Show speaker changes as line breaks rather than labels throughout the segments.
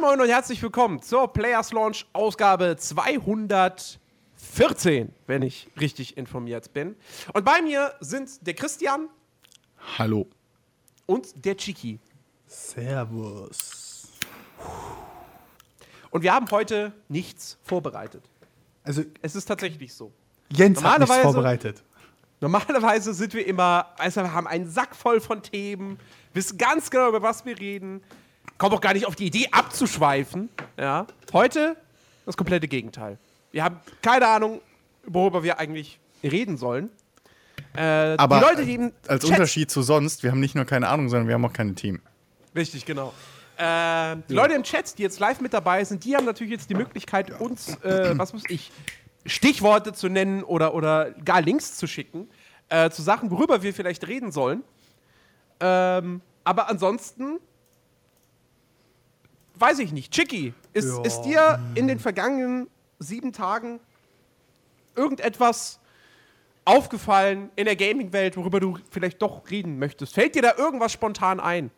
Moin Moin und herzlich willkommen zur Players Launch Ausgabe 214, wenn ich richtig informiert bin. Und bei mir sind der Christian
Hallo.
und der Chiki.
Servus.
Und wir haben heute nichts vorbereitet.
Also
Es ist tatsächlich so.
Jens hat nichts vorbereitet.
Normalerweise sind wir immer, also wir haben einen Sack voll von Themen, wissen ganz genau, über was wir reden, kommen auch gar nicht auf die Idee abzuschweifen. Ja. Heute das komplette Gegenteil. Wir haben keine Ahnung, worüber wir eigentlich reden sollen. Äh,
Aber
die Leute, die
als
Chat-
Unterschied zu sonst, wir haben nicht nur keine Ahnung, sondern wir haben auch keine Team.
Richtig, genau. Äh, die Leute im Chat, die jetzt live mit dabei sind, die haben natürlich jetzt die Möglichkeit, uns, äh, was muss ich, Stichworte zu nennen oder, oder gar Links zu schicken, äh, zu Sachen, worüber wir vielleicht reden sollen. Ähm, aber ansonsten weiß ich nicht. Chicky, ist,
Ja.
ist dir in den vergangenen sieben Tagen irgendetwas aufgefallen in der Gaming-Welt, worüber du vielleicht doch reden möchtest? Fällt dir da irgendwas spontan ein?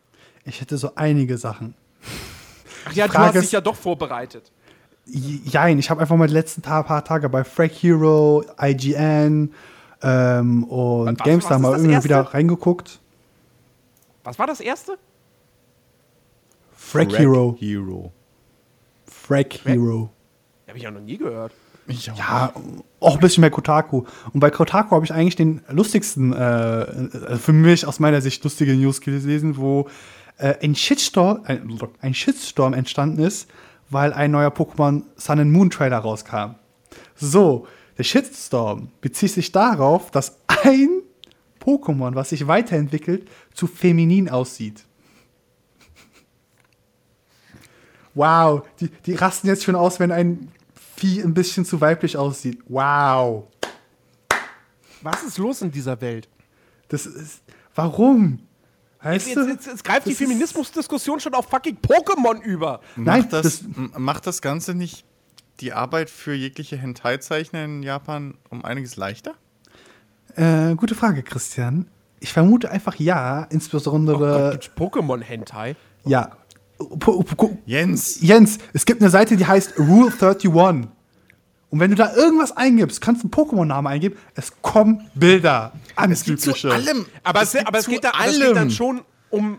Ich hätte so einige Sachen.
Ach ja, du
Frage
hast dich
ist-
ja doch vorbereitet.
Jein, ich habe einfach mal die letzten paar Tage bei Frag Hero, IGN ähm, und
Was-
GameStar
was
mal irgendwie wieder reingeguckt.
Was war das erste?
Frag Hero.
Hero.
Frag Hero.
Habe ich ja noch nie gehört.
Ich auch.
Ja, auch ein bisschen bei Kotaku. Und bei Kotaku habe ich eigentlich den lustigsten, äh, äh, für mich aus meiner Sicht lustige News gelesen, wo äh, ein, Shitstorm, ein, ein Shitstorm entstanden ist, weil ein neuer Pokémon Sun and Moon Trailer rauskam. So, der Shitstorm bezieht sich darauf, dass ein Pokémon, was sich weiterentwickelt, zu feminin aussieht. Wow, die, die rasten jetzt schon aus, wenn ein Vieh ein bisschen zu weiblich aussieht. Wow.
Was ist los in dieser Welt?
Das ist. Warum?
Jetzt,
Weißt
jetzt,
du?
jetzt, jetzt greift die Feminismusdiskussion schon auf fucking Pokémon über.
Nein,
macht, das,
das-
macht das Ganze nicht die Arbeit für jegliche Hentai-Zeichner in Japan um einiges leichter?
Äh, gute Frage, Christian. Ich vermute einfach ja, insbesondere.
Gibt's Pokémon-Hentai?
ja. Po- po-
Jens!
Jens, es gibt eine Seite, die heißt Rule 31. Und wenn du da irgendwas eingibst, kannst du einen Pokémon-Namen eingeben, es kommen Bilder.
Es gibt zu
Anzügliche.
allem.
Aber es,
gibt
aber es,
zu
geht, da, aber es geht dann
allem.
schon um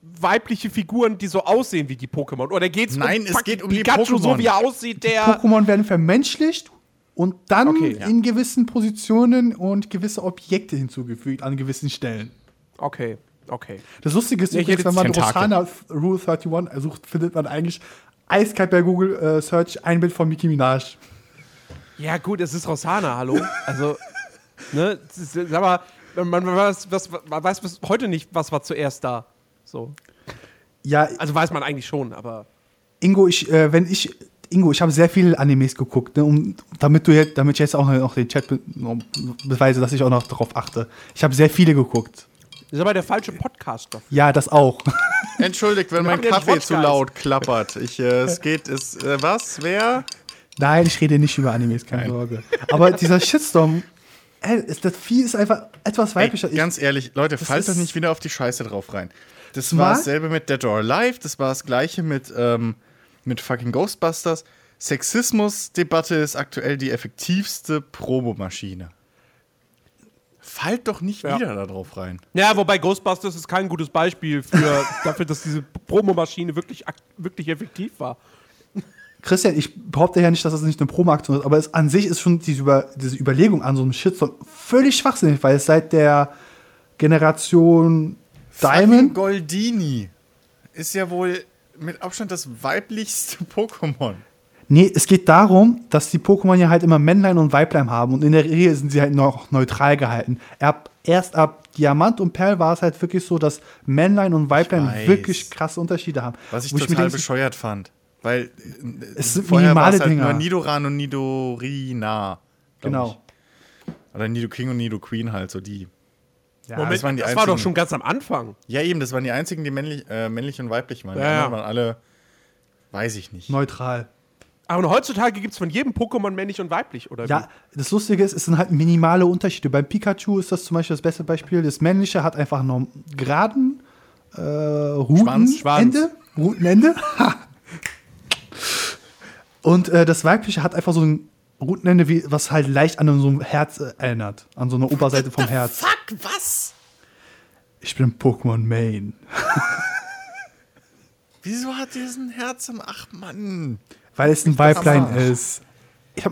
weibliche Figuren, die so aussehen wie die Pokémon. Oder geht's
Nein,
um
es geht um die
Pikachu, so
Pokémon.
wie er aussieht, der.
Pokémon werden vermenschlicht und dann
Okay, ja.
in gewissen Positionen und gewisse Objekte hinzugefügt an gewissen Stellen.
Okay, okay.
Das Lustige ist
ich
übrigens, wenn man. Rosana Rule 31 sucht, findet man eigentlich eiskalt bei Google äh, Search ein Bild von Nicki Minaj.
Ja, gut, es ist Rosana, hallo. Also, ne, sag mal, man, man, weiß, was, man weiß bis heute nicht, was war zuerst da. So.
Ja,
Also weiß man eigentlich schon, aber.
Ingo, ich, äh, wenn ich, Ingo, ich habe sehr viele Animes geguckt, ne, um, damit du jetzt, damit ich jetzt auch noch den Chat be beweise, dass ich auch noch darauf achte. Ich habe sehr viele geguckt.
Das ist aber der falsche Podcast dafür.
Ja, das auch.
Entschuldigt, wenn mein Kaffee zu laut klappert. Ich, äh, es geht, es, äh, was? Wer?
Nein, ich rede nicht über Animes, keine Sorge. Aber dieser Shitstorm, ey, ist, das Vieh ist einfach etwas weiblicher.
Ey, ganz ehrlich, Leute, fallt doch nicht wieder auf die Scheiße drauf rein. Das war dasselbe mit Dead or Alive, das war das gleiche mit, ähm, mit fucking Ghostbusters. Sexismus-Debatte ist aktuell die effektivste Promomaschine. Fallt doch nicht
Ja.
wieder da drauf rein.
Ja, wobei Ghostbusters ist kein gutes Beispiel für, dafür, dass diese Promomaschine wirklich, wirklich effektiv war.
Christian, ich behaupte ja nicht, dass das nicht eine Promo-Aktion ist, aber es an sich ist schon diese, Über diese Überlegung an so einem Shitstorm völlig schwachsinnig, weil es seit der Generation
Fucking
Diamond.
Goldini ist ja wohl mit Abstand das weiblichste Pokémon.
Nee, es geht darum, dass die Pokémon ja halt immer Männlein und Weiblein haben und in der Regel sind sie halt noch neutral gehalten. Ab, erst ab Diamant und Perl war es halt wirklich so, dass Männlein und Weiblein wirklich krasse Unterschiede haben.
Was ich
Wo
total
denke,
bescheuert fand. Weil äh,
Es sind
vorher war
minimale
es halt
Dinger.
nur Nidoran und Nidorina.
Genau.
Ich. Oder Nido King und Nido Queen halt, so die.
Ja,
Moment,
das waren die
das war doch schon ganz am Anfang.
Ja, eben, das waren die einzigen, die männlich, äh, männlich und weiblich waren. Die
Ja, ja.
anderen waren alle, weiß ich nicht.
neutral.
Aber heutzutage gibt es von jedem Pokémon männlich und weiblich, oder
Ja, das Lustige ist, es sind halt minimale Unterschiede. Beim Pikachu ist das zum Beispiel das beste Beispiel. Das männliche hat einfach einen geraden äh,
Schwanz,
Rutenende. Rutenende. Ha. Und äh, das weibliche hat einfach so ein Routenende, wie, was halt leicht an so ein Herz äh, erinnert. An so eine Oberseite vom Herz.
Fuck, was?
Ich bin Pokémon Main.
Wieso hat diesen Herz im Ach Mann?
Weil es ein Weiblein ist.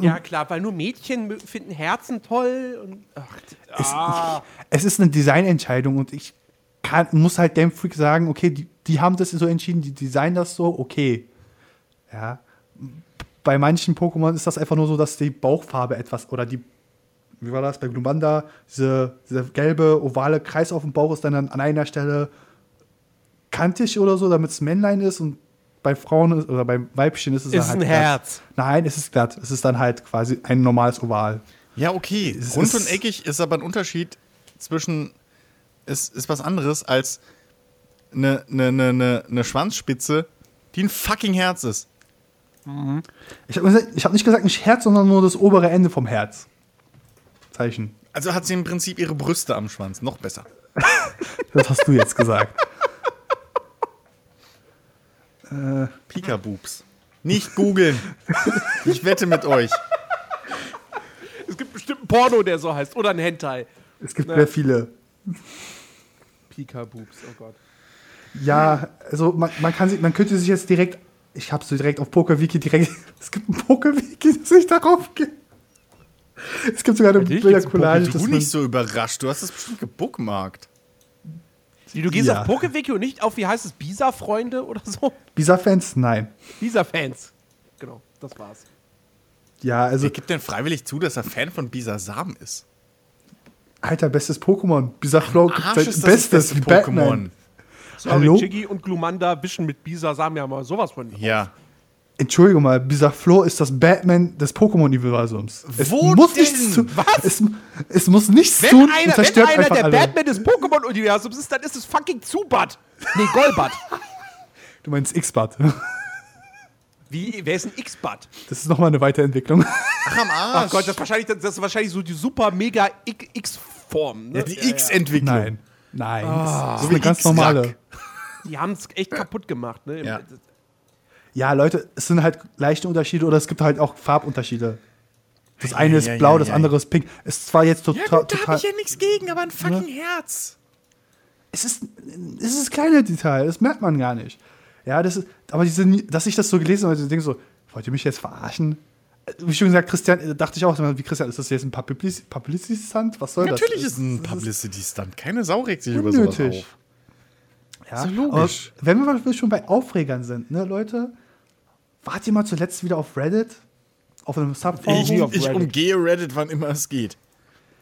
Ja, klar, weil nur Mädchen finden Herzen toll. Und, ach,
es,
ah.
es ist eine Designentscheidung und ich kann, muss halt dem Freak sagen, okay, die, die haben das so entschieden, die designen das so, okay. Ja. Bei manchen Pokémon ist das einfach nur so, dass die Bauchfarbe etwas oder die, wie war das, bei Glumanda, diese, dieser gelbe, ovale Kreis auf dem Bauch ist dann an, an einer Stelle kantig oder so, damit es Männlein ist und bei Frauen ist, oder beim Weibchen ist es
Ist
dann halt
ein
glatt.
Herz.
Nein, es ist glatt. Es ist dann halt quasi ein normales Oval.
Ja, okay.
Es
Rund
ist-
und eckig ist aber ein Unterschied zwischen. Es ist was anderes als eine, eine, eine, eine, eine Schwanzspitze, die ein fucking Herz ist.
Ich habe ich hab nicht gesagt ein Herz, sondern nur das obere Ende vom Herz. Zeichen.
Also hat sie im Prinzip ihre Brüste am Schwanz. Noch besser.
Das hast du jetzt gesagt.
Pika-Boobs. Nicht googeln. ich wette mit euch.
Es gibt bestimmt einen Porno, der so heißt. Oder ein Hentai.
Es gibt sehr viele.
Pika-Boobs, oh Gott.
Ja, also man, man, kann sich, man könnte sich jetzt direkt. Ich habe so direkt auf PokerWiki direkt. Es gibt ein PokerWiki, das ich darauf gehe. Es gibt sogar eine Bildercollage.
Du
das
nicht so überrascht. Du hast das bestimmt gebookmarkt.
Wie, du gehst
Ja.
auf Pokewiki und nicht auf, wie heißt es, Bisa-Freunde oder so?
Bisa-Fans? Nein.
Bisa-Fans. Genau, das war's.
Ja, also,
Wer gibt denn freiwillig zu, dass er Fan von Bisasam ist?
alter, bestes Pokémon. Bisaflow,
Arsch
sein
ist das
bestes,
beste
wie Batman.
Sorry,
Hallo?
Chiggy und Glumanda wischen mit Bisa, sagen ja mal sowas von.
Ja.
Entschuldigung mal, Bisaflor ist das Batman des Pokémon-Universums. Es
Wo
muss
denn?
nichts tun.
Was?
Es, es muss nichts
Wenn
tun
einer, wenn einer
einfach
der
alle.
Batman des Pokémon-Universums ist, dann ist es fucking Zubat. Nee, Golbat.
Du meinst X-Bud.
Wie, wer ist ein X-Bat?
Das ist nochmal eine Weiterentwicklung.
Ach am
Ach
Arsch.
Gott, das ist wahrscheinlich, das ist wahrscheinlich so die super mega X-Form. Ne?
ja, die X-Entwicklung.
Nein. Nein. das ist
wie
eine ganz normale.
Die haben es echt kaputt gemacht. Ne?
Ja.
Ja, Leute, es sind halt leichte Unterschiede oder es gibt halt auch Farbunterschiede. Das eine ist
ja,
blau,
ja,
das
ja.
andere ist pink. Es ist zwar jetzt
Ja,
total.
gut, da
total
hab ich ja nichts gegen, aber ein fucking Herz.
es ist, es ist das kleine Detail, das merkt man gar nicht. Ja, das ist, aber diese, dass ich das so gelesen habe, ich denke so, wollt ihr mich jetzt verarschen? Wie schon gesagt, Christian, äh, dachte ich auch, wie Christian, ist das jetzt ein Publicity-Stunt? Was soll
Natürlich
das?
ist ein Publicity-Stunt. Keine Sau regt sich über sowas
unnötig.
auf.
Ja,
Ist ja logisch.
Aber wenn wir schon bei Aufregern sind, ne, Leute, wart ihr mal zuletzt wieder auf Reddit? Auf einem Subforum?
Ich, ich
Reddit.
umgehe Reddit, wann immer es geht.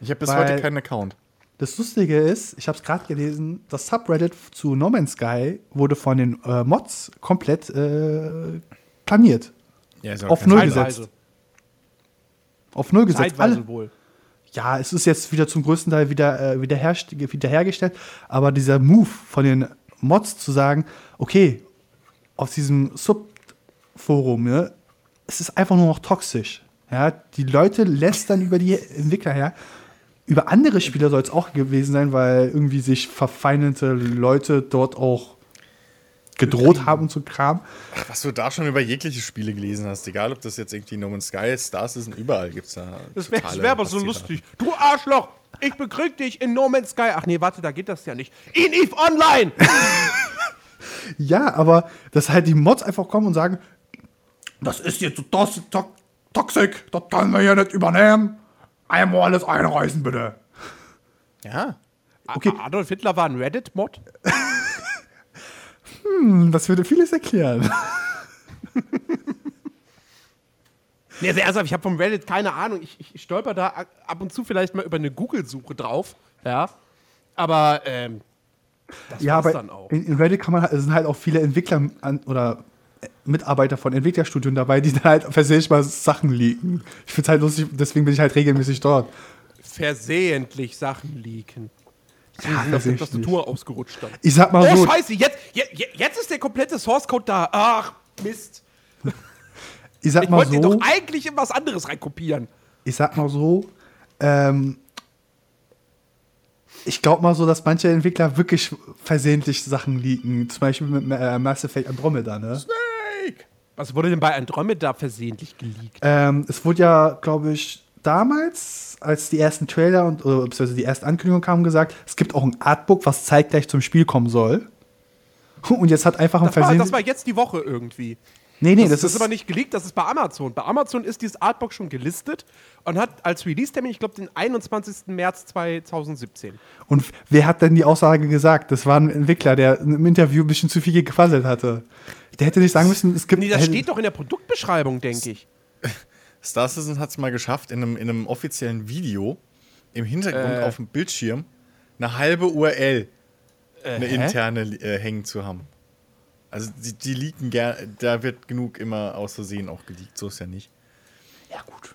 Ich habe bis
Weil-
heute keinen Account.
Das Lustige ist, ich habe es gerade gelesen, das Subreddit zu No Man's Sky wurde von den äh, Mods komplett äh, planiert.
Ja, ist
Auf null gesetzt. Auf null gesetzt.
Zeitweise
Alle,
wohl.
ja, es ist jetzt wieder zum größten Teil wieder, äh, wiederhergestellt, aber dieser Move von den Mods zu sagen, okay, auf diesem Subforum, ne, es ist einfach nur noch toxisch. Ja, die Leute lästern über die Entwickler her. Über andere Spieler soll es auch gewesen sein, weil irgendwie sich verfeindete Leute dort auch gedroht haben und so Kram.
Was du da schon über jegliche Spiele gelesen hast, egal ob das jetzt irgendwie No Man's Sky ist, Stars ist, überall gibt's da.
Das wäre wär aber so lustig. Du Arschloch! Ich bekrieg dich in No Man's Sky. Ach nee, warte, da geht das ja nicht. In Eve Online!
Ja, aber dass halt die Mods einfach kommen und sagen, das ist jetzt das to toxisch, das können wir hier nicht übernehmen. Einmal alles einreißen, bitte.
Ja.
Okay.
Adolf Hitler war ein Reddit-Mod.
Hm, das würde vieles erklären.
Nee, also ernsthaft, ich habe vom Reddit keine Ahnung. Ich, ich stolper da ab und zu vielleicht mal über eine Google-Suche drauf. Ja. Aber, ähm, das
ja, aber
dann auch.
in, Reddit kann man es sind halt auch viele Entwickler an, oder Mitarbeiter von Entwicklerstudien dabei, die dann halt versehentlich mal Sachen leaken. Ich finde es halt lustig, deswegen bin ich halt regelmäßig dort.
Versehentlich Sachen leaken.
Ja,
Dass die
versehentlich.
Tastatur ausgerutscht dann.
Ich sag mal
Oh,
so,
scheiße, jetzt, jetzt, jetzt ist der komplette Source-Code da. Ach, Mist.
ich sag
Ich
mal
wollte den
so,
doch eigentlich in was anderes reinkopieren.
ich sag mal so, ähm, ich glaube mal so, dass manche Entwickler wirklich versehentlich Sachen leaken. Zum Beispiel mit äh, Mass Effect Andromeda, ne?
Snake!
Was wurde denn bei Andromeda versehentlich geleakt?
Ähm, es wurde ja, glaube ich, damals, als die ersten Trailer und oder, beziehungsweise die ersten Ankündigungen kamen, gesagt, es gibt auch ein Artbook, was zeitgleich zum Spiel kommen soll. Und jetzt hat einfach ein Versehen.
das war jetzt die Woche irgendwie.
nee, nee,
Das,
das,
das ist aber nicht geleakt, das ist bei Amazon. Bei Amazon ist dieses Artbook schon gelistet und hat als Release-Termin, ich glaube, den 21. März 2017.
Und wer hat denn die Aussage gesagt? Das war ein Entwickler, der im Interview ein bisschen zu viel gequasselt hatte. Der hätte nicht sagen müssen, es gibt.
Nee, das steht doch in der Produktbeschreibung, denke ich.
Star Citizen hat es mal geschafft, in einem, in einem offiziellen Video im Hintergrund
Äh.
auf dem Bildschirm eine halbe URL, eine
hä?
interne äh, hängen zu haben. Also die, die leaken gerne, da wird genug immer aus Versehen auch geleakt, so ist ja nicht.
Ja, gut.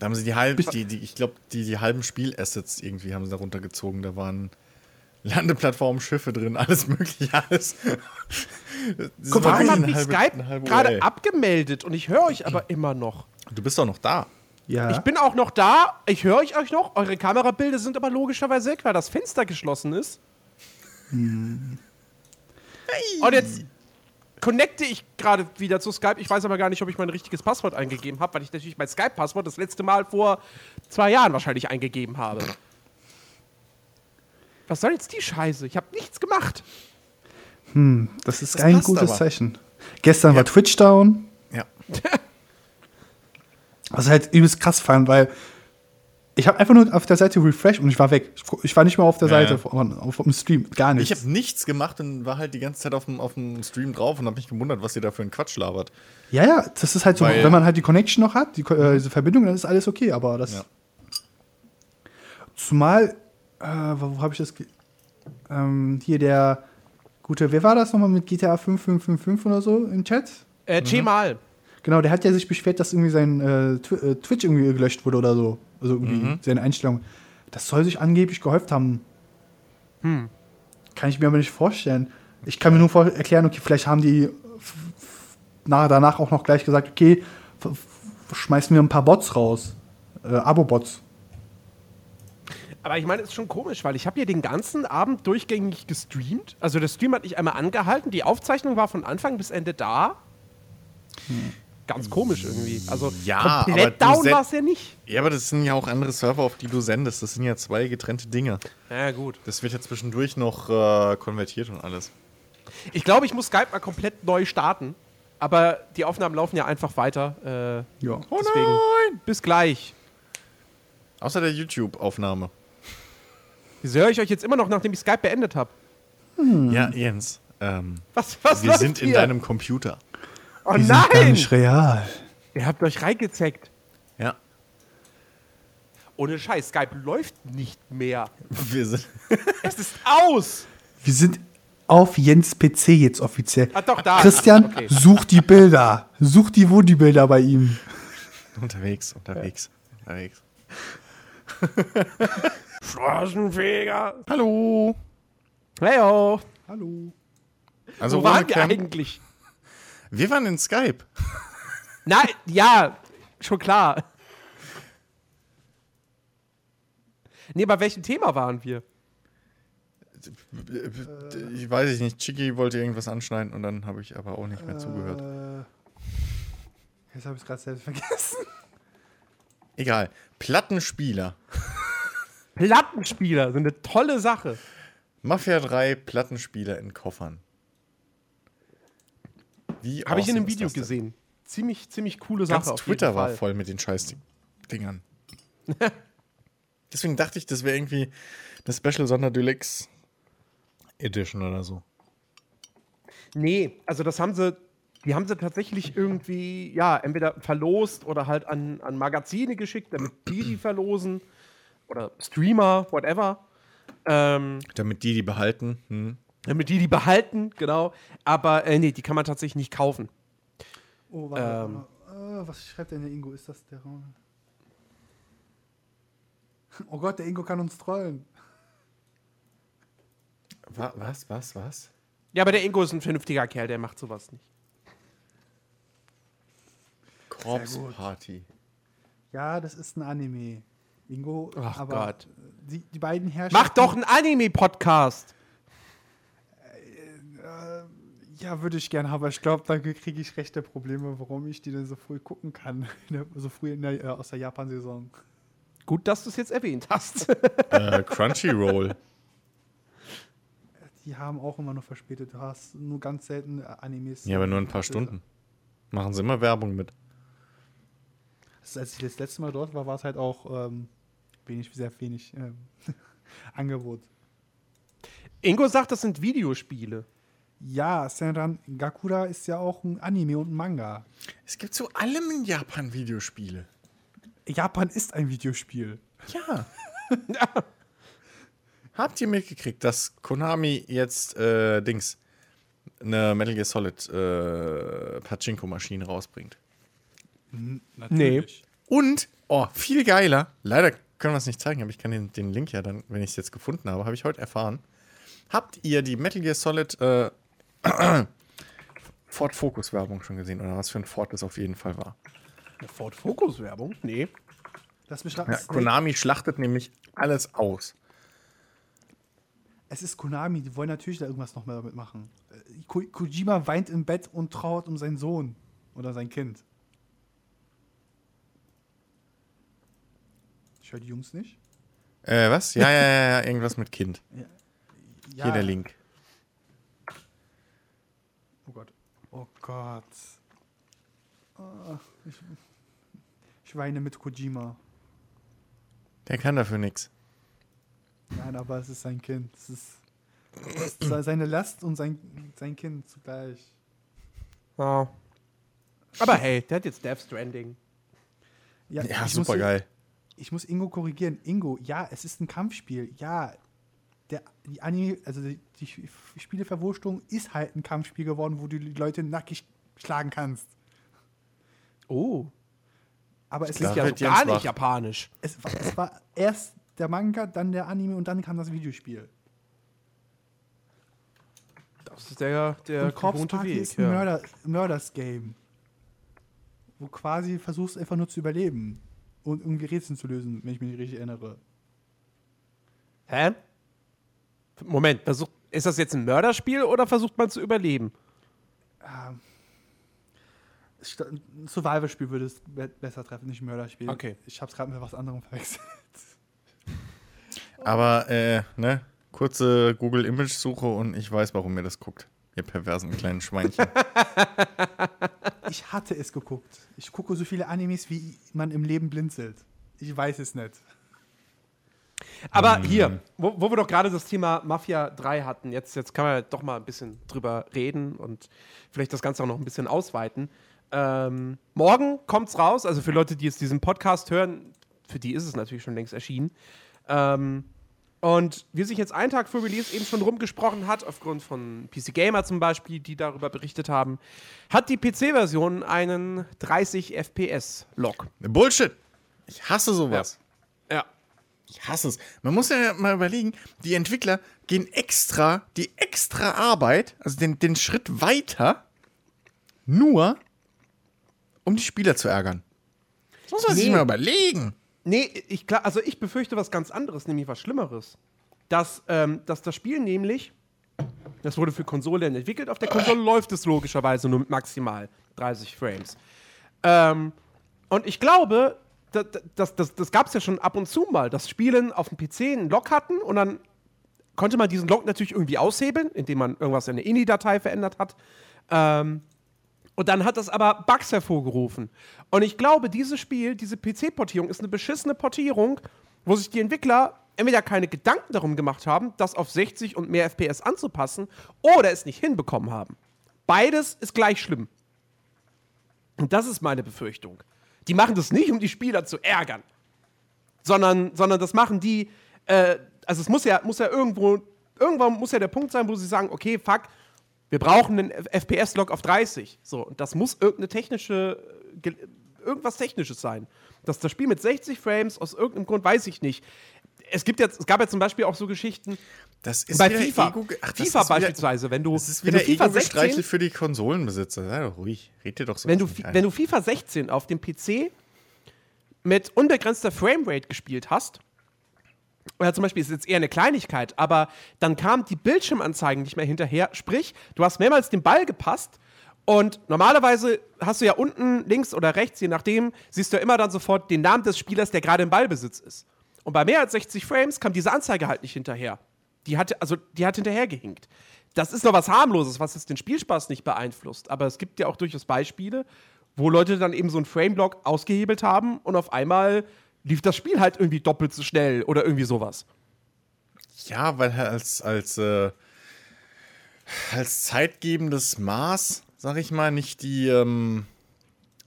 Da haben sie die halben, die, die, ich glaube, die, die halben Spielassets irgendwie haben sie da runtergezogen. Da waren Landeplattformen, Schiffe drin, alles mögliche, alles.
Guck,
war
warum hat mich Skype gerade abgemeldet und ich höre euch aber immer noch?
Du bist doch noch da.
Ja.
Ich bin auch noch da, ich höre euch euch noch. Eure Kamerabilder sind aber logischerweise weg, weil das Fenster geschlossen ist.
Hm.
Und jetzt connecte ich gerade wieder zu Skype. Ich weiß aber gar nicht, ob ich mein richtiges Passwort eingegeben habe, weil ich natürlich mein Skype-Passwort das letzte Mal vor zwei Jahren wahrscheinlich eingegeben habe. Was soll jetzt die Scheiße? Ich habe nichts gemacht.
das ist
Das
kein gutes
aber.
Zeichen. Gestern
Ja.
war Twitch down,
Ja.
was ich halt übelst krass fand, weil ich habe einfach nur auf der Seite refresh und ich war weg. Ich, ich war nicht mehr auf der
Ja,
Seite
ja.
von, auf, dem Stream, gar
Ich
nichts.
habe nichts gemacht und war halt die ganze Zeit auf dem, auf dem Stream drauf und habe mich gewundert, was ihr da für einen Quatsch labert.
Ja, ja, das ist halt so,
Weil-
wenn man halt die Connection noch hat, die, äh, diese Verbindung, dann ist alles okay, aber das.
Ja.
Zumal, äh, wo, habe ich das? ge- Ähm, hier der gute, wer war das nochmal mit GTA 5555 oder so im Chat?
Äh, Cemal.
Genau, der hat ja sich beschwert, dass irgendwie sein äh, äh, Twitch irgendwie gelöscht wurde oder so. Also irgendwie
Mhm.
seine Einstellung. Das soll sich angeblich gehäuft haben.
Hm.
Kann ich mir aber nicht vorstellen. Ich kann mir nur vor erklären, okay, vielleicht haben die f- f- na, danach auch noch gleich gesagt, okay, schmeißen wir ein paar Bots raus. Äh, Abo-Bots.
Aber ich meine, es ist schon komisch, weil ich habe hier den ganzen Abend durchgängig gestreamt. Also der Stream hat nicht einmal angehalten. Die Aufzeichnung war von Anfang bis Ende da. Ganz komisch irgendwie. Also
Ja, aber
komplett down war es ja nicht.
Ja, aber das sind ja auch andere Server, auf die du sendest. Das sind ja zwei getrennte Dinge.
Ja, gut.
Das wird ja zwischendurch noch äh, konvertiert und alles.
Ich glaube, ich muss Skype mal komplett neu starten. Aber die Aufnahmen laufen ja einfach weiter. Äh,
Ja.
deswegen.
nein!
Bis gleich.
Außer der YouTube-Aufnahme.
Wieso höre ich euch jetzt immer noch, nachdem ich Skype beendet habe?
Ja, Jens. Ähm,
Was, was
wir
läuft
sind in
hier?
deinem Computer.
Oh
Die sind gar
nein!
nicht real.
Ihr habt euch reingezeckt.
Ja.
Ohne Scheiß, Skype läuft nicht mehr.
Wir sind.
Es ist aus!
Wir sind auf Jens PC jetzt offiziell.
Ah, doch, da.
Christian,
Okay.
such die Bilder. Such die Woody-Bilder bei ihm.
unterwegs, unterwegs, unterwegs.
Straßenfeger.
Hallo.
Heyo.
Hallo.
Also,
Wo waren wir eigentlich?
Wir waren in Skype.
Nein, ja, schon klar. Nee, bei welchem Thema waren wir?
Ich weiß ich nicht. Chicky wollte irgendwas anschneiden und dann habe ich aber auch nicht mehr zugehört.
Äh, jetzt habe ich es gerade selbst vergessen.
Egal. Plattenspieler.
Plattenspieler sind eine tolle Sache.
Mafia 3 Plattenspieler in Koffern. Wie
Habe ich in einem Video gesehen. Ziemlich, ziemlich coole Sache.
Ganz Twitter war voll mit den Scheiß-Dingern. Deswegen dachte ich, das wäre irgendwie eine Special Sonder Deluxe Edition oder so.
Nee, also das haben sie, die haben sie tatsächlich irgendwie, ja, entweder verlost oder halt an, an Magazine geschickt, damit die die verlosen. Oder Streamer, whatever. Ähm,
Damit die die behalten. Hm.
Damit die die behalten, genau. Aber äh, nee, die kann man tatsächlich nicht kaufen.
Oh,
Ähm.
Äh, was schreibt denn der Ingo? Ist das der Raum? Oh Gott, der Ingo kann uns trollen.
Wa- Was, was, was?
Ja, aber der Ingo ist ein vernünftiger Kerl, der macht sowas nicht.
Corpse
gut.
Party.
Ja, das ist ein Anime. Ingo,
Ach
aber
Gott.
Die, die beiden Herrschaften.
Mach doch einen Anime-Podcast.
Ja, würde ich gerne, aber ich glaube, dann kriege ich rechte Probleme, warum ich die denn so früh gucken kann. so früh in der, äh, aus der Japan-Saison.
Gut, dass du es jetzt erwähnt hast.
Äh, Crunchyroll.
Die haben auch immer noch verspätet. Du hast nur ganz selten äh, Animes.
Ja, aber nur ein paar Stunden. Machen sie immer Werbung mit.
Als ich das letzte Mal dort war, war es halt auch ähm, wenig, sehr wenig ähm, Angebot.
Ingo sagt, das sind Videospiele.
Ja, Senran Gakura ist ja auch ein Anime und ein Manga.
Es gibt zu allem in Japan Videospiele.
Japan ist ein Videospiel.
Ja. Habt ihr mitgekriegt, dass Konami jetzt äh, Dings eine Metal Gear Solid äh, Pachinko-Maschine rausbringt?
Natürlich.
Und, oh, viel geiler, leider können wir es nicht zeigen, aber ich kann den, den Link ja dann, wenn ich es jetzt gefunden habe, habe ich heute erfahren. Habt ihr die Metal Gear Solid äh, Ford Focus Werbung schon gesehen oder was für ein Ford das auf jeden Fall war?
Eine Ford Focus Werbung? Nee.
Raten.
Ja, Konami schlachtet nämlich alles aus.
Es ist Konami, die wollen natürlich da irgendwas noch mehr damit machen. Äh, Ko Kojima weint im Bett und trauert um seinen Sohn oder sein Kind. Ich höre die Jungs nicht.
Äh, was? Ja, ja, ja, ja, irgendwas mit Kind.
Ja,
Hier der Link.
Oh Gott. Oh Gott. Ah, ich, ich weine mit Kojima.
Der kann dafür nichts.
Nein, aber es ist sein Kind. Es ist, es ist seine Last und sein, sein Kind zugleich.
Ja. Aber hey, der hat jetzt Death Stranding.
Ja,
muss-
super geil.
Ich muss Ingo korrigieren. Ingo, ja, es ist ein Kampfspiel. Ja, der, die Anime, also die, die Spieleverwurstung ist halt ein Kampfspiel geworden, wo du die Leute nackig schlagen kannst.
Oh.
Aber es, ist
ja so gar nicht japanisch.
es, war, es war erst der Manga, dann der Anime und dann kam das Videospiel.
Das ist der, der
und
gewohnte
Party
Weg.
ist ein
Ja.
Mörder, Mörders-Game. Wo quasi versuchst einfach nur zu überleben und irgendwie Rätsel zu lösen, wenn ich mich richtig erinnere.
Hä? Moment, versucht, ist das jetzt ein Mörderspiel oder versucht man zu überleben?
Sta- Ein Survival-Spiel würde es be besser treffen, nicht ein Mörderspiel.
Okay.
Ich hab's gerade mit was anderem verwechselt.
Aber, äh, ne? Kurze Google-Image-Suche und ich weiß, warum ihr das guckt. Ihr perversen kleinen Schweinchen.
Ich hatte es geguckt. Ich gucke so viele Animes, wie man im Leben blinzelt. Ich weiß es nicht.
Aber
Mhm.
hier, wo, wo wir doch gerade das Thema Mafia 3 hatten, jetzt, jetzt kann man doch mal ein bisschen drüber reden und vielleicht das Ganze auch noch ein bisschen ausweiten. Ähm, morgen kommt's raus, also für Leute, die jetzt diesen Podcast hören, für die ist es natürlich schon längst erschienen. Ähm, und wie sich jetzt einen Tag vor Release eben schon rumgesprochen hat, aufgrund von PC Gamer zum Beispiel, die darüber berichtet haben, hat die PC-Version einen 30 FPS-Log.
Bullshit! Ich hasse sowas.
Ja.
Ich hasse es. Man muss ja mal überlegen, die Entwickler gehen extra, die extra Arbeit, also den, den Schritt weiter, nur um die Spieler zu ärgern. Das muss man sich
Nee.
mal überlegen.
Nee, ich, klar, also ich befürchte was ganz anderes, nämlich was Schlimmeres. Dass, ähm, dass das Spiel nämlich, das wurde für Konsolen entwickelt, auf der Konsole läuft es logischerweise nur mit maximal 30 Frames. Ähm, und ich glaube, das, das, das, das gab es ja schon ab und zu mal, dass Spielen auf dem PC einen Log hatten und dann konnte man diesen Log natürlich irgendwie aushebeln, indem man irgendwas in der INI-Datei verändert hat. Ähm, und dann hat das aber Bugs hervorgerufen. Und ich glaube, dieses Spiel, diese PC-Portierung ist eine beschissene Portierung, wo sich die Entwickler entweder keine Gedanken darum gemacht haben, das auf 60 und mehr FPS anzupassen, oder es nicht hinbekommen haben. Beides ist gleich schlimm. Und das ist meine Befürchtung. Die machen das nicht, um die Spieler zu ärgern, sondern, sondern das machen die, äh, also es muss ja, muss ja irgendwo, irgendwann muss ja der Punkt sein, wo sie sagen, okay, fuck, wir brauchen einen FPS-Log auf 30. So, und das muss irgendeine technische, äh, ge- irgendwas Technisches sein. Dass das Spiel mit 60 Frames aus irgendeinem Grund, weiß ich nicht. Es gibt jetzt, es gab ja zum Beispiel auch so Geschichten
Das ist
bei FIFA.
Ego- Ach,
FIFA
ist wieder-
beispielsweise, wenn du,
Das ist
wenn
wieder
du FIFA
Ego-Gestreichel
16,
für die Konsolenbesitzer. Sei doch ruhig. Red dir doch so.
wenn du, wenn du FIFA 16 auf dem PC mit unbegrenzter Framerate gespielt hast oder zum Beispiel ist jetzt eher eine Kleinigkeit, aber dann kamen die Bildschirmanzeigen nicht mehr hinterher. Sprich, du hast mehrmals den Ball gepasst und normalerweise hast du ja unten links oder rechts, je nachdem, siehst du ja immer dann sofort den Namen des Spielers, der gerade im Ballbesitz ist. Und bei mehr als 60 Frames kam diese Anzeige halt nicht hinterher. Die hatte, also die hat hinterhergehinkt. Das ist noch was harmloses, was jetzt den Spielspaß nicht beeinflusst. Aber es gibt ja auch durchaus Beispiele, wo Leute dann eben so einen Frame-Block ausgehebelt haben und auf einmal lief das Spiel halt irgendwie doppelt so schnell oder irgendwie sowas.
Ja, weil als, als, äh, als zeitgebendes Maß, sag ich mal, nicht die, ähm,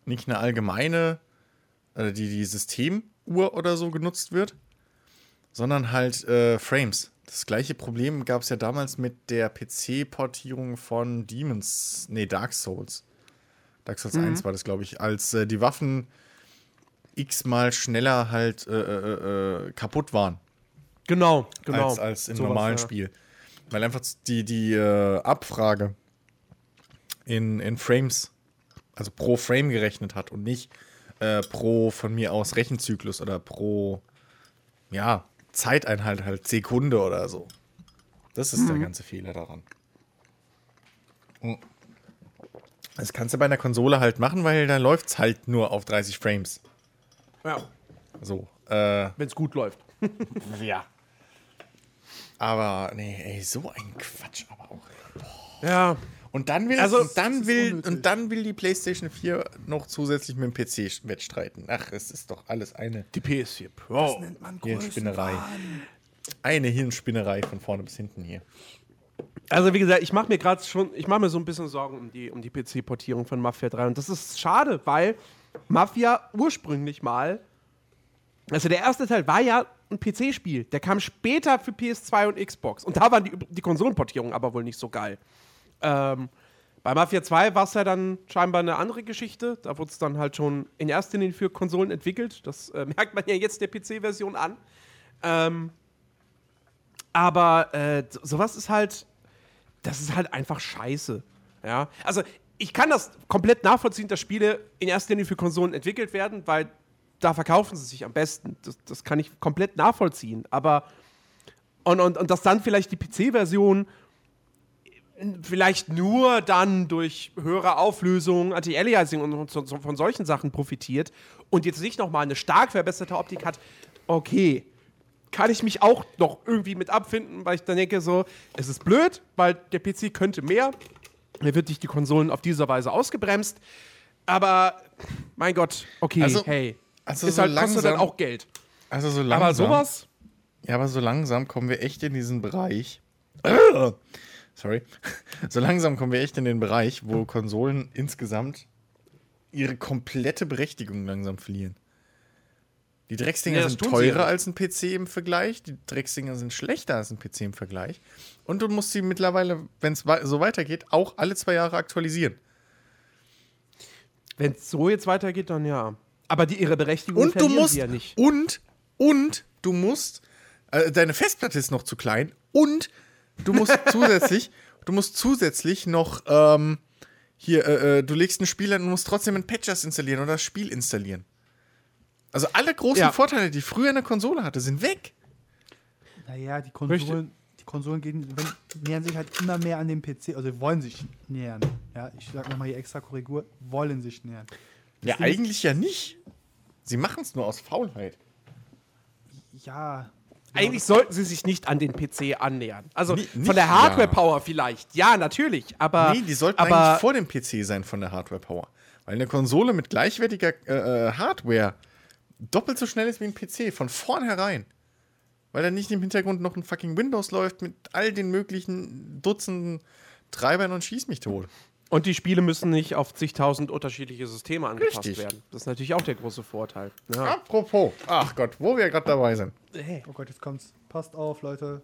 nicht eine allgemeine, äh, die, die Systemuhr oder so genutzt wird, sondern halt äh, Frames. Das gleiche Problem gab es ja damals mit der PC-Portierung von Demons, nee, Dark Souls. Dark Souls 1 war das, glaube ich, als äh, die Waffen x-mal schneller halt äh, äh, äh, kaputt waren
Genau, genau.
als, als im
Sowas,
normalen
ja.
Spiel. Weil einfach die, die äh, Abfrage in, in Frames, also pro Frame gerechnet hat und nicht äh, pro von mir aus Rechenzyklus oder pro ja, Zeiteinheit halt Sekunde oder so. Das ist
Mhm.
der ganze Fehler daran. Und Das kannst du bei einer Konsole halt machen, weil da läuft es halt nur auf 30 Frames.
Ja,
So. Äh,
wenn es gut läuft.
ja. Aber, nee, ey, so ein Quatsch aber auch.
Ja.
Und dann will,
Also,
und dann will,
unnötig.
und dann will die PlayStation 4 noch zusätzlich mit dem PC wettstreiten. Ach, es ist doch alles eine
Die PS4 Pro.
nennt man
Hirnspinnerei. Eine Hirnspinnerei von vorne bis hinten hier.
Also wie gesagt, ich mache mir gerade schon, ich mache mir so ein bisschen Sorgen um die, um die PC-Portierung von Mafia 3 und das ist schade, weil Mafia ursprünglich mal, also der erste Teil war ja ein PC-Spiel, der kam später für PS2 und Xbox und da waren die, die Konsolenportierungen aber wohl nicht so geil. Ähm, bei Mafia 2 war es ja dann scheinbar eine andere Geschichte, da wurde es dann halt schon in erster Linie für Konsolen entwickelt, das äh, merkt man ja jetzt der PC-Version an. Ähm, aber äh, so- sowas ist halt, das ist halt einfach scheiße. Ja, also ich kann das komplett nachvollziehen, dass Spiele in erster Linie für Konsolen entwickelt werden, weil da verkaufen sie sich am besten. Das, das kann ich komplett nachvollziehen. Aber und, und, und dass dann vielleicht die PC-Version vielleicht nur dann durch höhere Auflösung, Anti-Aliasing und so, so, von solchen Sachen profitiert und jetzt nicht nochmal eine stark verbesserte Optik hat, okay, kann ich mich auch noch irgendwie mit abfinden, weil ich dann denke so, es ist blöd, weil der PC könnte mehr, er wird durch die Konsolen auf diese Weise ausgebremst, aber mein Gott, okay,
Also-
hey,
also
ist
so
halt, kostet dann
langsam-
auch Geld.
Also so langsam.
Aber sowas,
Ja, aber so langsam kommen wir echt in diesen Bereich. Sorry. So langsam kommen wir echt in den Bereich, wo Konsolen insgesamt ihre komplette Berechtigung langsam verlieren. Die Drecksdinger
Ja,
sind teurer
ja.
als ein PC im Vergleich, die Drecksdinger sind schlechter als ein PC im Vergleich. Und du musst sie mittlerweile, wenn es so weitergeht, auch alle zwei Jahre aktualisieren.
wenn es so jetzt weitergeht, dann ja. Aber die, ihre Berechtigung
Und du
verlieren
musst
sie ja nicht.
und und du musst äh, deine Festplatte ist noch zu klein und du musst zusätzlich du musst zusätzlich noch ähm, hier äh, äh, du legst ein Spiel an und musst trotzdem ein Patchers installieren oder das Spiel installieren. Also alle großen
Ja.
Vorteile, die früher eine Konsole hatte, sind weg.
Naja, die Konsolen, die Konsolen gehen, wenn, nähern sich halt immer mehr an den PC, also wollen sich nähern. Ja, ich sag nochmal hier extra Korrektur, wollen sich nähern.
Ja,
Ding ist-
eigentlich ja nicht. Sie machen es nur aus Faulheit.
Ja.
Eigentlich sollten sie sich nicht an den PC annähern. Also
nicht
von der
ja.
Hardware-Power vielleicht. Ja, natürlich. Aber,
Nee, die sollten
aber
eigentlich vor dem PC sein von der Hardware-Power. Weil eine Konsole mit gleichwertiger äh, äh, Hardware doppelt so schnell ist wie ein PC, von vornherein. Weil da nicht im Hintergrund noch ein fucking Windows läuft mit all den möglichen Dutzenden Treibern und schieß mich tot.
Und die Spiele müssen nicht auf zigtausend unterschiedliche Systeme angepasst
Richtig.
werden. Das ist natürlich auch der große Vorteil. Ja.
Apropos, ach Gott, wo wir gerade dabei sind.
Oh Gott, jetzt kommt's. Passt auf, Leute.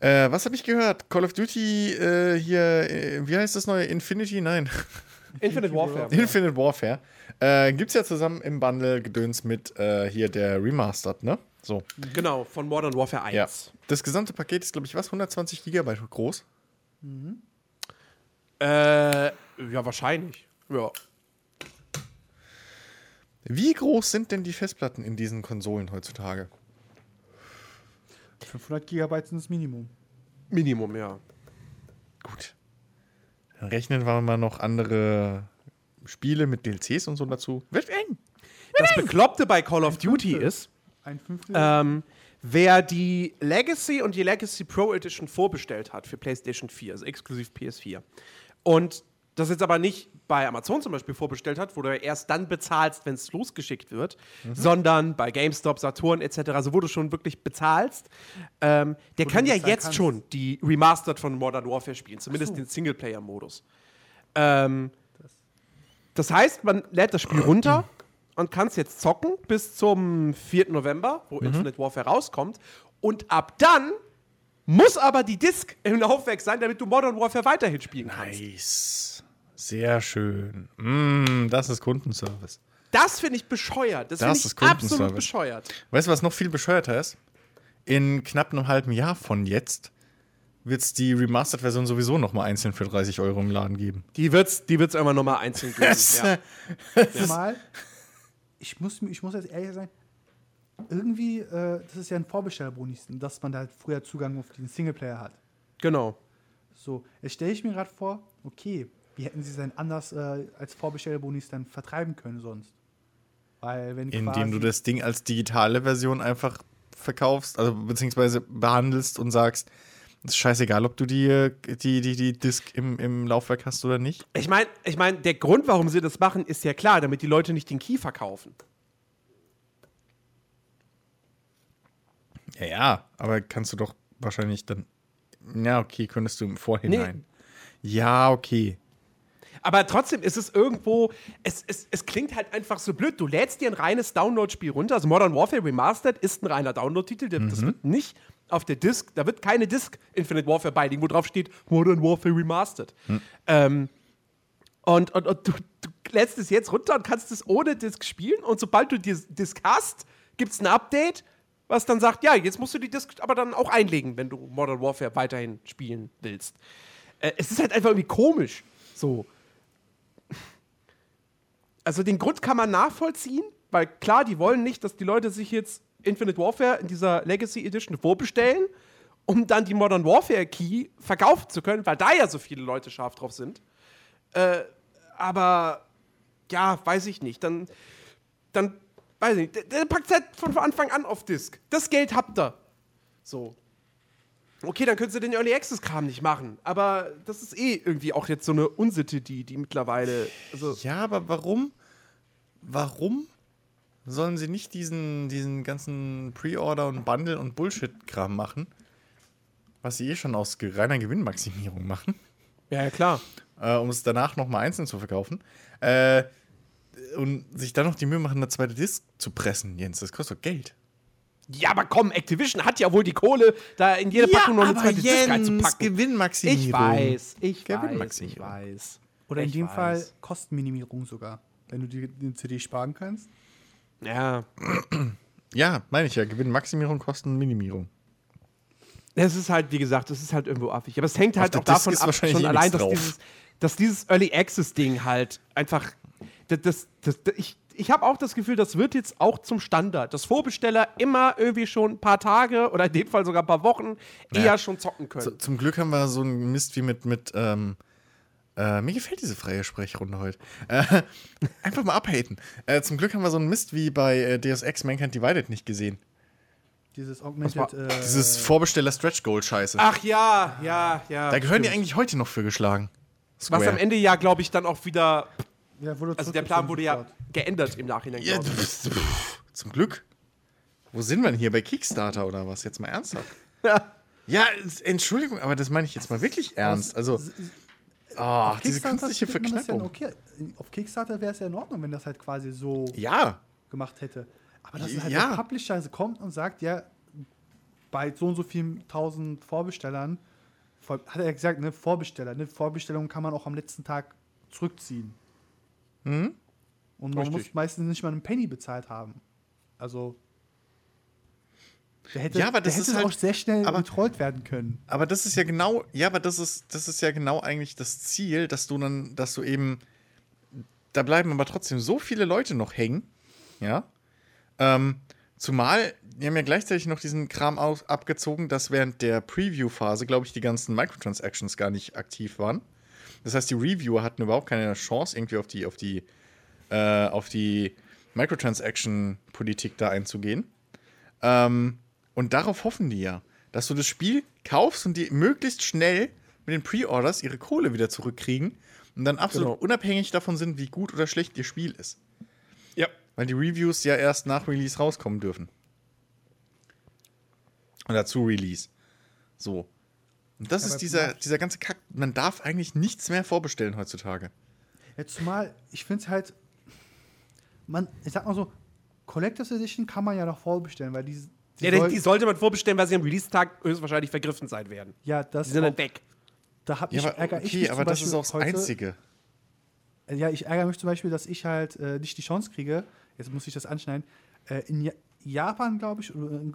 Äh, was habe ich gehört? Call of Duty, äh, hier, äh, wie heißt das neue? Infinity? Nein.
Infinite Warfare.
Infinite Warfare. Äh, gibt's ja zusammen im Bundle Gedöns mit äh, hier der Remastered, ne? So.
Genau, von Modern Warfare 1.
Ja. Das gesamte Paket ist, glaube ich, was? 120 Gigabyte groß?
Äh, ja, wahrscheinlich. Ja.
Wie groß sind denn die Festplatten in diesen Konsolen heutzutage?
500 Gigabyte sind das Minimum.
Minimum, ja.
Gut. Dann rechnen wir mal noch andere Spiele mit DLCs und so dazu. Wird eng.
Das Bekloppte bei Call of Duty ist, ähm, wer die Legacy und die Legacy Pro Edition vorbestellt hat für PlayStation 4, also exklusiv PS4, und das jetzt aber nicht bei Amazon zum Beispiel vorbestellt hat, wo du erst dann bezahlst, wenn es losgeschickt wird, sondern bei GameStop, Saturn etc., also wo du schon wirklich bezahlst, ähm, der
Wo
kann ja jetzt
kannst.
schon die Remastered von Modern Warfare spielen, zumindest den Singleplayer-Modus. Ähm, das heißt, man lädt das Spiel runter und kann es jetzt zocken bis zum 4. November, wo Infinite Warfare rauskommt. Und ab dann muss aber die Disc im Laufwerk sein, damit du Modern Warfare weiterhin spielen kannst.
Nice. Sehr schön. Mm, das ist Kundenservice.
Das finde ich bescheuert. Das,
Das
finde
ist
ich
Kundenservice.
absolut bescheuert.
Weißt du, was noch viel bescheuerter ist? In knapp einem halben Jahr von jetzt wird es die Remastered-Version sowieso noch mal einzeln für 30 Euro im Laden geben.
Die wird's, die wird's immer nochmal einzeln geben. ja.
Mal, ich muss, ich muss jetzt ehrlich sein, irgendwie, äh, das ist ja ein Vorbestellerbonus, dass man da halt früher Zugang auf den Singleplayer hat.
Genau.
So, jetzt stelle ich mir gerade vor, okay, wie hätten sie es denn anders äh, als Vorbestellerbonus dann vertreiben können sonst? Weil wenn
Indem du das Ding als digitale Version einfach verkaufst, also beziehungsweise behandelst und sagst, es ist scheißegal, ob du die, die, die, die Disk im, im Laufwerk hast oder nicht.
Ich meine, ich mein, der Grund, warum sie das machen, ist ja klar, damit die Leute nicht den Key verkaufen.
Ja, ja, aber kannst du doch wahrscheinlich dann. Ja, okay, könntest du im Vorhinein. Ja, okay.
Aber trotzdem ist es irgendwo, es, es, es klingt halt einfach so blöd. Du lädst dir ein reines Download-Spiel runter. Also Modern Warfare Remastered ist ein reiner Download-Titel. Das wird nicht auf der Disk, da wird keine Disk Infinite Warfare beiliegen, wo drauf steht Modern Warfare Remastered. Ähm, und, und, und du, du lädst es jetzt runter und kannst es ohne Disk spielen. Und sobald du die Disk hast, gibt es ein Update, was dann sagt, ja, jetzt musst du die Disk aber dann auch einlegen, wenn du Modern Warfare weiterhin spielen willst. Äh, es ist halt einfach irgendwie komisch. So. Also den Grund kann man nachvollziehen, weil klar, die wollen nicht, dass die Leute sich jetzt Infinite Warfare in dieser Legacy Edition vorbestellen, um dann die Modern Warfare Key verkaufen zu können, weil da ja so viele Leute scharf drauf sind. Äh, aber ja, weiß ich nicht. Dann, dann weiß ich nicht. Dann packt halt von Anfang an auf Disk. Das Geld habt ihr. So. Okay, dann können sie den Early Access Kram nicht machen. Aber das ist eh irgendwie auch jetzt so eine Unsitte, die, die mittlerweile. Also,
Ja, aber warum? Warum sollen sie nicht diesen, diesen ganzen Pre-Order und Bundle und Bullshit-Kram machen? Was sie eh schon aus reiner Gewinnmaximierung machen,
ja, ja, klar.
äh, um es danach nochmal einzeln zu verkaufen. Äh, und sich dann noch die Mühe machen, eine zweite Disc zu pressen, Jens. Das kostet doch Geld.
Ja, aber komm, Activision hat ja wohl die Kohle, da in jede Packung noch eine zweite Disc reinzupacken.
Gewinnmaximierung.
Ich weiß, ich weiß, ich
Gewinnmaximierung.
weiß.
Oder in
Ich
dem
weiß.
Fall Kostenminimierung sogar. Wenn du die, die CD sparen kannst.
Ja.
Ja, meine ich ja. Gewinnmaximierung, Kostenminimierung.
Es ist halt, wie gesagt, es ist halt irgendwo affig. Aber es hängt halt
der
auch
Disc
davon ab, schon
eh
allein, dass dieses, dass dieses Early Access-Ding halt einfach. Das, das, das, das, ich ich habe auch das Gefühl, das wird jetzt auch zum Standard, dass Vorbesteller immer irgendwie schon ein paar Tage oder in dem Fall sogar ein paar Wochen eher
Ja.
schon zocken können.
So, zum Glück haben wir so einen Mist wie mit, mit ähm, äh, mir gefällt diese freie Sprechrunde heute. Äh, einfach mal abhaten. Äh, zum Glück haben wir so einen Mist wie bei äh, Deus Ex Mankind Divided nicht gesehen.
Dieses Augmented. Äh,
Dieses Vorbesteller Stretch Goal Scheiße.
Ach ja, ja, ja.
da gehören die
stimmt.
eigentlich heute noch für geschlagen.
Was
Square.
am Ende ja, glaube ich, dann auch wieder.
Ja, wurde
Also der Plan wurde ja geändert im Nachhinein.
Ja,
ich.
pff, pff, zum Glück. Wo sind wir denn hier? Bei Kickstarter oder was? Jetzt mal ernsthaft.
Ja.
Entschuldigung, aber das meine ich jetzt mal wirklich ernst. Also,
Auf
diese künstliche
das ja
Verknappung.
okay. Auf Kickstarter wäre es ja in Ordnung, wenn das halt quasi so
Ja,
gemacht hätte. Aber dass halt
Ja.
der Publisher kommt und sagt, ja, bei so und so vielen tausend Vorbestellern, vor- hat er ja gesagt, ne, Vorbesteller, ne, Vorbestellungen kann man auch am letzten Tag zurückziehen. Und man
Richtig.
muss meistens nicht mal einen Penny bezahlt haben. Also, der hätte,
Ja, aber das
der
ist
hätte
halt-
auch sehr schnell
aber-
getrollt werden können.
Aber das ist ja genau, ja, aber das ist, das ist ja genau eigentlich das Ziel, dass du dann, dass du eben, da bleiben aber trotzdem so viele Leute noch hängen, ja. Ähm, zumal die haben ja gleichzeitig noch diesen Kram aus, abgezogen, dass während der Preview-Phase, glaube ich, die ganzen Microtransactions gar nicht aktiv waren. Das heißt, die Reviewer hatten überhaupt keine Chance, irgendwie auf die, auf die, äh, auf die Microtransaction-Politik da einzugehen. Ähm, und darauf hoffen die ja, dass du das Spiel kaufst und die möglichst schnell mit den Pre-Orders ihre Kohle wieder zurückkriegen und dann absolut
Genau.
unabhängig davon sind, wie gut oder schlecht ihr Spiel ist.
Ja.
Weil die Reviews ja erst nach Release rauskommen dürfen. Oder zu Release. So. Und das
Ja,
ist dieser, dieser ganze Kack. Man darf eigentlich nichts mehr vorbestellen heutzutage.
Ja, zumal, ich finde es halt, man, ich sag mal so, Collectors Edition kann man ja noch vorbestellen, weil die, die,
Ja, die,
soll-
die sollte man vorbestellen, weil sie am Release-Tag höchstwahrscheinlich vergriffen sein werden.
ja, das
Die sind dann
auch,
weg.
da hab
Ja,
ich,
aber,
ärgere ich
okay,
mich
aber
zum
das ist
Beispiel
auch das
heute,
Einzige.
Ja, ich ärgere mich zum Beispiel, dass ich halt äh, nicht die Chance kriege, jetzt muss ich das anschneiden, äh, in ja Japan, glaube ich, oder in,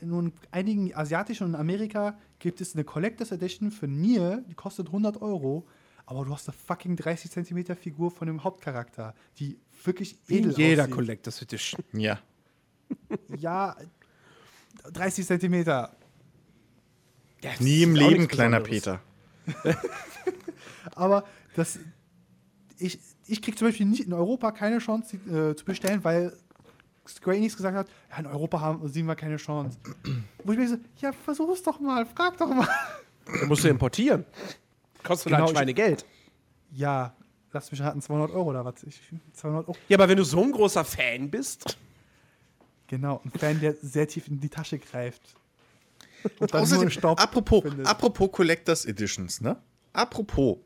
in einigen asiatischen und in Amerika gibt es eine Collectors Edition für Nier, die kostet 100 Euro, aber du hast eine fucking 30 Zentimeter Figur von dem Hauptcharakter, die wirklich
In
edel
jeder
aussieht.
Collectors Edition.
Ja.
Ja, 30 Zentimeter.
Ja,
Nie im Leben, kleiner. Peter.
Aber das, ich, ich krieg zum Beispiel nicht in Europa keine Chance äh, zu bestellen, weil Square Enix gesagt hat, ja, in Europa haben, sehen wir keine Chance. Wo ich mir so, ja, versuch es doch mal, frag doch mal.
Den musst du importieren. Kostet
Genau,
halt
ich-
Schweinegeld.
Ja, lass mich raten, 200 Euro oder was? Ich, 200 Euro.
Ja, aber wenn du so ein großer Fan bist,
Genau, ein Fan, der sehr tief in die Tasche greift. Und dann
Außerdem,
nur Staub
apropos,
findet.
apropos Collectors Editions, ne? Apropos,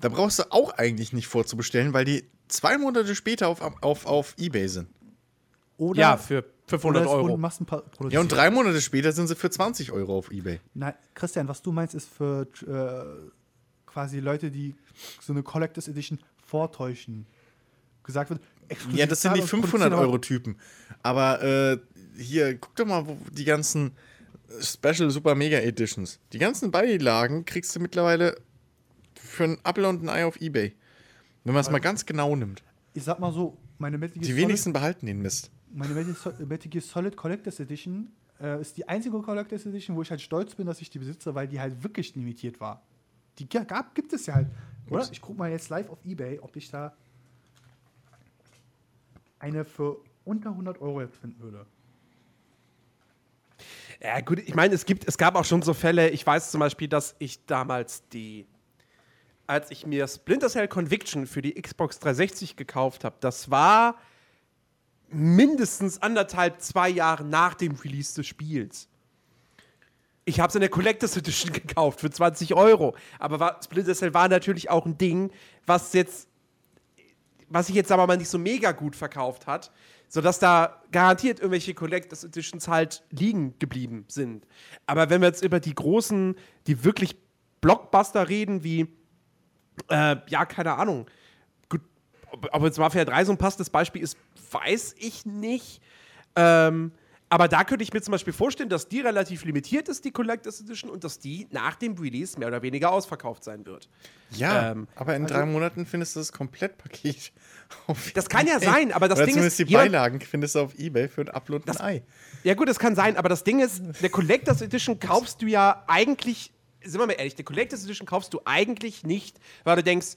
da brauchst du auch eigentlich nicht vorzubestellen, weil die zwei Monate später auf, auf, auf Ebay sind.
Oder,
ja, für
oder
500
es
Euro.
Ja, und drei Monate später sind sie für 20 Euro auf Ebay.
Nein, Christian, was du meinst, ist für äh, quasi Leute, die so eine Collectors Edition vortäuschen. Gesagt wird, exklusiv
Ja, das sind die
zahlen und produzieren
500-Euro-Typen. Aber äh, hier, guck doch mal, wo die ganzen Special Super Mega Editions. Die ganzen Beilagen kriegst du mittlerweile für ein Apfel und ein Ei auf Ebay. Wenn man es mal ganz genau nimmt.
Ich sag mal so, meine Metal Gear
Die
Solid,
wenigsten behalten den Mist.
Meine Metal, Gear Solid Collectors Edition äh, ist die einzige Collectors Edition, wo ich halt stolz bin, dass ich die besitze, weil die halt wirklich limitiert war. Die ga- gab, gibt es ja halt. Oder? Ich guck mal jetzt live auf Ebay, ob ich da eine für unter 100 Euro jetzt finden würde.
Ja, gut, ich meine, es gibt, es gab auch schon so Fälle, ich weiß zum Beispiel, dass ich damals die, als ich mir Splinter Cell Conviction für die Xbox 360 gekauft habe, das war mindestens anderthalb, zwei Jahre nach dem Release des Spiels. Ich habe es in der Collectors Edition gekauft für 20 Euro. Aber war, Splinter Cell war natürlich auch ein Ding, was jetzt was sich jetzt aber mal nicht so mega gut verkauft hat, sodass da garantiert irgendwelche Collectors Editions halt liegen geblieben sind. Aber wenn wir jetzt über die großen, die wirklich Blockbuster reden, wie, äh, ja, keine Ahnung, gut, ob, jetzt Mafia 3 so ein passendes Beispiel ist, weiß ich nicht. Ähm, aber da könnte ich mir zum Beispiel vorstellen, dass die relativ limitiert ist, die Collectors Edition, und dass die nach dem Release mehr oder weniger ausverkauft sein wird.
Ja,
Ähm,
aber in drei Monaten findest du das Komplettpaket auf
Das kann ja sein, aber das
Oder
Ding
zumindest
ist,
die
jeder-
Beilagen findest du auf Ebay für ein Upload ein Ei.
Ja, gut, das kann sein, aber das Ding ist, eine Collectors Edition kaufst du ja eigentlich, sind wir mal ehrlich, eine Collectors Edition kaufst du eigentlich nicht, weil du denkst,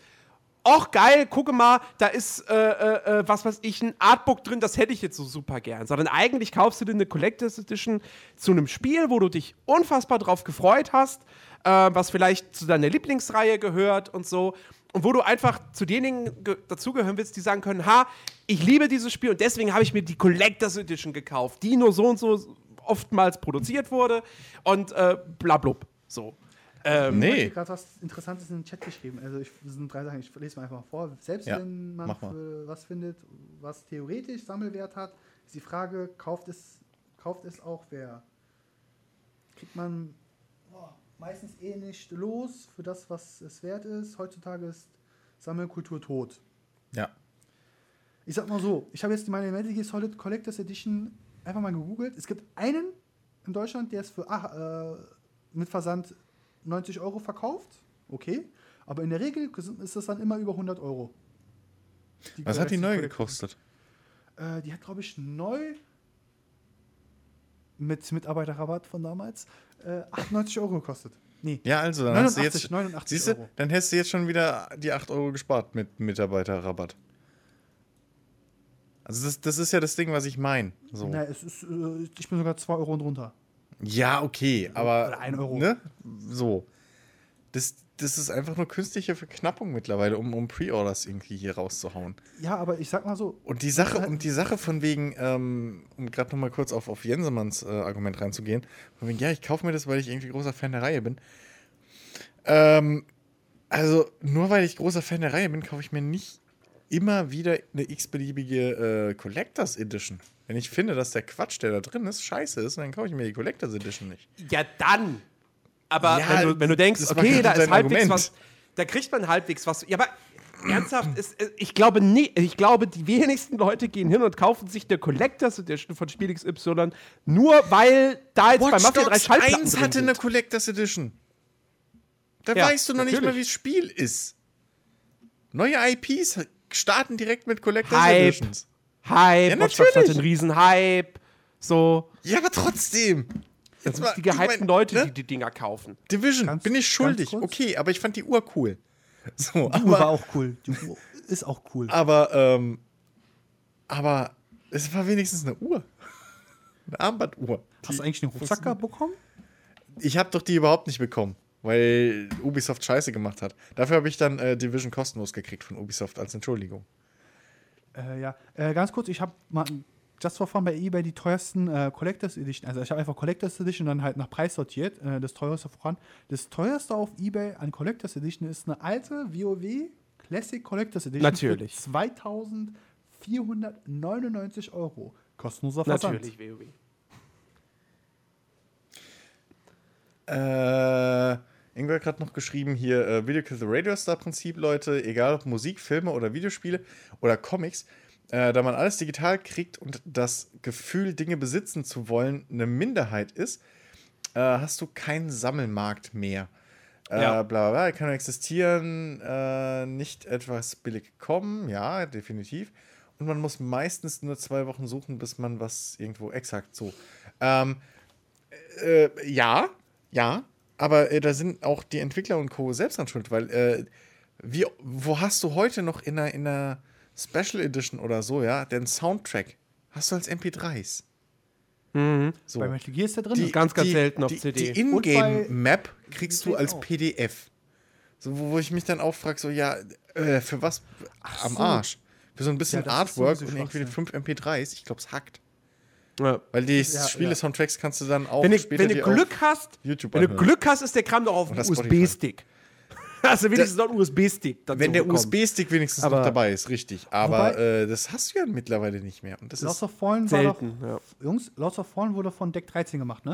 ach geil, gucke mal, da ist, äh, äh, äh, was weiß ich, ein Artbook drin, das hätte ich jetzt so super gern. Sondern eigentlich kaufst du dir eine Collectors Edition zu einem Spiel, wo du dich unfassbar drauf gefreut hast, äh, was vielleicht zu deiner Lieblingsreihe gehört und so. Und wo du einfach zu denjenigen ge- dazugehören willst, die sagen können, ha, ich liebe dieses Spiel und deswegen habe ich mir die Collectors Edition gekauft, die nur so und so oftmals produziert wurde und äh, blablub. So. Ähm,
Ich
Nee.
habe gerade was Interessantes in den Chat geschrieben. Also ich sind drei Sachen, ich lese mal einfach mal vor. Selbst
Ja,
wenn man was findet, was theoretisch Sammelwert hat, ist die Frage, kauft es, kauft es auch wer? Kriegt man oh, meistens eh nicht los für das, was es wert ist. Heutzutage ist Sammelkultur tot.
Ja.
Ich sag mal so, ich habe jetzt meine Metal Gear Solid Collectors Edition einfach mal gegoogelt. Es gibt einen in Deutschland, der ist für ach, äh, mit Versand 90 Euro verkauft. Okay. Aber in der Regel ist das dann immer über 100 Euro. Die
Was hat die neu gekostet?
Äh, die hat, glaube ich, neu mit Mitarbeiterrabatt von damals äh, 98 Euro gekostet. Nee.
Ja, also, dann hast du
89,
jetzt.
89
siehst du,
Euro.
dann hättest du jetzt schon wieder die 8 Euro gespart mit Mitarbeiterrabatt. Also, das, das ist ja das Ding, was ich meine. So.
Na, es ist, äh, ich bin sogar 2 Euro drunter.
Ja, okay, aber.
Oder ein Euro.
Ne? So. Das, das ist einfach nur künstliche Verknappung mittlerweile, um, um Pre-Orders irgendwie hier rauszuhauen.
Ja, aber ich sag mal so,
Und die Sache, und die Sache von wegen, ähm, um gerade noch mal kurz auf, auf Jensemanns äh, Argument reinzugehen, von wegen, ja, ich kaufe mir das, weil ich irgendwie großer Fan der Reihe bin. Ähm, also, nur weil ich großer Fan der Reihe bin, kaufe ich mir nicht immer wieder eine x-beliebige äh, Collectors Edition. Wenn ich finde, dass der Quatsch, der da drin ist, scheiße ist, dann kaufe ich mir die Collectors Edition nicht.
Ja, dann. Aber
Ja,
wenn, du, wenn du denkst, okay, da ist halbwegs
Argument.
was, da kriegt man halbwegs was. Ja, aber ernsthaft, ist, ich glaube nie, ich glaube, die wenigsten Leute gehen hin und kaufen sich eine Collectors Edition von Spiel XY, nur weil da jetzt bei
Watch
Mafia 3
Dogs
Schallplatten
1
drin
hatte eine Collectors Edition. Da
Ja,
weißt du noch nicht
natürlich.
mal, wie das Spiel ist. Neue IPs starten direkt mit Collectors
Hype.
Editions.
Hype,
Ja,
Watch Dogs hatte einen riesen Hype. So,
Ja, aber trotzdem.
das
Jetzt mal,
sind die gehypten
ich mein,
Leute,
ne?
die die Dinger kaufen.
Division,
Ganz-
bin ich schuldig. Okay, aber ich fand die Uhr cool. So,
die Uhr war
aber,
auch cool. Die Uhr ist auch cool.
aber, ähm, aber es war wenigstens eine Uhr. Eine Armbanduhr.
Hast du eigentlich den Rucksack bekommen?
Ich habe doch die überhaupt nicht bekommen, weil Ubisoft Scheiße gemacht hat. Dafür habe ich dann äh, Division kostenlos gekriegt von Ubisoft als Entschuldigung.
Äh, ja, äh, ganz kurz, ich habe mal just for fun bei eBay die teuersten äh, Collectors Edition, also ich habe einfach Collectors Edition dann halt nach Preis sortiert, äh, das teuerste voran. Das teuerste auf eBay an Collectors Edition ist eine alte WoW Classic Collectors Edition
Natürlich.
für 2499 Euro. Kostenloser Versand.
Natürlich, WoW.
Äh, irgendwer hat gerade noch geschrieben hier, äh, Video Kill the Radio Star Prinzip, Leute, egal ob Musik, Filme oder Videospiele oder Comics, äh, da man alles digital kriegt und das Gefühl, Dinge besitzen zu wollen, eine Minderheit ist, äh, hast du keinen Sammelmarkt mehr. Äh,
Ja.
bla bla bla, kann existieren, äh, nicht etwas billig kommen, ja, definitiv. Und man muss meistens nur zwei Wochen suchen, bis man was irgendwo exakt so. Ähm, äh, ja, ja, aber äh, da sind auch die Entwickler und Co. selbst dran schuld, weil äh, wie, wo hast du heute noch in einer, in einer Special Edition oder so, ja, den Soundtrack hast du als MP3s. So.
Bei Metal Gear ist der drin.
Ganz, ganz selten auf
die,
CD.
Die Ingame-Map kriegst du als
auch.
PDF. So, wo, wo ich mich dann auch frage, so, ja, äh, für was am
so.
Arsch? Für so ein bisschen
Ja, ist
Artwork und irgendwie fünf MP3s, ich glaube, es hackt.
Ja.
Weil die
Ja,
Spiele-Soundtracks kannst du dann auch
Wenn du,
später
wenn du Glück hast,
YouTube
wenn du
anhören.
Glück hast, ist der Kram doch auf dem. USB-Stick. Also wenigstens noch einen USB-Stick.
Wenn der. USB-Stick wenigstens
Aber-
noch dabei ist, richtig. Aber
Wobei-
äh, das hast du ja mittlerweile nicht mehr. Und das
Lost
ist.
of Fallen war doch,
Selten, ja.
Jungs, Lost of Fallen wurde von Deck 13 gemacht, ne?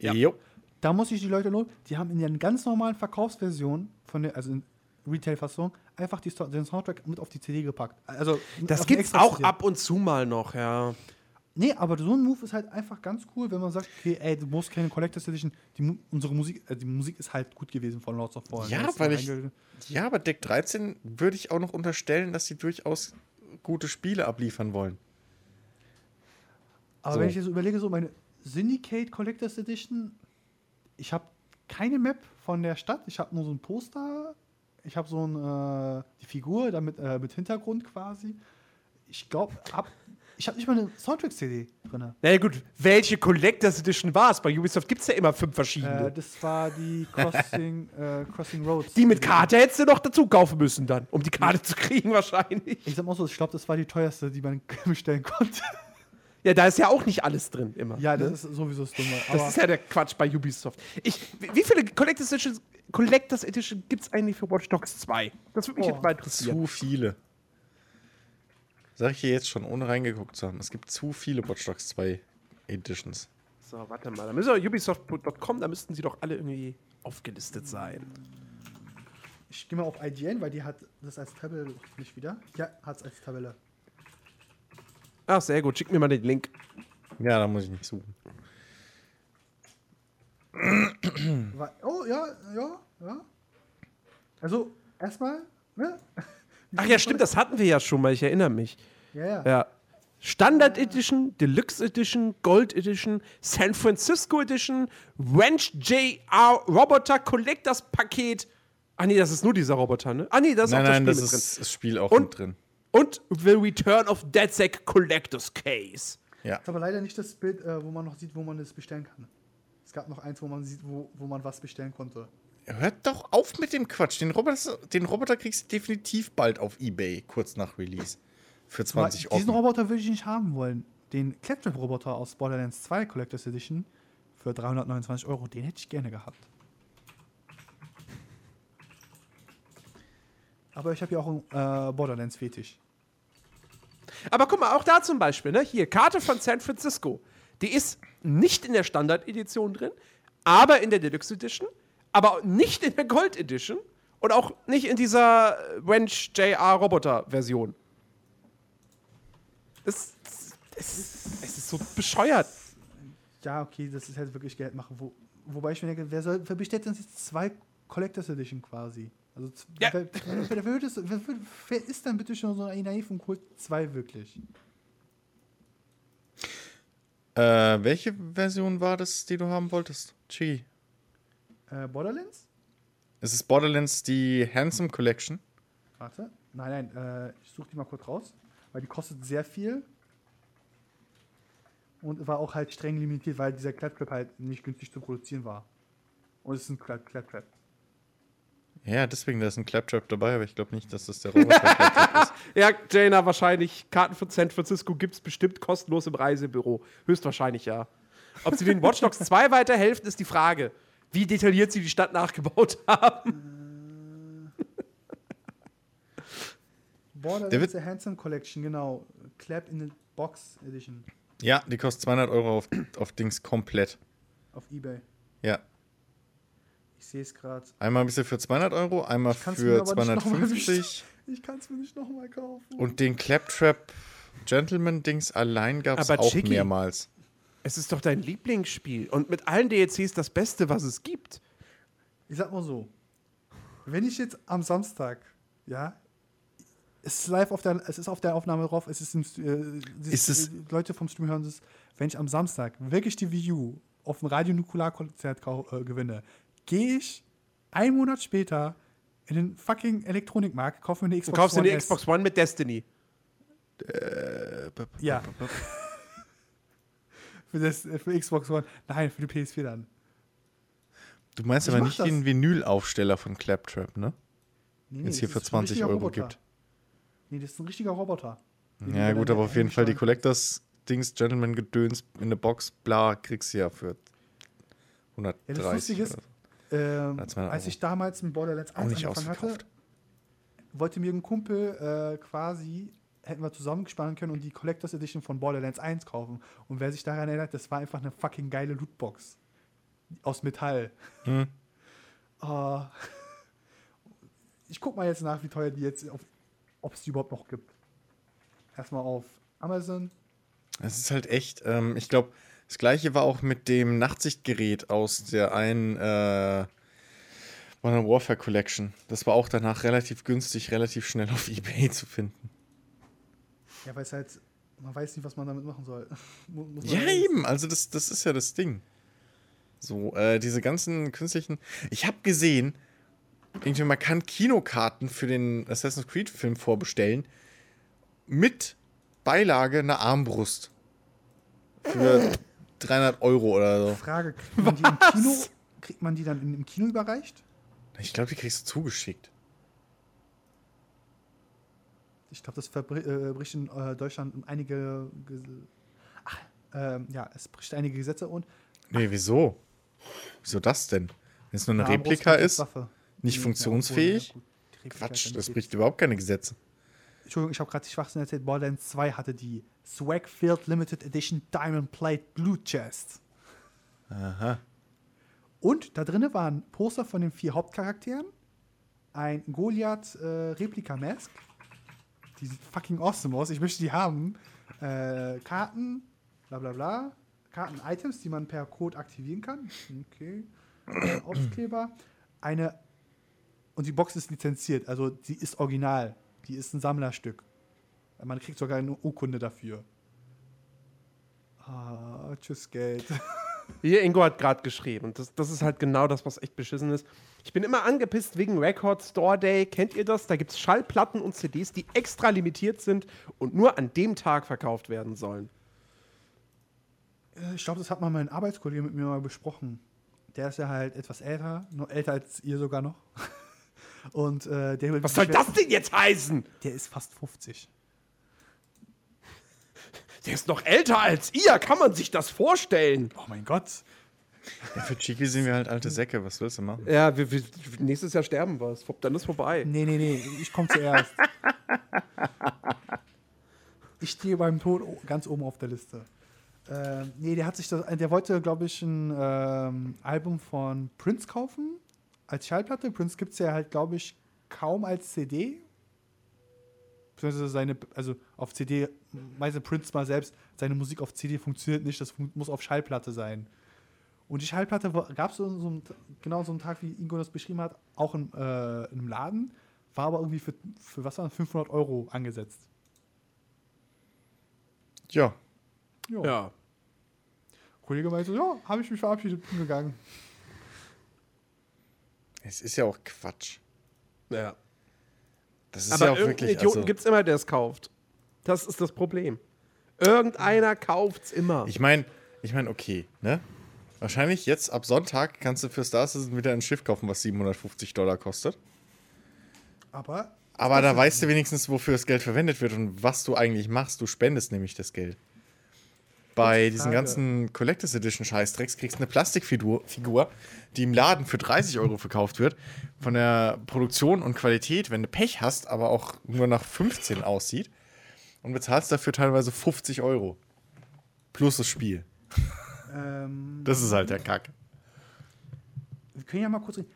Ja.
Jo.
Da muss ich die Leute loben, die haben in der ganz normalen Verkaufsversion, von der, also in Retail-Fassung, einfach die, den Soundtrack mit auf die CD gepackt. Also,
Das gibt's
extra
auch
CD.
ab und zu mal noch, ja.
Nee, aber so ein Move ist halt einfach ganz cool, wenn man sagt, okay, ey, du musst keine Collectors Edition, die, unsere Musik, äh, die Musik ist halt gut gewesen von Lords of Fallen.
Ja, weil ich. Ja, aber Deck 13 würde ich auch noch unterstellen, dass sie durchaus gute Spiele abliefern wollen.
Aber
So.
wenn ich jetzt überlege, so meine Syndicate Collectors Edition, ich habe keine Map von der Stadt, ich habe nur so ein Poster, ich habe so ein, äh, die Figur damit, äh, mit Hintergrund quasi. Ich glaube, hab, ich habe nicht mal eine Soundtrack-CD drin.
Na ja, gut, welche Collectors Edition war es? Bei Ubisoft gibt's ja immer fünf verschiedene.
Äh, das war die Crossing, äh, Crossing Roads.
die mit Karte hättest du noch dazu kaufen müssen dann, um die Karte zu kriegen wahrscheinlich.
Ich sag mal so, ich glaube, das war die teuerste, die man bestellen konnte.
Ja, da ist ja auch nicht alles drin immer.
ja, das ist sowieso das Dumme.
Das ist ja der Quatsch bei Ubisoft. Ich, wie wie viele Collectors Edition, Collectors Edition gibt es eigentlich für Watch Dogs 2? Das würde mich
Oh,
jetzt mal interessieren.
Zu viele. Sag ich hier jetzt schon, ohne reingeguckt zu haben. Es gibt zu viele Watch Dogs 2 Editions.
So, warte mal. Da müssen wir Ubisoft.com, da müssten sie doch alle irgendwie aufgelistet sein.
ich gehe mal auf IGN, weil die hat das als Tabelle nicht wieder. Ja, hat es als Tabelle.
Ach, sehr gut. Schick mir mal den Link.
Ja, da muss ich nicht suchen.
Oh, ja, ja, ja. Also, erstmal, ne?
Ach ja, stimmt, das hatten wir ja schon mal. Ich erinnere mich.
Ja, ja.
Ja. Standard Edition, Deluxe Edition, Gold Edition, San Francisco Edition, Wrench JR Roboter Collectors Paket. Ah nee, das ist nur dieser Roboter, ne? Ah nee, das ist
Nein,
auch
nein,
das
das
Spiel mit
ist das Spiel auch
Und-
mit drin.
drin. Und The Return of DedSec Collectors Case.
Ja.
ist aber leider nicht das Bild, äh, wo man noch sieht, wo man das bestellen kann. Es gab noch eins, wo man sieht, wo, wo man was bestellen konnte.
Hört doch auf mit dem Quatsch. Den Roboter, den Roboter kriegst du definitiv bald auf Ebay, kurz nach Release. Für 20
Aber Diesen
Euro.
Roboter würde ich nicht haben wollen. Den Claptrap-Roboter aus Borderlands 2 Collectors Edition für 329 Euro, den hätte ich gerne gehabt. Aber ich habe ja auch einen äh, Borderlands-Fetisch.
Aber guck mal, auch da zum Beispiel, ne? Hier, Karte von San Francisco. Die ist nicht in der Standard-Edition drin, aber in der Deluxe Edition, aber nicht in der Gold Edition und auch nicht in dieser äh, Wrench JR Roboter-Version. Es, es, ist- es ist so bescheuert.
Ja, okay, das ist halt wirklich Geld machen. Wo, wobei ich mir denke, wer, soll, wer bestellt denn jetzt zwei Collectors Edition quasi? Also,
Ja.
wer, wer, wer, es- wer, wer, wer ist dann bitte schon so ein naiv und holt zwei wirklich?
Äh, welche Version war das, die du haben wolltest? Chigi.
Äh, Borderlands?
Es ist Borderlands die Handsome Collection.
Warte. Nein, nein, äh, ich suche die mal kurz raus, weil die kostet sehr viel. Und war auch halt streng limitiert, weil dieser Claptrap halt nicht günstig zu produzieren war. Und es ist ein Clap Claptrap.
Ja, deswegen, da ist ein Claptrap dabei, aber ich glaube nicht, dass das der Roboter Claptrap ist.
Ja, Jaina, wahrscheinlich. Karten von San Francisco gibt es bestimmt kostenlos im Reisebüro. Höchstwahrscheinlich ja. Ob sie den Watch Dogs 2 weiterhelfen, ist die Frage. Wie detailliert sie die Stadt nachgebaut haben.
Borderlands
Der wird-
The Handsome Collection, genau. Clap in the Box Edition
Ja, die kostet 200 Euro auf, auf Dings komplett.
auf Ebay.
Ja.
Ich sehe es gerade.
Einmal ein bisschen für 200 Euro, einmal für
aber nicht noch mal
250.
Ich kann es mir nicht nochmal kaufen.
Und den Claptrap Gentleman-Dings allein gab es
Aber
auch
Chicky.
mehrmals.
Es ist doch dein Lieblingsspiel und mit allen DLCs das Beste, was es gibt.
Ich sag mal so, wenn ich jetzt am Samstag, ja, es ist live auf der, es ist auf der Aufnahme drauf, es ist, im, äh,
Ist es-
Leute vom Stream hören es, wenn ich am Samstag wirklich die Wii U auf ein Radionukularkonzert kau- äh, gewinne, gehe ich einen Monat später in den fucking Elektronikmarkt, kaufe mir eine
Du
Xbox
kaufst dir
One
eine
S.
Xbox One mit Destiny.
Ja. für, das, äh, für Xbox One. Nein, für die PS4 dann.
Du meinst
Ich
aber nicht
das.
den Vinylaufsteller von Claptrap, ne?
Nee,
Wenn's hier für
ist ein
20
richtiger
Euro
Roboter.
gibt.
Nee, das ist ein richtiger Roboter.
Ja, gut, aber auf jeden Fall die Collectors Dings Gentleman Gedöns in der Box, bla, kriegst du ja für 130.
Ja, das Lustige ist,
so.
Ähm,
Als
ich damals mit Borderlands 1
Auch nicht
angefangen hatte, wollte mir ein Kumpel äh, quasi, hätten wir zusammengespannt können und die Collectors Edition von Borderlands 1 kaufen. Und wer sich daran erinnert, das war einfach eine fucking geile Lootbox. Aus Metall.
Hm.
Äh, ich guck mal jetzt nach, wie teuer die jetzt, auf, ob es die überhaupt noch gibt. Erstmal auf Amazon.
Es ist halt echt, ähm, ich glaube, das gleiche war auch mit dem Nachtsichtgerät aus der einen äh, Modern Warfare Collection. Das war auch danach relativ günstig, relativ schnell auf Ebay zu finden.
Ja, weil es halt, man weiß nicht, was man damit machen soll.
Ja, eben, also das, das ist ja das Ding. So, äh, diese ganzen künstlichen. Ich habe gesehen, irgendwie, man kann Kinokarten für den Assassin's Creed-Film vorbestellen mit Beilage einer Armbrust. Für 300 Euro oder so.
Frage, kriegt man die im Kino, kriegt man die dann in- im Kino überreicht?
Ich glaube, die kriegst du zugeschickt.
Ich glaube, das äh, bricht in äh, Deutschland einige Ach, ähm, ja, es bricht einige Gesetze und
Nee, wieso? Wieso das denn? Wenn es nur eine
eine
Replika ist,
Armbrust
nicht funktionsfähig? Quatsch, das bricht überhaupt keine Gesetze.
Entschuldigung, ich habe gerade die Schwachsinn erzählt. Borderlands 2 hatte die Swag Field Limited Edition Diamond Plate Blue Chest.
Aha.
Und da drinnen waren Poster von den vier Hauptcharakteren, ein Goliath äh, Replika Mask. Die sieht fucking awesome aus. Ich möchte die haben. Äh, Karten, bla bla bla. Karten-Items, die man per Code aktivieren kann. Okay. Äh, Aufkleber. Eine. Und die Box ist lizenziert, also sie ist original. Die ist ein Sammlerstück. Man kriegt sogar eine Urkunde dafür. Ah, tschüss, Geld.
Hier, Ingo hat gerade geschrieben. Und das, das ist halt genau das, was echt beschissen ist. Ich bin immer angepisst wegen Record Store Day. Kennt ihr das? Da gibt es Schallplatten und CDs, die extra limitiert sind und nur an dem Tag verkauft werden sollen.
Äh, Ich glaube, das hat mal mein Arbeitskollege mit mir mal besprochen. Der ist ja halt etwas älter, noch älter als ihr sogar noch. Und äh, der
Was soll das denn jetzt heißen?
Der ist fast 50.
Der ist noch älter als ihr. Kann man sich das vorstellen?
Oh mein Gott.
Ja, für Chiki sind wir halt alte Säcke. Was willst du machen?
Ja, wir, wir, nächstes Jahr sterben wir. Dann ist vorbei.
Nee, nee, nee, ich komme zuerst. ich stehe beim Tod ganz oben auf der Liste. Ähm, nee, der hat sich das, der wollte, glaube ich, ein ähm, Album von Prince kaufen als Schallplatte. Prince gibt es ja halt, glaube ich, kaum als CD. Beziehungsweise seine, also auf CD, meinte Prince mal selbst, seine Musik auf CD funktioniert nicht, das fun muss auf Schallplatte sein. Und die Schallplatte gab es so, genau so einen Tag, wie Ingo das beschrieben hat, auch in, äh, in einem Laden, war aber irgendwie für, für was waren das, 500 Euro angesetzt.
Ja.
Jo.
Ja.
Kollege meinte, ja, habe ich mich verabschiedet, bin gegangen.
Es ist ja auch Quatsch.
ja.
Das ist
Aber
ja auch wirklich.
Idioten
Also,
gibt es immer, der es kauft. Das ist das Problem. Irgendeiner kauft's immer.
ich meine, ich meine, okay, ne? Wahrscheinlich jetzt ab Sonntag kannst du für Star Citizen wieder ein Schiff kaufen, was 750 Dollar kostet.
Aber
Aber da weißt du wenigstens, wofür das Geld verwendet wird und was du eigentlich machst. Du spendest nämlich das Geld. Bei diesen ganzen Collectors Edition Scheißdrecks kriegst du eine Plastikfigur, Figur, die im Laden für 30 Euro verkauft wird. Von der Produktion und Qualität, wenn du Pech hast, aber auch nur nach 15 aussieht. Und bezahlst dafür teilweise 50 Euro. Plus das Spiel.
ähm,
Das ist halt der Kack.
wir können ja mal kurz reden.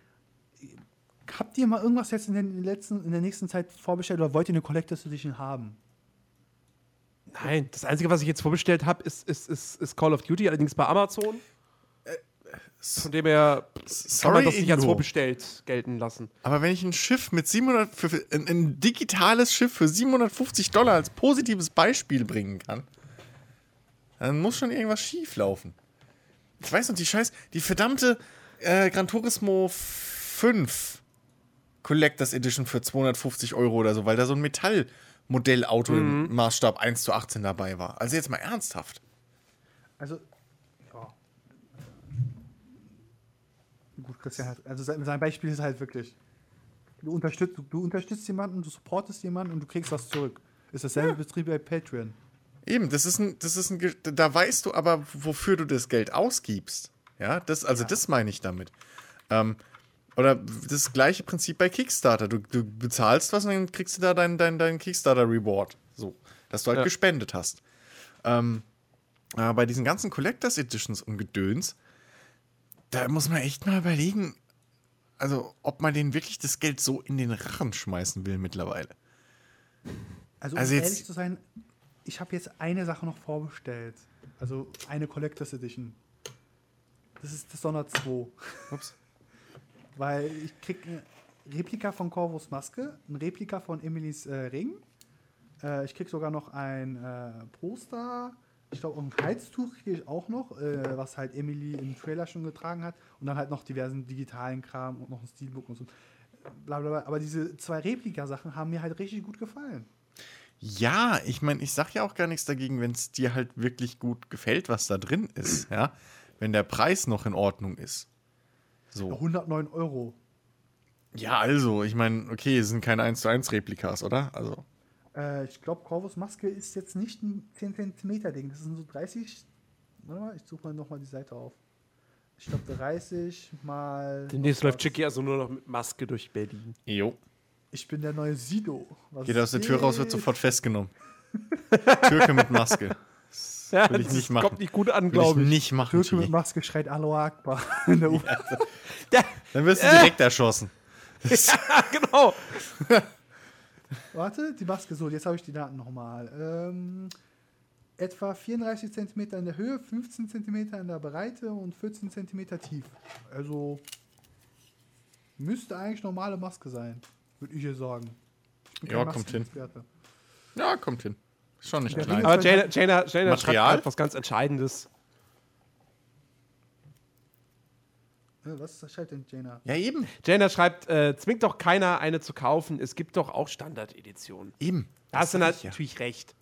Habt ihr mal irgendwas jetzt in, den letzten, in der nächsten Zeit vorbestellt oder wollt ihr eine Collectors Edition haben?
Nein, das Einzige, was ich jetzt vorbestellt habe, ist, ist, ist, ist Call of Duty, allerdings bei Amazon. Von dem her kann
Sorry,
man das nicht als vorbestellt gelten lassen.
Aber wenn ich ein Schiff mit 700, für, für, ein, ein digitales Schiff für 750 Dollar als positives Beispiel bringen kann, dann muss schon irgendwas schief laufen. Ich weiß noch, die Scheiß, die verdammte äh, Gran Turismo 5 Collectors Edition für 250 Euro oder so, weil da so ein Metallmodellauto im Maßstab 1 zu 18 dabei war. Also jetzt mal ernsthaft.
Also, ja. Gut, Christian hat, also sein, Beispiel ist halt wirklich, du unterstützt, du, du unterstützt jemanden, du supportest jemanden und du kriegst was zurück. Ist dasselbe Betrieb bei Patreon.
Eben, das ist ein, das ist ein, da weißt du aber, wofür du das Geld ausgibst. Ja, das, also das meine ich damit. Ähm, oder das gleiche Prinzip bei Kickstarter. Du, du bezahlst was und dann kriegst du da deinen dein, dein Kickstarter-Reward. So, dass du halt
Ja.
gespendet hast. Ähm, aber bei diesen ganzen Collectors Editions und Gedöns, da muss man echt mal überlegen, also ob man denen wirklich das Geld so in den Rachen schmeißen will mittlerweile.
Also,
Also
um
jetzt-
ehrlich zu sein, ich habe jetzt eine Sache noch vorbestellt. Also eine Collectors Edition. Das ist Dishonored 2.
Ups.
Weil ich krieg ein Replika von Corvus Maske, ein Replika von Emilys äh, Ring. Äh, ich krieg sogar noch ein äh, Poster. Ich glaube, ein Halstuch kriege ich auch noch, äh, was halt Emily im Trailer schon getragen hat. Und dann halt noch diversen digitalen Kram und noch ein Steelbook und so. Bla, bla, bla. Aber diese zwei Replika-Sachen haben mir halt richtig gut gefallen.
Ja, ich meine, ich sag ja auch gar nichts dagegen, wenn es dir halt wirklich gut gefällt, was da drin ist, ja. Wenn der Preis noch in Ordnung ist. So.
109 Euro.
Ja, also, ich meine, okay, es sind keine 1 zu 1 Replikas, oder? Also.
Äh, ich glaube, Corvus Maske ist jetzt nicht ein 10 cm Ding. Das sind so 30. Warte mal, ich suche mal nochmal die Seite auf. Ich glaube 30 mal.
Demnächst läuft Chicky also nur noch mit Maske durch Berlin.
Jo.
Ich bin der neue Sido. Was
Geht aus der Tür raus, wird sofort festgenommen. Türke mit Maske.
Ja,
will ich
das
nicht machen.
kommt nicht gut an, glaube ich.
nicht machen.
Türke mit
Chigi.
Maske schreit Allahu Akbar. In der U
Ja,
Dann wirst du direkt erschossen.
genau.
Warte, die Maske, so, jetzt habe ich die Daten nochmal. Ähm, etwa 34 cm in der Höhe, 15 cm in der Breite und 14 cm tief. Also müsste eigentlich normale Maske sein, würde ich hier sagen. Ich
Ja, kommt hin. Ja, kommt hin. Schon nicht
Ja,
klein.
Aber Jaina, Jaina schreibt
Material?
grad was ganz Entscheidendes.
Was schreibt denn Jaina?
Ja, eben.
Jaina schreibt, äh, zwingt doch keiner, eine zu kaufen. Es gibt doch auch Standard-Editionen.
Eben.
Da hast du
sag ich ja.
natürlich recht.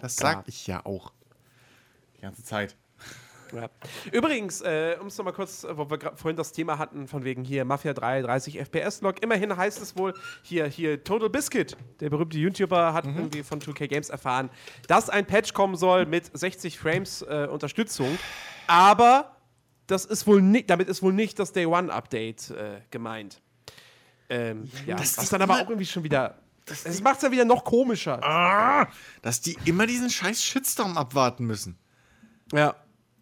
Das
Klar.
sag ich ja auch. Die ganze Zeit.
Ja. Übrigens, äh, um es nochmal kurz, äh, wo wir vorhin das Thema hatten, von wegen hier Mafia 3, 30 FPS-Log. Immerhin heißt es wohl, hier, hier Total Biscuit, der berühmte YouTuber, hat irgendwie von 2K Games erfahren, dass ein Patch kommen soll mit 60 Frames äh, Unterstützung. Aber das ist wohl nicht, damit ist wohl nicht das Day One-Update äh, gemeint. Ähm, ja,
das
was
ist
dann aber auch irgendwie schon wieder. Das macht es ja wieder noch komischer.
Dass die immer diesen scheiß Shitstorm abwarten müssen.
Ja.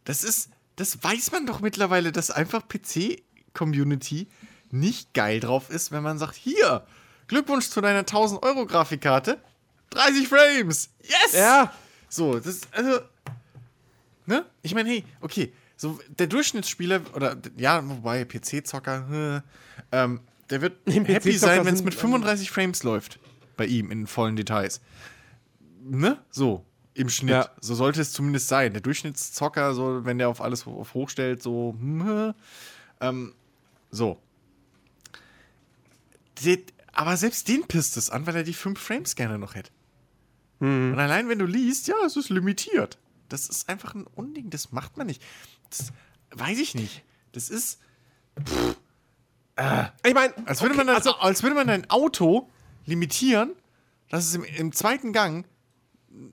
Das ist, das weiß man doch mittlerweile, dass einfach PC-Community nicht geil drauf ist, wenn man sagt, hier, Glückwunsch zu deiner 1000 Euro Grafikkarte, 30 Frames, yes!
Ja.
So, das ist, also, ne? Ich meine, hey, okay, so der Durchschnittsspieler, oder, ja, wobei, PC-Zocker, äh, ähm, der wird happy sein, wenn es mit 35 Frames läuft. Bei ihm in vollen Details. Ne? So, im Schnitt.
Ja.
So sollte es zumindest sein. Der Durchschnittszocker, so, wenn der auf alles auf hoch stellt, so, hm, ähm, so. Die, aber selbst den pisst es an, weil er die 5 Frames gerne noch hätte. Und allein wenn du liest, ja, es ist limitiert. Das ist einfach ein Unding, das macht man nicht. Das weiß ich nicht. Das ist,
Ich meine,
als würde, man dann, als würde man ein Auto limitieren, dass es im, im zweiten Gang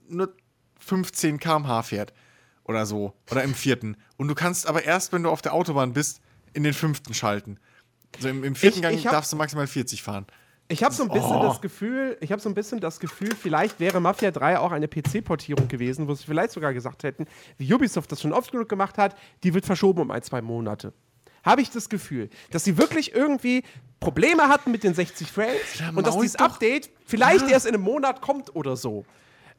nur 15 km/h fährt. Oder so. Oder im vierten. Und du kannst aber erst, wenn du auf der Autobahn bist, in den fünften schalten. Also im, im vierten
Ich-
Gang
ich
darfst du maximal 40 fahren.
Ich habe so ein bisschen
Oh.
das Gefühl, ich habe so ein bisschen das Gefühl, vielleicht wäre Mafia 3 auch eine PC-Portierung gewesen, wo sie vielleicht sogar gesagt hätten, wie Ubisoft das schon oft genug gemacht hat, die wird verschoben um ein, zwei Monate. Habe ich das Gefühl, dass sie wirklich irgendwie Probleme hatten mit den 60 Frames
Ja,
und dass dieses. Update vielleicht
Ja.
erst in einem Monat kommt oder so.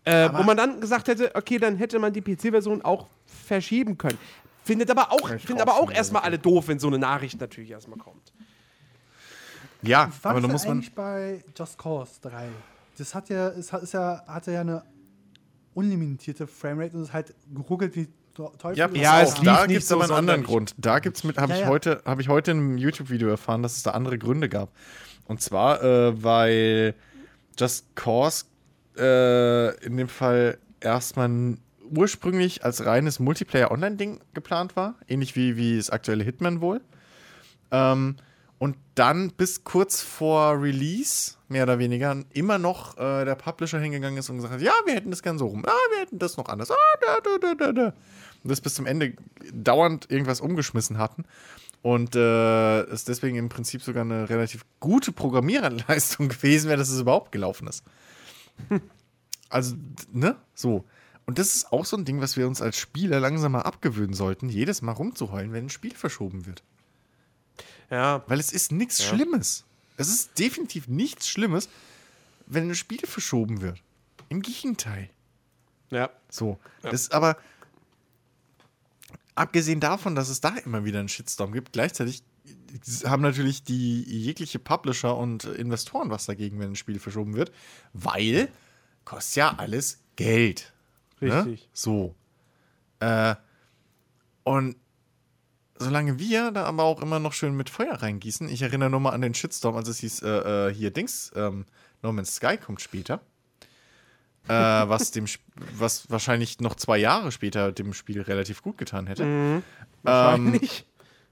Äh, wo man dann gesagt hätte, okay, dann hätte man die PC-Version auch verschieben können. Findet aber auch, finden aber auch erstmal alle doof, wenn so eine Nachricht natürlich erstmal kommt.
Ja,
Was
aber da muss man.
eigentlich bei Just Cause 3? Das hat ja, es hat, ist ja, hatte ja eine unlimitierte Framerate und ist halt geruckelt wie Teufel.
Ja,
Ja, es
da
nicht
gibt es
so
aber einen anderen. Grund. Da gibt's mit, habe
Ja,
ich
ja.
heute, habe ich heute in einem YouTube-Video erfahren, dass es da andere Gründe gab. Und zwar, äh, weil Just Cause äh, in dem Fall erstmal ursprünglich als reines Multiplayer-Online-Ding geplant war, ähnlich wie, wie das aktuelle Hitman wohl. Ähm, und dann bis kurz vor Release, mehr oder weniger, immer noch äh, der Publisher hingegangen ist und gesagt hat, ja, wir hätten das gern so rum, ja, wir hätten das noch anders, ah, da, da, da, da. Und das bis zum Ende dauernd irgendwas umgeschmissen hatten. Und äh, es deswegen im Prinzip sogar eine relativ gute Programmiererleistung gewesen wäre, dass es überhaupt gelaufen ist. Also, d- ne? So. Und das ist auch so ein Ding, was wir uns als Spieler langsam mal abgewöhnen sollten, jedes Mal rumzuheulen, wenn ein Spiel verschoben wird.
Ja,
Weil es ist nichts Schlimmes. Es ist definitiv nichts Schlimmes, wenn ein Spiel verschoben wird. Im Gegenteil.
ja.
So. Das ist aber abgesehen davon, dass es da immer wieder einen Shitstorm gibt, gleichzeitig haben natürlich die jegliche Publisher und Investoren was dagegen, wenn ein Spiel verschoben wird, weil kostet ja alles Geld. Ne?
Richtig.
So. Äh, und solange wir da aber auch immer noch schön mit Feuer reingießen, ich erinnere nur mal an den Shitstorm, als es hieß, äh, äh, hier Dings, ähm, No Man's Sky kommt später. äh, was dem was wahrscheinlich noch zwei Jahre später dem Spiel relativ gut getan hätte. Ähm,
Wahrscheinlich.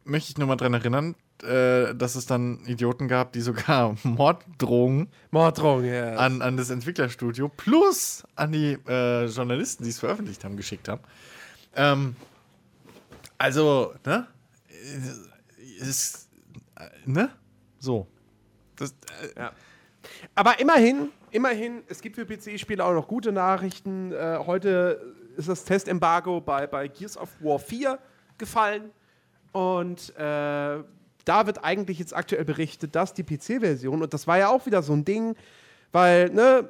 möchte ich nur mal dran erinnern, äh, dass es dann Idioten gab, die sogar Morddrohungen
Morddrohung, ja.
an, an das Entwicklerstudio plus an die äh, Journalisten, die es veröffentlicht haben, geschickt haben. Ähm, also, ne? Äh, Ist, äh, ne? So. Das, äh,
Ja. Aber immerhin, immerhin, es gibt für PC-Spiele auch noch gute Nachrichten. Äh, heute ist das Testembargo bei, bei Gears of War 4 gefallen. Und äh, da wird eigentlich jetzt aktuell berichtet, dass die PC-Version, und das war ja auch wieder so ein Ding, weil, ne,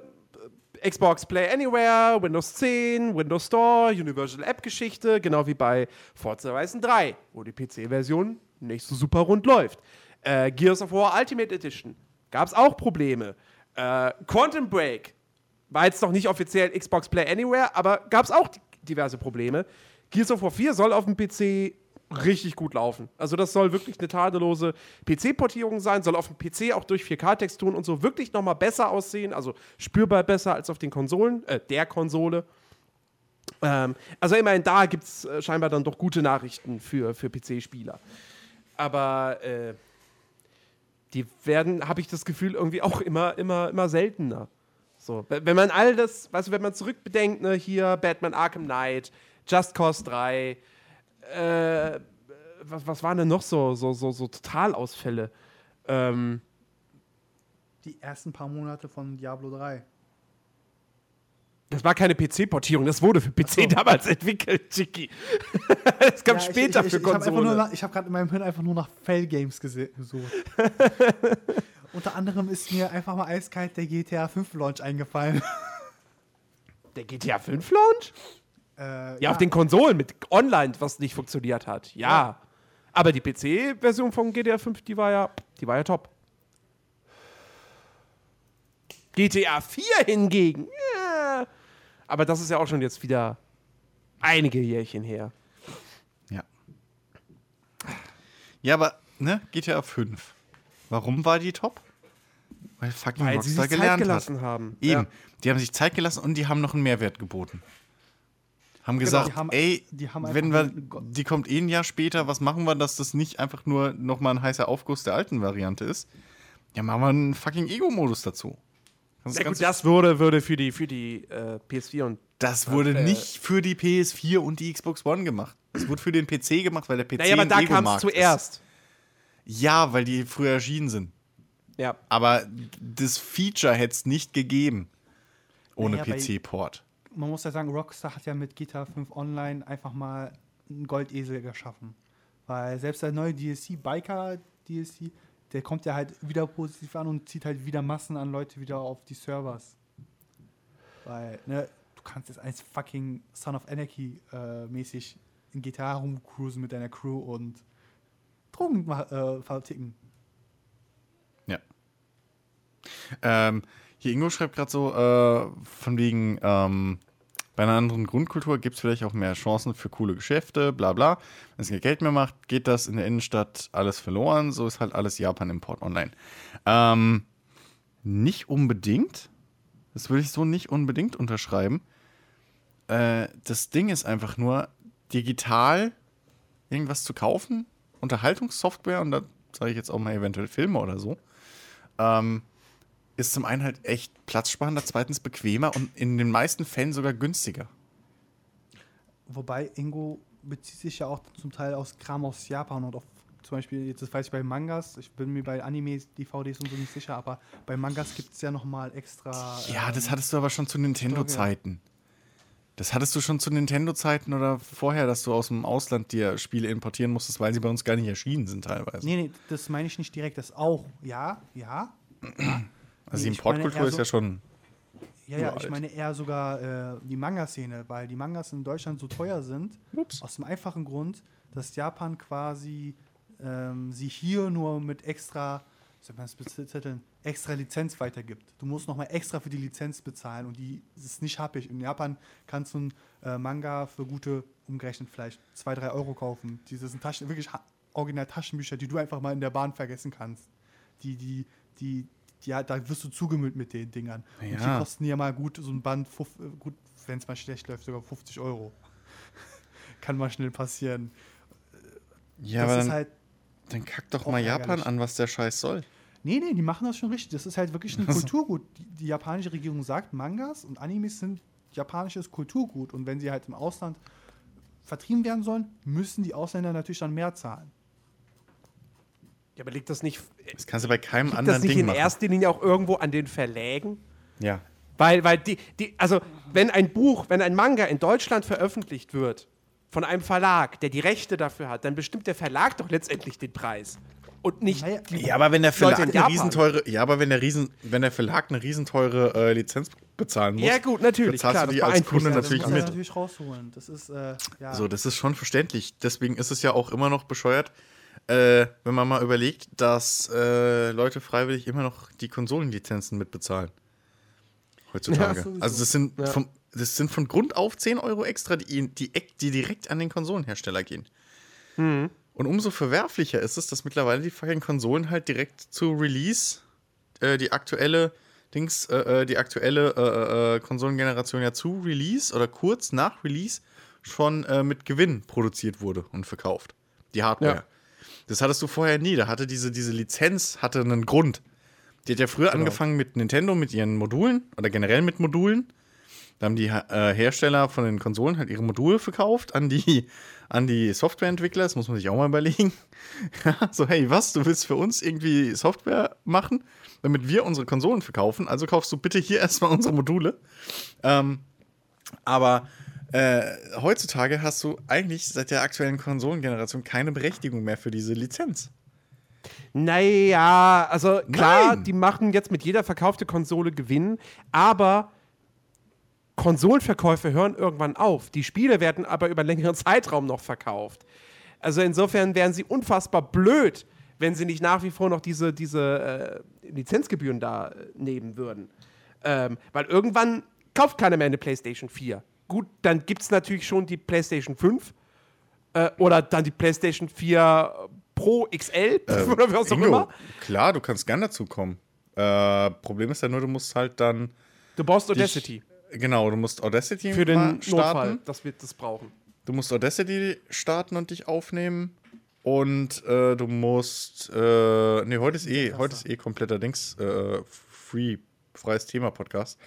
Xbox Play Anywhere, Windows 10, Windows Store, Universal App-Geschichte, genau wie bei Forza Horizon 3, wo die PC-Version nicht so super rund läuft. Äh, Gears of War Ultimate Edition gab es auch Probleme. Äh, Quantum Break war jetzt noch nicht offiziell Xbox Play Anywhere, aber gab es auch diverse Probleme. Gears of War 4 soll auf dem PC richtig gut laufen. Also das soll wirklich eine tadellose PC-Portierung sein, soll auf dem PC auch durch 4K-Texturen und so wirklich noch mal besser aussehen, also spürbar besser als auf den Konsolen, äh, der Konsole. Ähm, also immerhin da gibt es äh, scheinbar dann doch gute Nachrichten für, für PC-Spieler. Aber äh, die werden, habe ich das Gefühl, irgendwie auch immer, immer, immer seltener. So, wenn man all das, weißt du, wenn man zurückbedenkt, ne, hier Batman Arkham Knight, Just Cause 3, äh, was, was waren denn noch so, so, so, so Totalausfälle? Ähm,
Die ersten paar Monate von Diablo 3.
das war keine PC-Portierung, das wurde für PC damals entwickelt, Chicky. Es kam
Ja,
später
ich, ich,
für
ich nur
Konsole.
Ich habe gerade in meinem Hirn einfach nur nach Fail-Games gese- gesucht. Unter anderem ist mir einfach mal eiskalt der GTA 5 Launch eingefallen.
Der GTA 5 Launch?
Äh,
Ja, auf den Konsolen mit Online, was nicht funktioniert hat. Ja. Aber die PC-Version von GTA 5, die war ja, die war ja top. GTA 4 hingegen, ja. Aber das ist ja auch schon jetzt wieder einige Jährchen her.
Ja. Ja, aber, ne, GTA 5. Warum war die top? Weil fucking
Weil sie
Rockstar
sich Zeit
gelernt
gelassen
hat.
haben.
Eben.
Ja.
Die haben sich Zeit gelassen und die haben noch einen Mehrwert geboten. Haben gesagt,
die haben-
ey,
die haben
wenn wir, die kommt eh ein Jahr später, was machen wir, dass das nicht einfach nur nochmal ein heißer Aufguss der alten Variante ist? Ja, machen wir einen fucking Ego-Modus dazu. Das,
gut, das würde, würde für die, für die äh, PS4 und
das wurde
äh,
nicht für die PS4 und die Xbox One gemacht. Es wurde für den PC gemacht, weil der PC
Naja, aber
ein
da kam es zuerst.
Ist. Ja, weil die früher erschienen sind.
Ja.
Aber das Feature hätte es nicht gegeben ohne
Naja,
PC-Port.
Man muss ja sagen, Rockstar hat ja mit GTA 5 Online einfach mal einen Goldesel geschaffen. Weil selbst der neue DLC, Biker DLC, der kommt ja halt wieder positiv an und zieht halt wieder Massen an Leute wieder auf die Servers. Weil, ne, du kannst jetzt als fucking Son of Anarchy äh, mäßig in GTA rumcruisen mit deiner Crew und Drogen äh, verticken.
Ja. Ähm, hier Ingo schreibt gerade so, äh, von wegen, ähm, bei einer anderen Grundkultur gibt es vielleicht auch mehr Chancen für coole Geschäfte, bla bla. Wenn es kein Geld mehr macht, geht das in der Innenstadt alles verloren. So ist halt alles Japan-Import online. Ähm, nicht unbedingt. Das würde ich so nicht unbedingt unterschreiben. Äh, das Ding ist einfach nur, digital irgendwas zu kaufen, Unterhaltungssoftware, und da sage ich jetzt auch mal eventuell Filme oder so, ähm, ist zum einen halt echt platzsparender, zweitens bequemer und in den meisten Fällen sogar günstiger.
Wobei Ingo bezieht sich ja auch zum Teil aus Kram aus Japan und auf zum Beispiel, jetzt weiß ich bei Mangas, ich bin mir bei Animes, DVDs und so nicht sicher, aber bei Mangas gibt es ja nochmal extra.
Ja,
ähm,
das hattest du aber schon zu Nintendo-Zeiten. Das hattest du schon zu Nintendo-Zeiten oder vorher, dass du aus dem Ausland dir Spiele importieren musstest, weil sie bei uns gar nicht erschienen sind teilweise.
Nee, nee, das meine ich nicht direkt, das auch. Ja, ja.
Also die Importkultur ist
so-
ja schon.
Ja, ja, ich meine eher sogar äh, die Manga-Szene, weil die Mangas in Deutschland so teuer sind.
Ups.
Aus dem einfachen Grund, dass Japan quasi ähm, sie hier nur mit extra, soll man das extra Lizenz weitergibt. Du musst nochmal extra für die Lizenz bezahlen und die ist nicht happig. In Japan kannst du ein äh, Manga für gute, umgerechnet vielleicht 2, 3 Euro kaufen. Diese sind Taschen, wirklich original Taschenbücher, die du einfach mal in der Bahn vergessen kannst. Die, die, die, die, ja, da wirst du zugemüllt mit den Dingern. Und die
Ja.
kosten ja mal gut, so ein Band, äh, gut, wenn es mal schlecht läuft, sogar 50 Euro. Kann mal schnell passieren.
Ja,
das
aber
ist
dann,
halt,
dann kack doch mal Japan an, was der Scheiß soll.
nee, nee, die machen das schon richtig. Das ist halt wirklich ein Kulturgut. Die, die japanische Regierung sagt, Mangas und Animes sind japanisches Kulturgut. Und wenn sie halt im Ausland vertrieben werden sollen, müssen die Ausländer natürlich dann mehr zahlen.
Ja, aber liegt das nicht,
Das kannst du bei keinem
liegt
anderen
das nicht
Ding
in
machen.
erster Linie auch irgendwo an den Verlägen?
Ja.
Weil, weil die, die, also wenn ein Buch, wenn ein Manga in Deutschland veröffentlicht wird von einem Verlag, der die Rechte dafür hat, dann bestimmt der Verlag doch letztendlich den Preis. Und nicht
Ja, aber wenn der Verlag
in
eine riesenteure, ja, aber wenn der Riesen, wenn der Verlag eine riesenteure äh, Lizenz bezahlen muss,
Ja, gut, natürlich,
bezahlst
klar,
du
das
die als Kunde
ja,
natürlich mit.
natürlich rausholen. Das ist, äh, ja.
So, das ist schon verständlich. Deswegen ist es ja auch immer noch bescheuert, äh, wenn man mal überlegt, dass äh, Leute freiwillig immer noch die Konsolenlizenzen mitbezahlen. heutzutage.
Ja,
also das sind,
Ja.
vom, das sind von Grund auf 10 Euro extra, die, die, die direkt an den Konsolenhersteller gehen.
Mhm.
Und umso verwerflicher ist es, dass mittlerweile die fucking Konsolen halt direkt zu Release äh, die aktuelle Dings, äh, äh, die aktuelle äh, Konsolengeneration ja zu Release oder kurz nach Release schon mit Gewinn produziert wurde und verkauft. Die Hardware.
Ja.
Das hattest du vorher nie. Da hatte diese, diese Lizenz hatte einen Grund. Die hat ja früher angefangen mit Nintendo, mit ihren Modulen oder generell mit Modulen. Da haben die äh, Hersteller von den Konsolen halt ihre Module verkauft an die, an die Softwareentwickler. Das muss man sich auch mal überlegen. Ja, so, hey, was? Du willst für uns irgendwie Software machen, damit wir unsere Konsolen verkaufen? Also kaufst du bitte hier erstmal unsere Module. Ähm, aber äh, heutzutage hast du eigentlich seit der aktuellen Konsolengeneration keine Berechtigung mehr für diese Lizenz.
Naja, also klar,
Nein.
die machen jetzt mit jeder verkaufte Konsole Gewinn, aber Konsolenverkäufe hören irgendwann auf. Die Spiele werden aber über einen längeren Zeitraum noch verkauft. Also insofern wären sie unfassbar blöd, wenn sie nicht nach wie vor noch diese, diese äh, Lizenzgebühren da äh, nehmen würden. Ähm, weil irgendwann kauft keiner mehr eine PlayStation 4. Gut, dann gibt es natürlich schon die PlayStation 5 äh, oder dann die PlayStation 4 Pro XL oder was auch
Ingo,
immer.
klar, du kannst gern dazu kommen. Äh, Problem ist ja nur, du musst halt dann.
Du brauchst
dich-
Audacity
Genau, du musst Audacity
für den
starten.
Notfall, dass wir das brauchen.
Du musst Audacity starten und dich aufnehmen. Und äh, du musst. Äh, nee, heute ist eh, heute ist eh kompletter Dings. Äh, free, freies Thema-Podcast.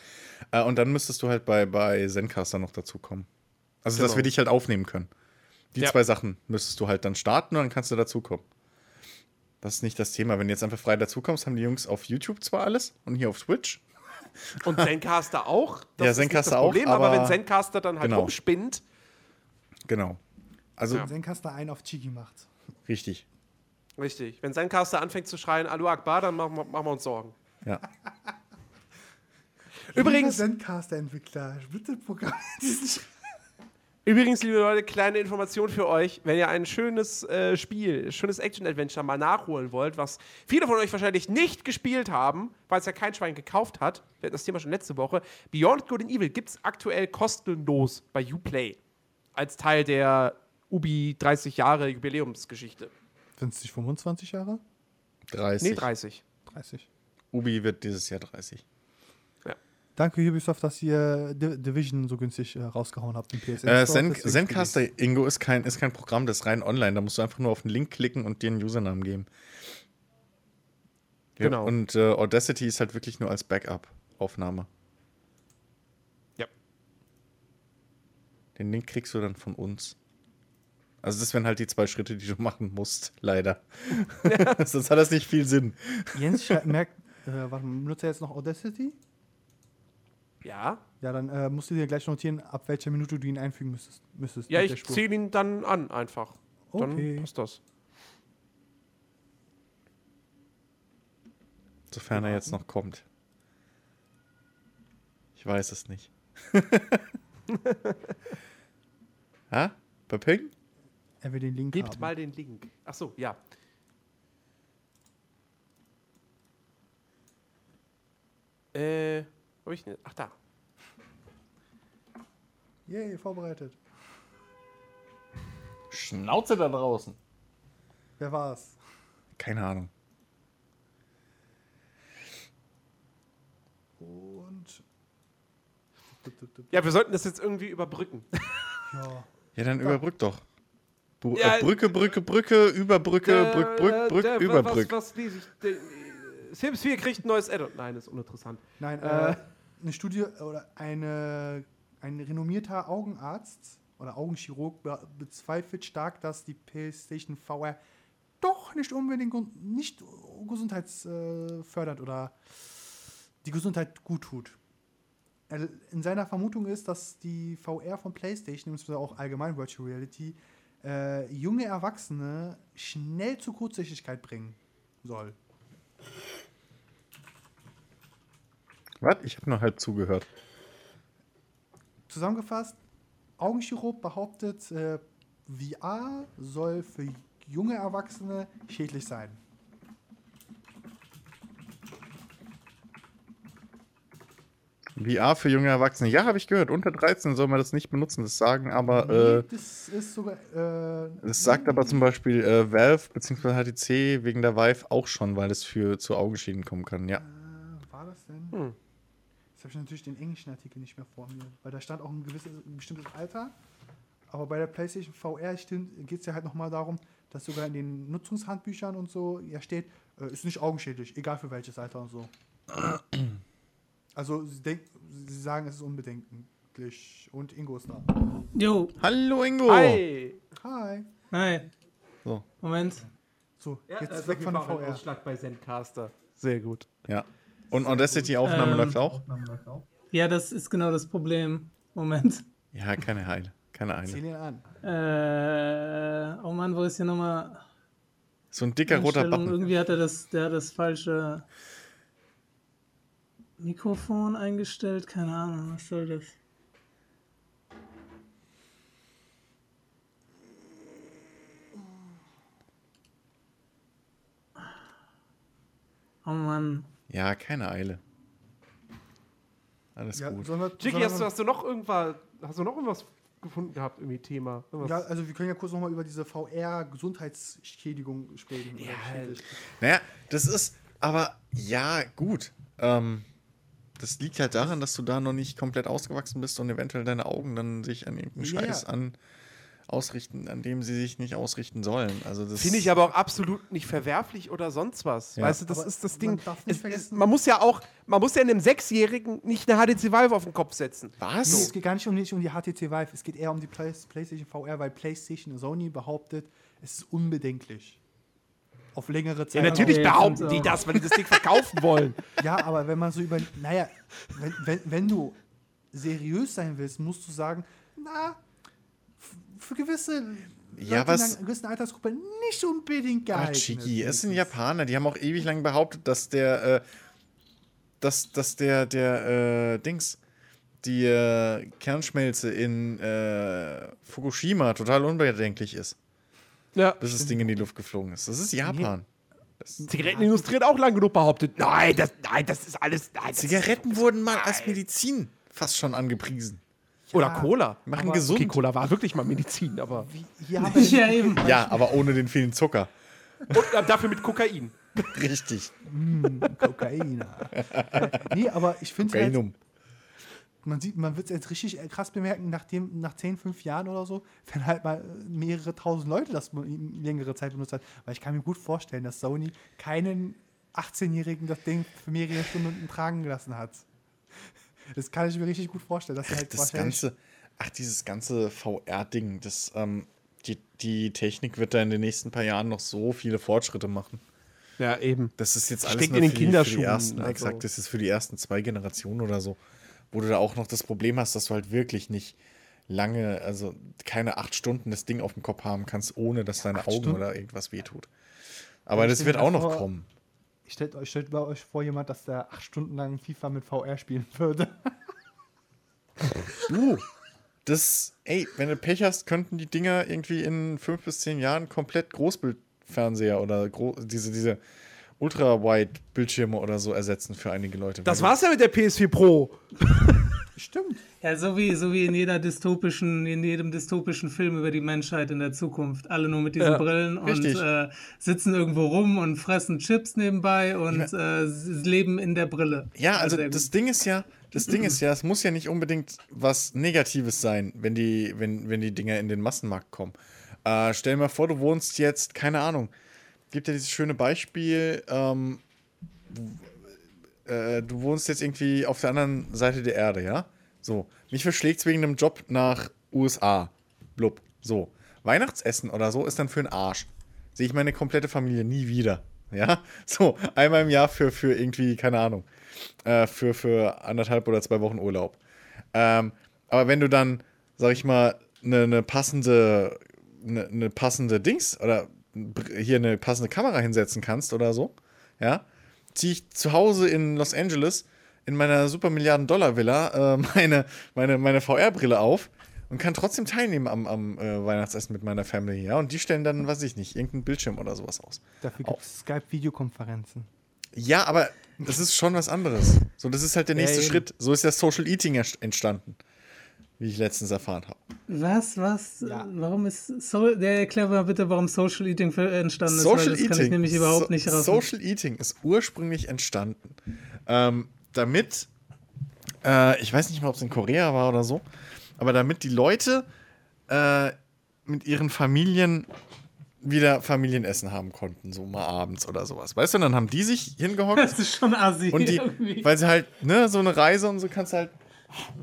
Äh, und dann müsstest du halt bei, bei Zencaster noch dazu kommen. Also, dass
Genau.
wir dich halt aufnehmen können. Die
Ja.
zwei Sachen müsstest du halt dann starten und dann kannst du dazukommen. Das ist nicht das Thema. Wenn du jetzt einfach frei dazukommst, haben die Jungs auf YouTube zwar alles und hier auf Twitch.
Und Zencaster auch. Das
Ja,
ist nicht
Zencaster
das Problem,
auch,
aber,
aber-
wenn Zencaster dann halt
Genau.
umspinnt,
Genau. Also,
Ja.
Zencaster einen auf Chigi macht.
richtig.
richtig. Wenn Zencaster anfängt zu schreien, Alu Akbar, dann machen wir, machen wir uns Sorgen.
Ja.
Übrigens,
Zencaster-Entwickler, bitte Programm diesen Sch
übrigens, liebe Leute, kleine Information für euch. Wenn ihr ein schönes äh, Spiel, schönes Action-Adventure mal nachholen wollt, was viele von euch wahrscheinlich nicht gespielt haben, weil es ja kein Schwein gekauft hat, wir hatten das Thema schon letzte Woche, Beyond Good and Evil gibt es aktuell kostenlos bei Uplay. Als Teil der Ubi 30 Jahre Jubiläumsgeschichte.
Sind es nicht 25 Jahre?
30.
Nee, 30.
30.
Ubi wird dieses Jahr 30.
Danke Ubisoft, dass ihr Di- Division so günstig äh, rausgehauen habt im PSN.
Äh. Zen Zencaster, Ingo, ist kein, ist kein Programm, das ist rein online. Da musst du einfach nur auf den Link klicken und dir einen Usernamen geben. Ja,
Genau.
Und äh, Audacity ist halt wirklich nur als Backup-Aufnahme.
Ja.
Den Link kriegst du dann von uns. Also das wären halt die zwei Schritte, die du machen musst, leider. Sonst hat das nicht viel Sinn.
Jens schreibt- merkt, äh, warte, mal, benutzt er jetzt noch Audacity?
Ja.
Ja, dann äh, musst du dir gleich notieren, ab welcher Minute du ihn einfügen müsstest. müsstest
Ja, ich zähle ihn dann an einfach.
Okay.
Dann passt das.
Sofern er jetzt noch kommt. Ich weiß es nicht. ha? Bei Ping?
Er will den Link
Gebt
haben.
mal den Link. Ach so, ja. Äh, wo hab ich denn? Ach da.
Yay, vorbereitet.
Schnauze da draußen.
Wer war's?
Keine Ahnung.
Und.
Ja, wir sollten das jetzt irgendwie überbrücken.
Ja.
Ja, dann überbrück doch.
Ja,
äh, Brücke, Brücke, Brücke, Überbrücke, Brück, Brück, Brück,
der-
Überbrück.
Was, was lese ich? Der, äh, Sims 4 kriegt ein neues Addon. Nein, ist uninteressant.
Nein,
Äh.
Äh, eine Studie oder eine, ein renommierter Augenarzt oder Augenchirurg be bezweifelt stark, dass die PlayStation VR doch nicht unbedingt nicht gesundheitsfördernd oder die Gesundheit gut tut. Er- In seiner Vermutung ist, dass die VR von PlayStation, beziehungsweise auch allgemein Virtual Reality, äh, junge Erwachsene schnell zur Kurzsichtigkeit bringen soll.
Was? Ich habe nur halb zugehört.
Zusammengefasst, Augenchirurg behauptet, äh, VR soll für junge Erwachsene schädlich sein.
VR für junge Erwachsene. Ja, habe ich gehört. Unter 13 soll man das nicht benutzen. Das sagen aber, äh,
das ist sogar. Äh,
das sagt aber zum Beispiel äh, Valve bzw. HTC wegen der Vive auch schon, weil es für zu Augenschäden kommen kann. Ja.
war das denn? Jetzt habe ich natürlich den englischen Artikel nicht mehr vor mir, weil da stand auch ein, gewisses, ein bestimmtes Alter. Aber bei der PlayStation VR geht es ja halt nochmal darum, dass sogar in den Nutzungshandbüchern und so ja steht, äh, ist nicht augenschädlich, egal für welches Alter und so. Also sie, denk, sie sagen, es ist unbedenklich. Und Ingo ist da.
Jo,
Hallo Ingo!
Hi.
Hi.
hi.
So,
Moment.
So,
Ja,
jetzt
ist
weg von der VR.
Ausschlag bei Zencaster. Sehr gut.
ja. Und Audacity-Aufnahme
Ähm,
läuft auch?
Ja, das ist genau das Problem. Moment.
Ja, keine Heile. Keine
Zähl
Eile.
ihn an.
Äh, oh Mann, wo ist hier nochmal
So ein dicker roter? Button.
Irgendwie hat er das, der hat das falsche Mikrofon eingestellt. Keine Ahnung, was soll das? Oh Mann.
Ja, keine Eile. Alles
Ja,
gut.
wir,
Jiggy, hast hast du noch irgendwas, hast du noch irgendwas gefunden gehabt, irgendwie Thema? Irgendwas?
ja, also wir können ja kurz nochmal über diese VR-Gesundheitsschädigung sprechen.
Ja.
Naja, das ist, aber ja, gut. Ähm, das liegt halt daran, dass du da noch nicht komplett ausgewachsen bist und eventuell deine Augen dann sich an irgendeinen
Ja,
Scheiß
ja.
an ausrichten, an dem sie sich nicht ausrichten sollen. Also das
Finde ich aber auch absolut nicht verwerflich oder sonst was.
Ja.
Weißt du, das
Aber
ist das
man
Ding.
darf nicht
Es,
vergessen-
es, man muss ja auch, man muss ja einem Sechsjährigen nicht eine HTC Vive auf den Kopf setzen.
Nee,
Was?
es geht gar nicht um, nicht um die HTC Vive, es geht eher um die Play PlayStation VR, weil PlayStation und Sony behauptet, es ist unbedenklich. Auf längere Zeit.
Ja, natürlich
Okay,
behaupten die das, weil die das Ding verkaufen wollen.
Ja, aber wenn man so über. Naja, wenn, wenn, wenn du seriös sein willst, musst du sagen, na, für gewisse.
Ja,
Leute
was-
in einer gewissen Altersgruppe nicht unbedingt
Ah,
geeignet.
Chiki, es sind Japaner, die haben auch ewig lang behauptet, dass der, äh, dass, dass der, der, äh, Dings, die äh, Kernschmelze in äh, Fukushima total unbedenklich ist,
Ja.
bis das Ding in die Luft geflogen ist. Das ist Japan.
Die Zigarettenindustrie hat auch lang genug behauptet, nein, das, nein, das ist alles. Nein, das
Zigaretten wurden mal als Medizin fast schon angepriesen.
Ist, oder Cola.
Machen
Aber-
gesund.
Okay, Cola war wirklich mal Medizin, aber.
Wie, haben wir
Ja, eben.
Ja, aber ohne den vielen Zucker.
Und äh, dafür mit Kokain.
Richtig.
Kokain. äh, nee, aber ich finde halt,
Kokainum.
man sieht, man wird es jetzt richtig äh, krass bemerken, nachdem, nach 10, 5 Jahren oder so, wenn halt mal äh, mehrere tausend Leute das längere Zeit benutzt hat. Weil ich kann mir gut vorstellen, dass Sony keinen 18-Jährigen das Ding für mehrere Stunden tragen gelassen hat. Das kann ich mir richtig gut vorstellen, dass halt
Das ganze, ach, dieses ganze VR-Ding, das, ähm, die, die Technik wird da in den nächsten paar Jahren noch so viele Fortschritte machen.
Ja, eben.
Das ist jetzt
Steckt
alles
in
nur
den
für die, für
Kinderschuhen,
die ersten,
also.
exakt, das ist für die ersten zwei Generationen oder so, wo du da auch noch das Problem hast, dass du halt wirklich nicht lange, also keine acht Stunden das Ding auf dem Kopf haben kannst, ohne dass deine Augen
Stunden?
oder irgendwas wehtut. Aber das wird auch noch kommen.
Stellt euch, stellt bei euch vor, jemand, dass der acht Stunden lang FIFA mit VR spielen würde.
Du, das, ey, wenn du Pech hast, könnten die Dinger irgendwie in fünf bis zehn Jahren komplett Großbildfernseher oder gro diese, diese Ultra-Wide-Bildschirme oder so ersetzen für einige Leute.
Das war's ja mit der PS4 Pro.
Stimmt.
Ja, so wie, so wie in jeder dystopischen, in jedem dystopischen Film über die Menschheit in der Zukunft. Alle nur mit diesen
Ja,
Brillen und äh, sitzen irgendwo rum und fressen Chips nebenbei und äh, s- leben in der Brille.
Ja, also das
gut.
Ding ist ja, das Ding ist ja, es muss ja nicht unbedingt was Negatives sein, wenn die, wenn, wenn die Dinger in den Massenmarkt kommen. Äh, stell dir mal vor, du wohnst jetzt, keine Ahnung, gibt ja dieses schöne Beispiel, ähm, äh, du wohnst jetzt irgendwie auf der anderen Seite der Erde, ja? So, mich verschlägt's wegen einem Job nach USA. Blub. So. Weihnachtsessen oder so ist dann für den Arsch. Sehe ich meine komplette Familie nie wieder. Ja? So, einmal im Jahr für, für irgendwie, keine Ahnung, äh, für, für anderthalb oder zwei Wochen Urlaub. Ähm, aber wenn du dann, sag ich mal, eine ne passende, eine ne passende Dings oder hier eine passende Kamera hinsetzen kannst oder so, ja, ziehe ich zu Hause in Los Angeles in meiner super Milliarden Dollar Villa äh, meine, meine, meine VR-Brille auf und kann trotzdem teilnehmen am, am äh, Weihnachtsessen mit meiner Family, ja. Und die stellen dann, weiß ich nicht, irgendeinen Bildschirm oder sowas aus.
Dafür gibt es Skype-Videokonferenzen.
Ja, aber das ist schon was anderes. So, das ist halt der nächste
eben.
Schritt. So ist ja Social Eating entstanden. Wie ich letztens erfahren habe.
Was, was,
Ja.
warum ist, so, der erklär mal bitte, warum Social Eating entstanden ist,
Social
weil das kann ich nämlich überhaupt
so,
nicht raus.
Social Eating ist ursprünglich entstanden, ähm, damit, äh, ich weiß nicht mal, ob es in Korea war oder so, aber damit die Leute äh, mit ihren Familien wieder Familienessen haben konnten, so mal abends oder sowas. Weißt du, und dann haben die sich hingehockt
Das ist schon assi
und die,
irgendwie.
weil sie halt, ne, so eine Reise und so kannst du halt,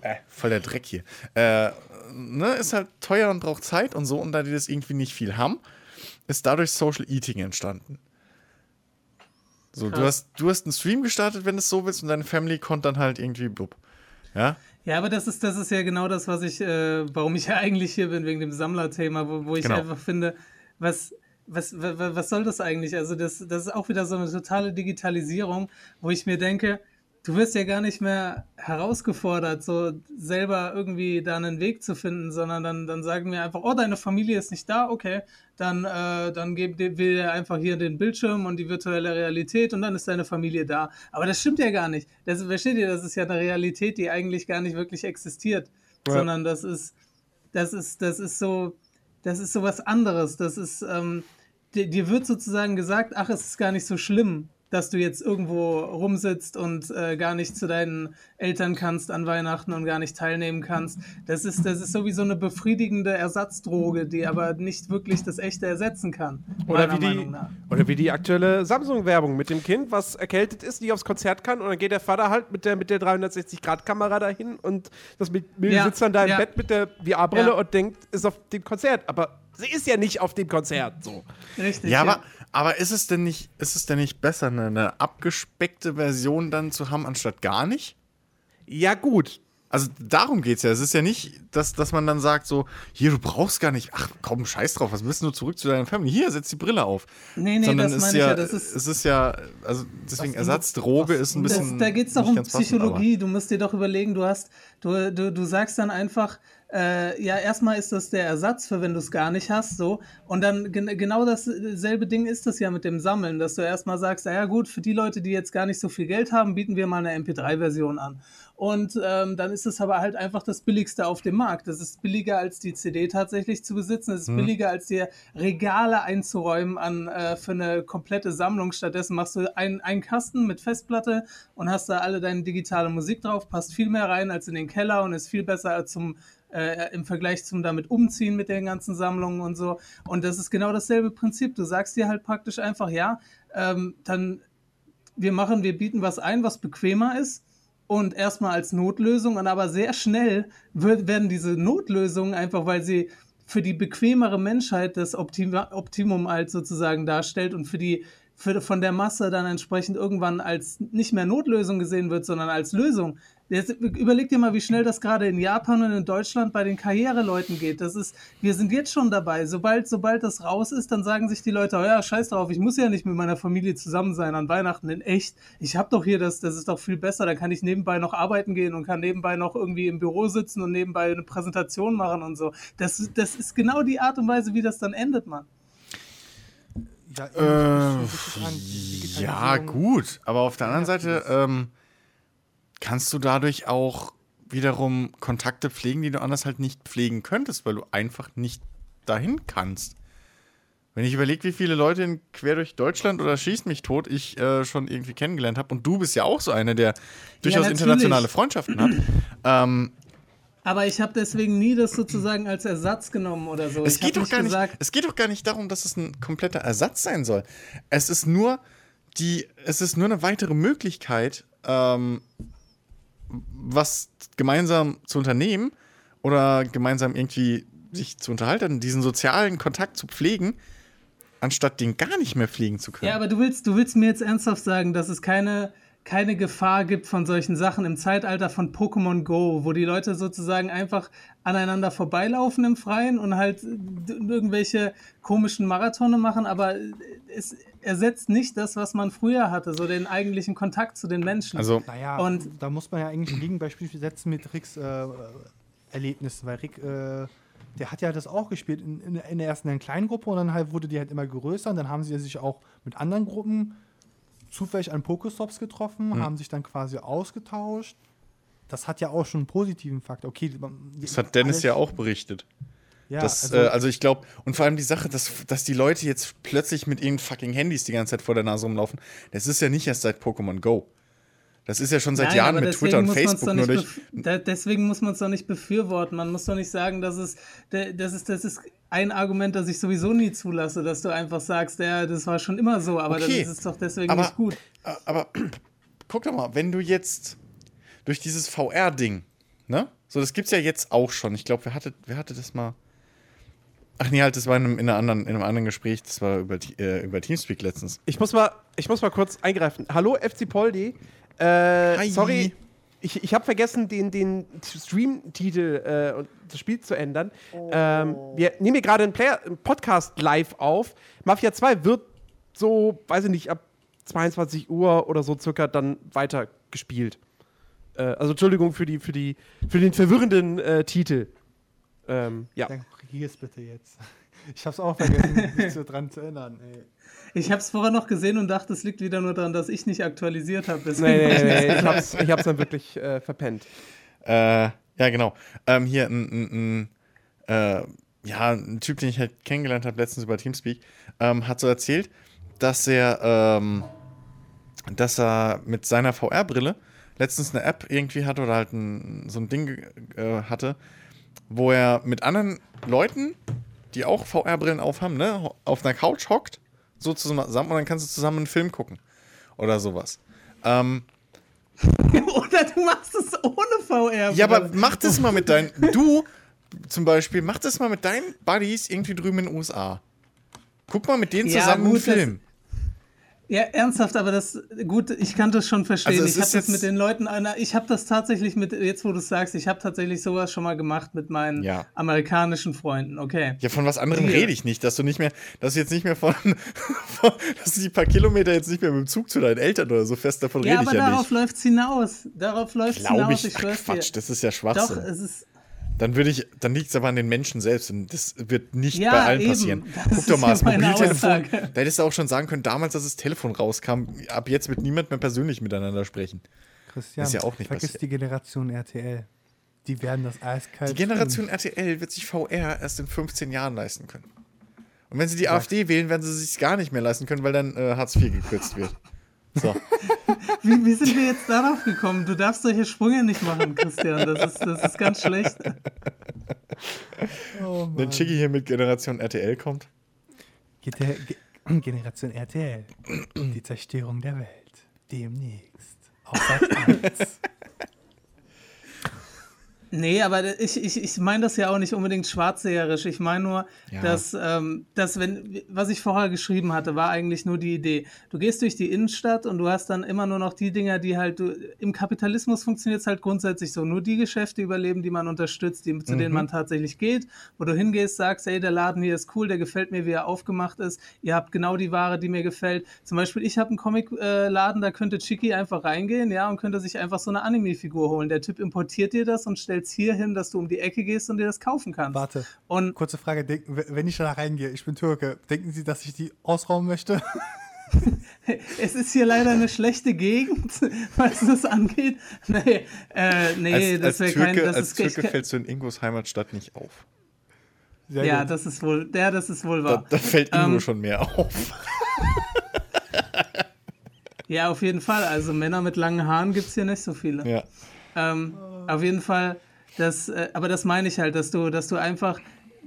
äh, voll der Dreck hier, äh, ne, ist halt teuer und braucht Zeit und so, und da die das irgendwie nicht viel haben, ist dadurch Social Eating entstanden. So, du hast, du hast einen Stream gestartet, wenn du es so willst, und deine Family konnte dann halt irgendwie blub. Ja?
Ja, aber das ist, das ist ja genau das, was ich, äh, warum ich ja eigentlich hier bin, wegen dem Sammlerthema, wo, wo ich
Genau.
einfach finde, was, was, was, was soll das eigentlich? Also, das, das ist auch wieder so eine totale Digitalisierung, wo ich mir denke, du wirst ja gar nicht mehr herausgefordert, so selber irgendwie da einen Weg zu finden, sondern dann, dann sagen wir einfach, oh, deine Familie ist nicht da, okay, dann, äh, dann geben wir einfach hier den Bildschirm und die virtuelle Realität und dann ist deine Familie da. Aber das stimmt ja gar nicht. Das, versteht ihr, das ist ja eine Realität, die eigentlich gar nicht wirklich existiert,
Ja.
sondern das ist, das ist, das ist so, das ist so was anderes. Das ist, ähm, dir, dir wird sozusagen gesagt, ach, es ist gar nicht so schlimm, dass du jetzt irgendwo rumsitzt und äh, gar nicht zu deinen Eltern kannst an Weihnachten und gar nicht teilnehmen kannst. Das ist, das ist sowieso eine befriedigende Ersatzdroge, die aber nicht wirklich das Echte ersetzen kann.
Oder wie, die,
Meinung nach.
oder wie die aktuelle Samsung-Werbung mit dem Kind, was erkältet ist, nicht aufs Konzert kann und dann geht der Vater halt mit der, mit der 360-Grad-Kamera dahin und das mit, mit
Ja,
sitzt dann da im
ja.
Bett mit der VR-Brille
Ja.
und denkt, ist auf dem Konzert. Aber sie ist ja nicht auf dem Konzert. So.
Richtig.
Ja, aber, aber ist es denn nicht, ist es denn nicht besser, eine, eine abgespeckte Version dann zu haben, anstatt gar nicht?
Ja, gut.
Also darum geht's ja. Es ist ja nicht, dass, dass man dann sagt so, hier, du brauchst gar nicht, ach komm, scheiß drauf, was willst du zurück zu deiner Family? Hier, setz die Brille auf.
Nee, nee,
Sondern
das
es
meine ich
ja,
ja, das ist-
es ist ja, also deswegen Ersatzdroge ist ein
Das,
bisschen.
da geht es doch um
ganz passend,
Psychologie. du musst dir doch überlegen, du hast, du, du, du sagst dann einfach, äh, ja, erstmal ist das der Ersatz für wenn du es gar nicht hast, so. Und dann gen genau dasselbe Ding ist das ja mit dem Sammeln, dass du erstmal sagst, naja gut, für die Leute, die jetzt gar nicht so viel Geld haben, bieten wir mal eine MP3-Version an. Und ähm, dann ist es aber halt einfach das Billigste auf dem Markt. Das ist billiger als die CD tatsächlich zu besitzen. Es ist billiger als dir Regale einzuräumen an, äh, für eine komplette Sammlung. Stattdessen machst du einen, einen Kasten mit Festplatte und hast da alle deine digitale Musik drauf. Passt viel mehr rein als in den Keller und ist viel besser als zum äh, im Vergleich zum damit umziehen mit den ganzen Sammlungen und so. Und das ist genau dasselbe Prinzip. Du sagst dir halt praktisch einfach, ja, ähm, dann wir machen, wir bieten was ein, was bequemer ist und erstmal als Notlösung und aber sehr schnell wird, werden diese Notlösungen einfach, weil sie für die bequemere Menschheit das Optima, Optimum als sozusagen darstellt und für die für, von der Masse dann entsprechend irgendwann als nicht mehr Notlösung gesehen wird, sondern als Lösung. Jetzt überleg dir mal, wie schnell das gerade in Japan und in Deutschland bei den Karriereleuten geht. Das ist, wir sind jetzt schon dabei. Sobald, sobald das raus ist, dann sagen sich die Leute, oh ja, scheiß drauf, ich muss ja nicht mit meiner Familie zusammen sein an Weihnachten in echt. Ich habe doch hier das, das ist doch viel besser. Da kann ich nebenbei noch arbeiten gehen und kann nebenbei noch irgendwie im Büro sitzen und nebenbei eine Präsentation machen und so. Das, das ist genau die Art und Weise, wie das dann endet, Mann.
Ja,
Äh, Ja, gut. Aber auf der anderen Seite ähm, kannst du dadurch auch wiederum Kontakte pflegen, die du anders halt nicht pflegen könntest, weil du einfach nicht dahin kannst. Wenn ich überlege, wie viele Leute in quer durch Deutschland oder schießt mich tot ich äh, schon irgendwie kennengelernt habe, und du bist ja auch so einer, der durchaus
natürlich.
internationale Freundschaften hat. ähm,
Aber ich habe deswegen nie das sozusagen als Ersatz genommen oder so.
Es geht, doch gar
gesagt,
nicht, es geht doch gar nicht darum, dass es ein kompletter Ersatz sein soll. Es ist nur die, es ist nur eine weitere Möglichkeit, ähm, was gemeinsam zu unternehmen oder gemeinsam irgendwie sich zu unterhalten, diesen sozialen Kontakt zu pflegen, anstatt den gar nicht mehr pflegen zu können.
Ja, aber du willst, du willst mir jetzt ernsthaft sagen, dass es keine, keine Gefahr gibt von solchen Sachen im Zeitalter von Pokémon Go, wo die Leute sozusagen einfach aneinander vorbeilaufen im Freien und halt irgendwelche komischen Marathone machen, aber es ersetzt nicht das, was man früher hatte, so den eigentlichen Kontakt zu den Menschen.
also,
Naja,
Und-
da muss man ja eigentlich ein Gegenbeispiel setzen mit Ricks äh, Erlebnissen, weil Rick, äh, der hat ja das auch gespielt, in, in, in der ersten in einer kleinen Gruppe und dann halt wurde die halt immer größer und dann haben sie sich auch mit anderen Gruppen zufällig an Pokestops getroffen,
Hm.
haben sich dann quasi ausgetauscht. Das hat ja auch schon einen positiven Faktor. Okay,
Das hat Dennis ja auch berichtet.
Ja,
das,
also,
äh, also ich glaube, und vor allem die Sache, dass, dass die Leute jetzt plötzlich mit ihren fucking Handys die ganze Zeit vor der Nase rumlaufen, das ist ja nicht erst seit Pokémon Go. Das ist ja schon seit
Nein,
Jahren mit Twitter und Facebook nur durch.
da, deswegen muss man es doch nicht befürworten. Man muss doch nicht sagen, dass es, da- das ist, das ist ein Argument, das ich sowieso nie zulasse, dass du einfach sagst, ja, das war schon immer so, aber
Okay,
das ist doch deswegen
aber,
nicht gut.
Aber guck doch mal, wenn du jetzt durch dieses VR-Ding, ne? So, das gibt's ja jetzt auch schon. Ich glaube, wer hatte, wer hatte das mal? Ach nee, halt, das war in einem, in anderen, in einem anderen Gespräch, das war über, äh, über Teamspeak letztens.
Ich muss mal, ich muss mal kurz eingreifen. Hallo, FC Poldi. Äh, sorry, ich, ich habe vergessen, den, den Stream-Titel äh, und das Spiel zu ändern. Ähm, wir nehmen hier gerade einen, einen Podcast live auf. Mafia 2 wird so, weiß ich nicht, ab 22 Uhr oder so circa dann weiter gespielt. Äh, also Entschuldigung für, die, für, die, für den verwirrenden äh, Titel. Ähm, ja.
Dann korrigier es bitte jetzt. Ich hab's auch vergessen, mich so dran zu erinnern. Ey.
Ich habe es vorher noch gesehen und dachte, es liegt wieder nur daran, dass ich nicht aktualisiert habe.
Nee, nee, nee, nee, ich hab's, ich hab's dann wirklich äh, verpennt.
Äh, ja, genau. Ähm, hier ein, ein, ein, äh, ja, ein Typ, den ich halt kennengelernt habe letztens über Teamspeak, ähm, hat so erzählt, dass er, ähm, dass er mit seiner VR-Brille letztens eine App irgendwie hatte oder halt ein, so ein Ding äh, hatte, wo er mit anderen Leuten, die auch VR-Brillen aufhaben, ne, auf einer Couch hockt, so zusammen und dann kannst du zusammen einen Film gucken oder sowas. Ähm,
Oder du machst es ohne VR.
ja, aber mach das mal mit deinen. Du zum Beispiel, mach das mal mit deinen Buddies irgendwie drüben in den USA. Guck mal mit denen zusammen einen
gut, das-
Film.
Ja, ernsthaft, aber das, gut, ich kann das schon verstehen.
Also
ich habe das
jetzt-
mit den Leuten, einer, ich habe das tatsächlich mit, jetzt wo du es sagst, ich habe tatsächlich sowas schon mal gemacht mit meinen
Ja.
amerikanischen Freunden, okay.
Ja, von was anderem rede ich nicht, dass du nicht mehr, dass du jetzt nicht mehr von, von dass du die paar Kilometer jetzt nicht mehr mit dem Zug zu deinen Eltern oder so fest davon
Ja,
rede ich
aber
ja
darauf
nicht.
läuft's hinaus. Darauf läuft's
Glaube
hinaus,
ich, ach,
schwör's
Quatsch,
dir.
das ist ja
Doch,
Schwachsinn.
es ist,
Dann würde ich, dann liegt es aber an den Menschen selbst und das wird nicht
Ja,
bei allen
eben.
passieren.
Das
Guck
ist
doch mal,
ja
das Mobiltelefon,
Aussage.
da hättest du auch schon sagen können, damals, als das Telefon rauskam, ab jetzt wird niemand mehr persönlich miteinander sprechen.
Christian,
Ist ja auch nicht
vergiss
passiert.
die Generation RTL. Die werden das eiskalt.
Die Generation RTL wird sich VR erst in 15 Jahren leisten können. Und wenn sie die AfD wählen, werden sie es sich gar nicht mehr leisten können, weil dann äh, Hartz IV gekürzt wird. So.
wie, wie sind wir jetzt darauf gekommen? Du darfst solche Sprünge nicht machen, Christian. Das ist, das ist ganz schlecht.
Oh,
Wenn Chiggy hier mit Generation RTL kommt.
Generation RTL. Die Zerstörung der Welt. Demnächst. Auf Sat 1.
Nee, aber ich, ich, ich meine das ja auch nicht unbedingt schwarzseherisch. Ich meine nur,
Ja.
dass, ähm, dass wenn, was ich vorher geschrieben hatte, war eigentlich nur die Idee. Du gehst durch die Innenstadt und du hast dann immer nur noch die Dinger, die halt, du, im Kapitalismus funktioniert es halt grundsätzlich so. Nur die Geschäfte überleben, die man unterstützt, die, zu denen man tatsächlich geht, wo du hingehst, sagst, ey, der Laden hier ist cool, der gefällt mir, wie er aufgemacht ist. Ihr habt genau die Ware, die mir gefällt. Zum Beispiel, ich habe einen Comic-Laden, da könnte Chiki einfach reingehen, ja, und könnte sich einfach so eine Anime-Figur holen. Der Typ importiert dir das und stellt es hier hin, dass du um die Ecke gehst und dir das kaufen kannst.
Warte.
Und
Kurze Frage. Denken, wenn ich da reingehe, ich bin Türke, denken Sie, dass ich die ausrauben möchte?
es ist hier leider eine schlechte Gegend, was das angeht. Nee, äh, nee
Als,
das wäre
Türke,
kein. Das
als
ist
Türke
kein,
fällst du in Ingos Heimatstadt nicht auf.
Sehr
ja,
gut.
das ist wohl, der, das ist wohl
Da,
wahr.
da fällt Ingo
Ähm,
schon mehr auf.
Ja, auf jeden Fall. Also Männer mit langen Haaren gibt es hier nicht so viele.
Ja.
Ähm, auf jeden Fall, das, äh, aber das meine ich halt, dass du, dass du einfach,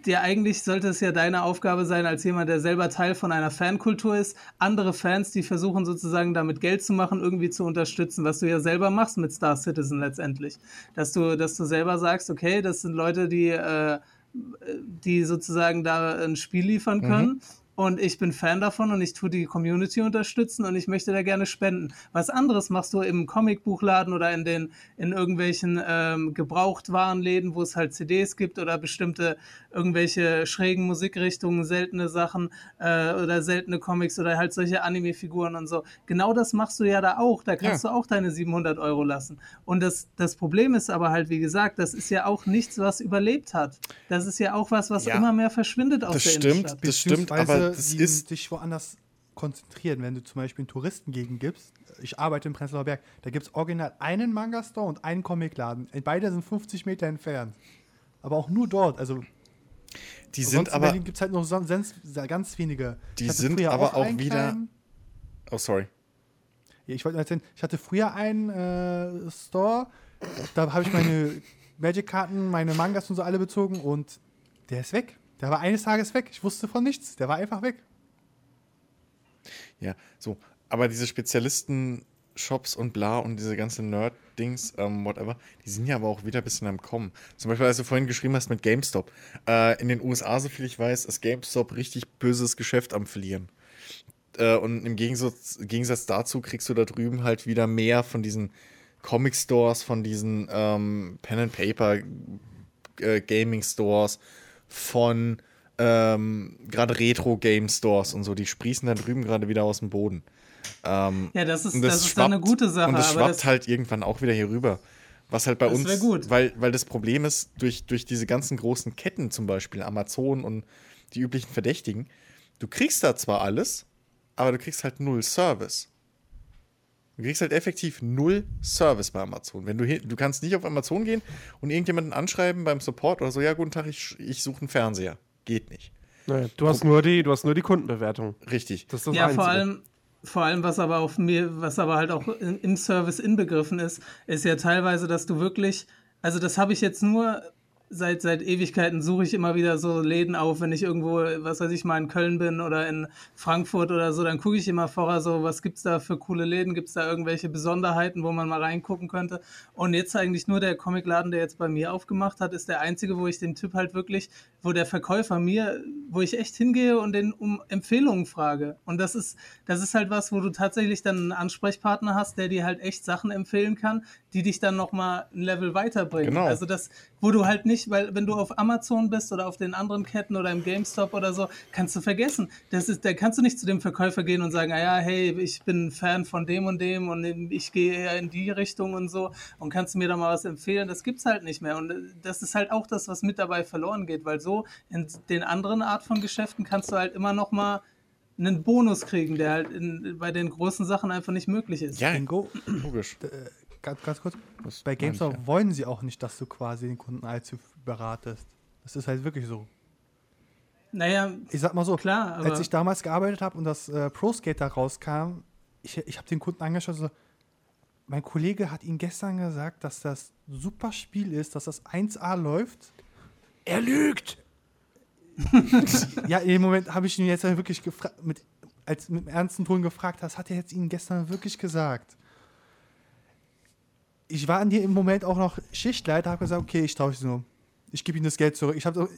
dir eigentlich sollte es ja deine Aufgabe sein, als jemand, der selber Teil von einer Fankultur ist, andere Fans, die versuchen sozusagen damit Geld zu machen, irgendwie zu unterstützen, was du ja selber machst mit Star Citizen letztendlich. Dass du, dass du selber sagst, okay, das sind Leute, die, äh, die sozusagen da ein Spiel liefern können. Und ich bin Fan davon und ich tue die Community unterstützen und ich möchte da gerne spenden. Was anderes machst du im Comicbuchladen oder in den in irgendwelchen ähm, Gebrauchtwarenläden, wo es halt CDs gibt oder bestimmte irgendwelche schrägen Musikrichtungen, seltene Sachen äh, oder seltene Comics oder halt solche Anime-Figuren und so. Genau das machst du ja da auch. Da kannst du auch deine 700 Euro lassen. Und das, das Problem ist aber halt, wie gesagt, das ist ja auch nichts, was überlebt hat. Das ist ja auch was, was
Ja,
immer mehr verschwindet aus
Das
der
stimmt,
Innenstadt.
das stimmt, aber
Beziehungsweise
das
die sich woanders konzentrieren. Wenn du zum Beispiel in Touristengegend gibst, ich arbeite in Prenzlauer Berg, da gibt es original einen Manga-Store und einen Comicladen. Beide sind 50 Meter entfernt. Aber auch nur dort. Also
Die
sonst
sind
in
aber.
Berlin gibt es halt noch son- sonst ganz wenige.
Die sind aber auch
einen
wieder-
kleinen-
Oh, sorry.
Ich wollte nur erzählen, ich hatte früher einen äh, Store, da habe ich meine Magic-Karten, meine Mangas und so alle bezogen und der ist weg. Der war eines Tages weg. Ich wusste von nichts. Der war einfach weg.
Ja, so. Aber diese Spezialisten-Shops und bla und diese ganzen Nerd-Dings, ähm, whatever, die sind ja aber auch wieder ein bisschen am Kommen. Zum Beispiel, als du vorhin geschrieben hast mit GameStop. Äh, in den USA, so viel ich weiß, ist GameStop richtig böses Geschäft am Verlieren. Äh, und im Gegensatz, Gegensatz dazu kriegst du da drüben halt wieder mehr von diesen Comic-Stores, von diesen ähm, Pen-and-Paper äh, von ähm, gerade Retro-Game-Stores und so. Die sprießen da drüben gerade wieder aus dem Boden. Ähm,
Ja, das ist,
und
das ist dann eine gute Sache.
Und das schwappt
das,
halt irgendwann auch wieder hier rüber. Was halt bei
Das
uns,
gut.
Weil, weil das Problem ist, durch, durch diese ganzen großen Ketten, zum Beispiel Amazon und die üblichen Verdächtigen, du kriegst da zwar alles, aber du kriegst halt null Service. Du kriegst halt effektiv null Service bei Amazon. Wenn du, du kannst nicht auf Amazon gehen und irgendjemanden anschreiben beim Support oder so, ja, guten Tag, ich, ich suche einen Fernseher. Geht nicht.
Naja, du, hast nur die, du hast nur die Kundenbewertung.
Richtig.
Das ist das
ja,
Einzige.
vor allem, vor allem, was aber auf mir, was aber halt auch in, im Service inbegriffen ist, ist ja teilweise, dass du wirklich, also das habe ich jetzt nur seit, seit Ewigkeiten suche ich immer wieder so Läden auf, wenn ich irgendwo, was weiß ich, mal in Köln bin oder in Frankfurt oder so, dann gucke ich immer vorher so, was gibt's da für coole Läden, gibt's da irgendwelche Besonderheiten, wo man mal reingucken könnte. Und jetzt eigentlich nur der Comicladen, der jetzt bei mir aufgemacht hat, ist der einzige, wo ich den Typ halt wirklich, wo der Verkäufer mir, wo ich echt hingehe und den um Empfehlungen frage. Und das ist, das ist halt was, wo du tatsächlich dann einen Ansprechpartner hast, der dir halt echt Sachen empfehlen kann, die dich dann nochmal ein Level weiterbringen.
Genau.
Also das, wo du halt nicht, weil wenn du auf Amazon bist oder auf den anderen Ketten oder im GameStop oder so, kannst du vergessen. Das ist, da kannst du nicht zu dem Verkäufer gehen und sagen, ah ja, hey, ich bin Fan von dem und dem und ich gehe eher in die Richtung und so und kannst du mir da mal was empfehlen? Das gibt's halt nicht mehr. Und das ist halt auch das, was mit dabei verloren geht, weil so in den anderen Art von Geschäften kannst du halt immer noch mal einen Bonus kriegen, der halt in, bei den großen Sachen einfach nicht möglich ist.
Ja,
Bingo.
logisch.
Ganz, ganz kurz.
Das
Bei GameStop
ja.
wollen sie auch nicht, dass du quasi den Kunden allzu beratest. Das ist halt wirklich so.
Naja,
Ich sag mal so,
Klar, aber-
als ich damals gearbeitet habe und das äh, Pro Skater rauskam, ich, ich habe den Kunden angeschaut, so, mein Kollege hat Ihnen gestern gesagt, dass das ein super Spiel ist, dass das 1A läuft.
Er lügt!
Ja, in dem Moment habe ich ihn jetzt wirklich gefragt, mit, als mit einem ernsten Ton gefragt, das hat er jetzt Ihnen gestern wirklich gesagt. Ich war an dir im Moment auch noch Schichtleiter, habe gesagt, okay, ich tausche es nur. Ich gebe Ihnen das Geld zurück. Ich habe,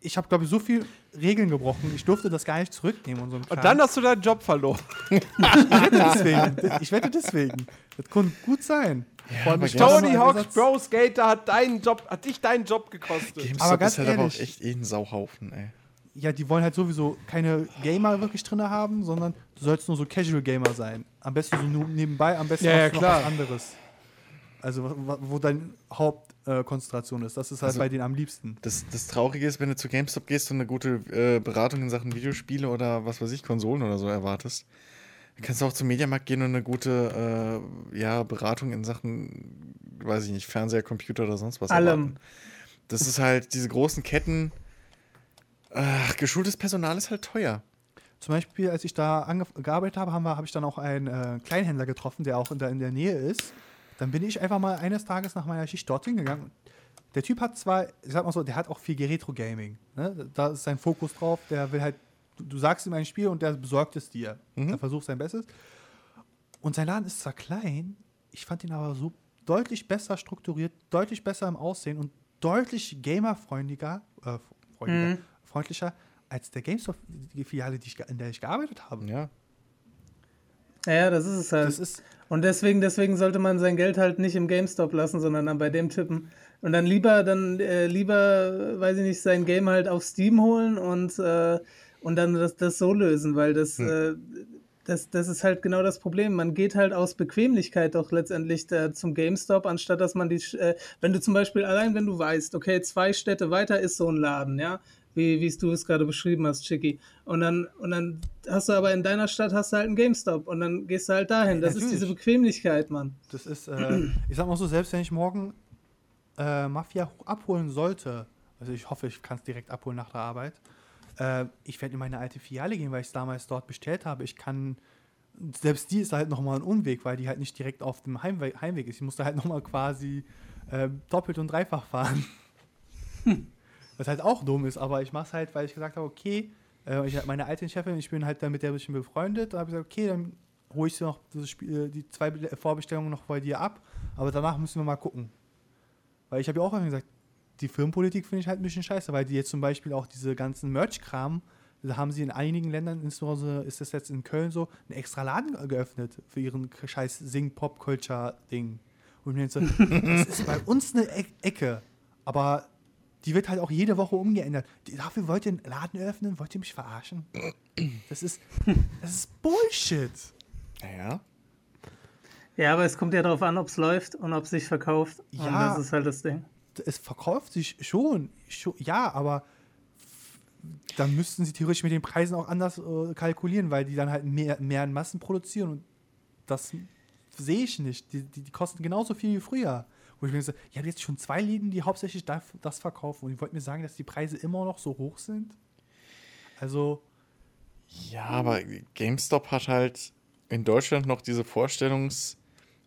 ich hab, glaube ich, so viel Regeln gebrochen. Ich durfte das gar nicht zurücknehmen und so.
Und dann hast du deinen Job verloren.
deswegen. Ich wette deswegen. Das konnte gut sein. War
Tony
Einsatz-
Pro Skater hat deinen Job, hat dich deinen Job gekostet.
GameStop
Aber ganz
ist halt aber auch
ehrlich-
echt eh ein Sauhaufen, ey.
Ja, die wollen halt sowieso keine Gamer wirklich drin haben, sondern du sollst nur so Casual Gamer sein. Am besten so nur nebenbei, am besten
Ja, ja,
hast du noch was anderes. Also wo deine Hauptkonzentration äh, ist. Das ist halt
Also-
bei denen am liebsten.
Das, das Traurige ist, wenn du zu GameStop gehst und eine gute äh, Beratung in Sachen Videospiele oder was weiß ich, Konsolen oder so erwartest, dann kannst du auch zum Mediamarkt gehen und eine gute äh, ja, Beratung in Sachen, weiß ich nicht, Fernseher, Computer oder sonst was
Allem.
erwarten. Das ist halt, diese großen Ketten, ach, geschultes Personal ist halt teuer.
Zum Beispiel, als ich da gearbeitet habe, habe hab ich dann auch einen äh, Kleinhändler getroffen, der auch in der, in der Nähe ist. Dann bin ich einfach mal eines Tages nach meiner Schicht dorthin gegangen. Der Typ hat zwar, ich sag mal so, der hat auch viel Retro-Gaming. Ne? Da ist sein Fokus drauf. Der will halt, du, du sagst ihm ein Spiel und der besorgt es dir. Er versucht sein Bestes. Und sein Laden ist zwar klein, ich fand ihn aber so deutlich besser strukturiert, deutlich besser im Aussehen und deutlich gamerfreundlicher, äh, freundlicher, freundlicher als der GameStop-Filiale, in der ich gearbeitet habe.
Ja.
ja, das ist es halt.
Das ist,
Und deswegen, deswegen sollte man sein Geld halt nicht im GameStop lassen, sondern dann bei dem Typen. Und dann lieber, dann äh, lieber, weiß ich nicht, sein Game halt auf Steam holen und, äh, und dann das, das so lösen, weil das, äh, das, das ist halt genau das Problem. Man geht halt aus Bequemlichkeit doch letztendlich da zum GameStop, anstatt dass man die, äh, wenn du zum Beispiel, allein wenn du weißt, okay, zwei Städte weiter ist so ein Laden, ja, wie wie du es gerade beschrieben hast, Chicky. Und dann, und dann hast du aber in deiner Stadt hast du halt einen GameStop und dann gehst du halt dahin. Das ist
Natürlich.
diese Bequemlichkeit, Mann.
Das ist, äh, ich sag mal so, selbst wenn ich morgen äh, Mafia abholen sollte, also ich hoffe, ich kann es direkt abholen nach der Arbeit, äh, ich werde in meine alte Filiale gehen, weil ich es damals dort bestellt habe. Ich kann, selbst die ist halt nochmal ein Umweg, weil die halt nicht direkt auf dem Heimweg, Heimweg ist. Ich musste halt nochmal quasi äh, doppelt und dreifach fahren. Was halt auch dumm ist, aber ich mache es halt, weil ich gesagt habe, okay, äh, ich, meine alte Chefin, ich bin halt dann mit der ein bisschen befreundet, da habe ich gesagt, okay, dann hole ich dir noch Spiel, die zwei Be- Vorbestellungen noch bei dir ab, aber danach müssen wir mal gucken. Weil ich habe ja auch immer gesagt, die Firmenpolitik finde ich halt ein bisschen scheiße, weil die jetzt zum Beispiel auch diese ganzen Merch-Kram, da haben sie in einigen Ländern, insbesondere ist das jetzt in Köln so, einen extra Laden geöffnet für ihren scheiß Sing-Pop-Culture-Ding. Und ich mir so, das ist bei uns eine E- Ecke, aber die wird halt auch jede Woche umgeändert. Dafür wollt ihr einen Laden öffnen? Wollt ihr mich verarschen? Das ist, das ist Bullshit.
Naja.
Ja, aber es kommt ja darauf an, ob es läuft und ob es sich verkauft. Und
Ja.
das ist halt das Ding.
Es verkauft sich schon, schon ja, aber dann müssten sie theoretisch mit den Preisen auch anders äh, kalkulieren, weil die dann halt mehr, mehr in Massen produzieren und das sehe ich nicht. Die, die, die kosten genauso viel wie früher. Wo ich mir so, ihr habt jetzt schon zwei Läden, die hauptsächlich das, das verkaufen und ihr wollt mir sagen, dass die Preise immer noch so hoch sind? Also,
Ja, aber GameStop hat halt in Deutschland noch diese Vorstellungs,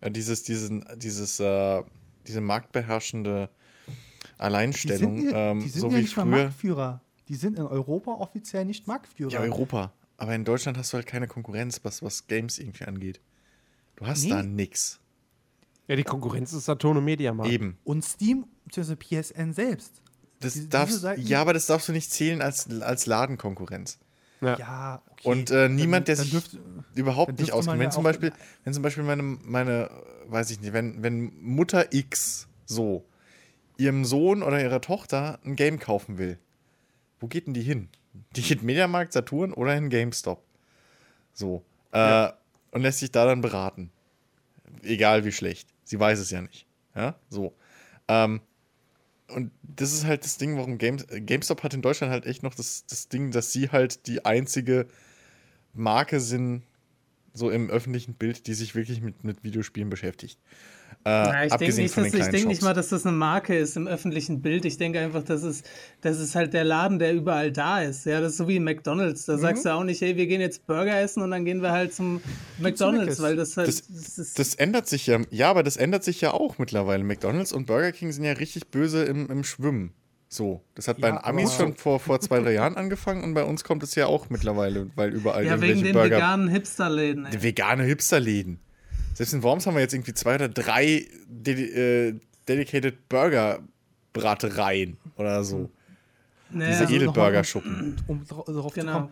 äh, dieses, diesen, dieses, äh, diese marktbeherrschende
die
Alleinstellung,
sind, ja-
ähm,
die sind
so
ja
wie
nicht mal. Marktführer. Die sind in Europa offiziell nicht Marktführer.
Ja, Europa. Aber in Deutschland hast du halt keine Konkurrenz, was, was Games irgendwie angeht. Du hast
Nee.
da nix.
Ja, die Konkurrenz ist Saturn und Mediamarkt.
Eben.
Und Steam bzw. PSN selbst.
Das
Diese-
darfst, ja, aber das darfst du nicht zählen als, als Ladenkonkurrenz.
Ja.
Ja, okay.
Und äh, niemand, der
dann
sich
dürfte-
überhaupt
dann
nicht auskennt. Wenn
ja
zum Beispiel, wenn zum Beispiel meine, meine, weiß ich nicht, wenn, wenn Mutter X so ihrem Sohn oder ihrer Tochter ein Game kaufen will, wo geht denn die hin? Die geht Mediamarkt, Saturn oder in GameStop. So. Äh, Und lässt sich da dann beraten. Egal wie schlecht. Sie weiß es ja nicht. Ja, so. Ähm, und das ist halt das Ding, warum Games, GameStop hat in Deutschland halt echt noch das, das Ding, dass sie halt die einzige Marke sind, so im öffentlichen Bild, die sich wirklich mit, mit Videospielen beschäftigt. Äh,
Ja, ich denke nicht, dass, ich denk nicht mal, dass das eine Marke ist im öffentlichen Bild. Ich denke einfach, das ist, das ist halt der Laden, der überall da ist. Ja, das ist so wie McDonalds.
Mhm.
Da sagst du auch nicht, hey, wir gehen jetzt Burger essen und dann gehen wir halt zum McDonalds, weil das halt.
Das,
das
das ändert sich ja. Ja, aber das ändert sich ja auch mittlerweile. McDonalds und Burger King sind ja richtig böse im, im Schwimmen. So. Das hat bei
Ja,
den Amis
aber-
schon vor, vor zwei, drei Jahren angefangen und bei uns kommt es ja auch mittlerweile, weil überall
ja, wegen den
Burger.
veganen Hipsterläden. ey.
Die vegane Hipsterläden. Selbst in Worms haben wir jetzt irgendwie zwei oder drei dedi äh, dedicated Burger-Bratereien oder so.
Naja,
Diese
Also
Edelburger-Schuppen.
um dra- darauf zu
Genau.
kommen.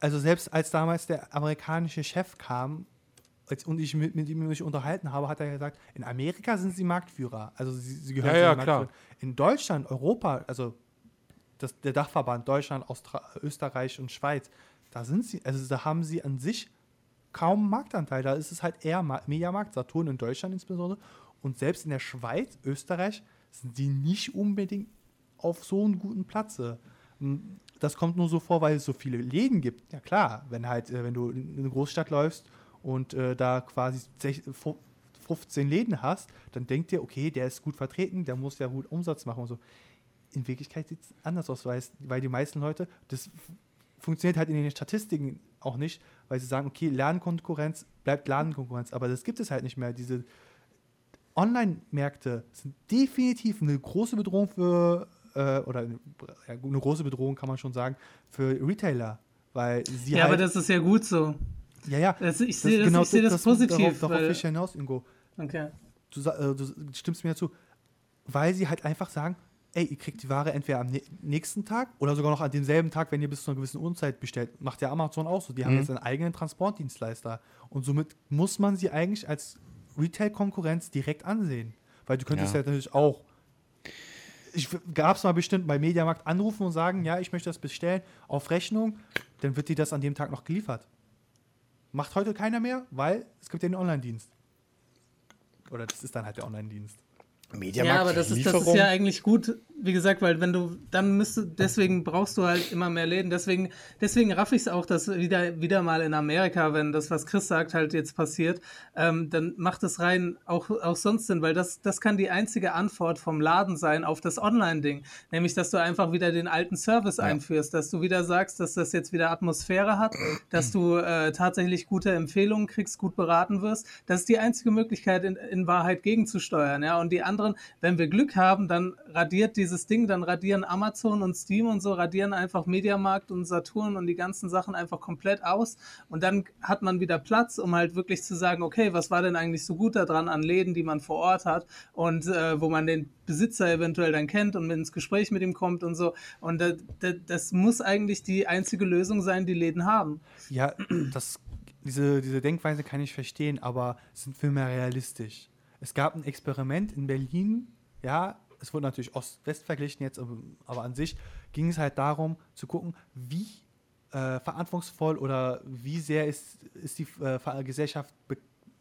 Also selbst als damals der amerikanische Chef kam als, und ich mit, mit ihm mich unterhalten habe, hat er gesagt, in Amerika sind sie Marktführer. Also sie, sie gehören
Ja,
zu
ja,
den
klar.
Marktführern. In Deutschland, Europa, also das, der Dachverband Deutschland, Austra Österreich und Schweiz, da sind sie, also da haben sie an sich kaum Marktanteil. Da ist es halt eher Ma- Mediamarkt, Saturn in Deutschland insbesondere. Und selbst in der Schweiz, Österreich, sind die nicht unbedingt auf so einem guten Platze. M, Das kommt nur so vor, weil es so viele Läden gibt. Ja klar, wenn halt, äh, wenn du in eine Großstadt läufst und äh, da quasi sech- fu- 15 Läden hast, dann denkt ihr, okay, der ist gut vertreten, der muss ja gut Umsatz machen und so. In Wirklichkeit sieht es anders aus, weil, die meisten Leute, das funktioniert halt in den Statistiken auch nicht, weil sie sagen, okay, Lernkonkurrenz bleibt Ladenkonkurrenz, aber das gibt es halt nicht mehr. Diese Online-Märkte sind definitiv eine große Bedrohung für, äh, oder eine, ja, eine große Bedrohung kann man schon sagen, für Retailer, weil sie
ja,
halt,
aber das ist ja gut so.
ja, ja,
Das, ich sehe das, ich sehe das, positiv.
Darauf, darauf will ich hinaus, Ingo.
okay.
Du, äh, du stimmst mir dazu, weil sie halt einfach sagen, ey, ihr kriegt die Ware entweder am nä- nächsten Tag oder sogar noch an demselben Tag, wenn ihr bis zu einer gewissen Uhrzeit bestellt. Macht ja Amazon auch so. Die haben
Mhm.
jetzt einen eigenen Transportdienstleister. Und somit muss man sie eigentlich als Retail-Konkurrenz direkt ansehen. Weil du könntest
Ja.
ja, natürlich auch. Ich gab es mal bestimmt bei Mediamarkt anrufen und sagen, ja, ich möchte das bestellen auf Rechnung, dann wird dir das an dem Tag noch geliefert. Macht heute keiner mehr, weil es gibt ja den Online-Dienst. Oder das ist dann halt der Online-Dienst.
Mediamarkt,
Ja, aber das ist, das ist ja eigentlich gut, wie gesagt, weil wenn du, dann müsste, deswegen brauchst du halt immer mehr Läden. Deswegen, deswegen raff ich es auch, dass wieder, wieder mal in Amerika, wenn das, was Chris sagt, halt jetzt passiert, ähm, dann macht es rein auch, auch sonst Sinn, weil das, das kann die einzige Antwort vom Laden sein auf das Online-Ding. Nämlich, dass du einfach wieder den alten Service einführst, dass du wieder sagst, dass das jetzt wieder Atmosphäre hat, dass du äh, tatsächlich gute Empfehlungen kriegst, gut beraten wirst. Das ist die einzige Möglichkeit, in, in Wahrheit gegenzusteuern. Ja? Und die anderen, wenn wir Glück haben, dann radiert dieses Ding, dann radieren Amazon und Steam und so, radieren einfach Mediamarkt und Saturn und die ganzen Sachen einfach komplett aus. Und dann hat man wieder Platz, um halt wirklich zu sagen, okay, was war denn eigentlich so gut daran an Läden, die man vor Ort hat und äh, wo man den Besitzer eventuell dann kennt und ins Gespräch mit ihm kommt und so. Und das, das, das muss eigentlich die einzige Lösung sein, die Läden haben.
Ja, das, diese, diese Denkweise kann ich verstehen, aber sind mal realistisch? Es gab ein Experiment in Berlin, ja, es wurde natürlich Ost-West verglichen jetzt, aber, an sich ging es halt darum zu gucken, wie äh, verantwortungsvoll oder wie sehr ist, ist die äh, Gesellschaft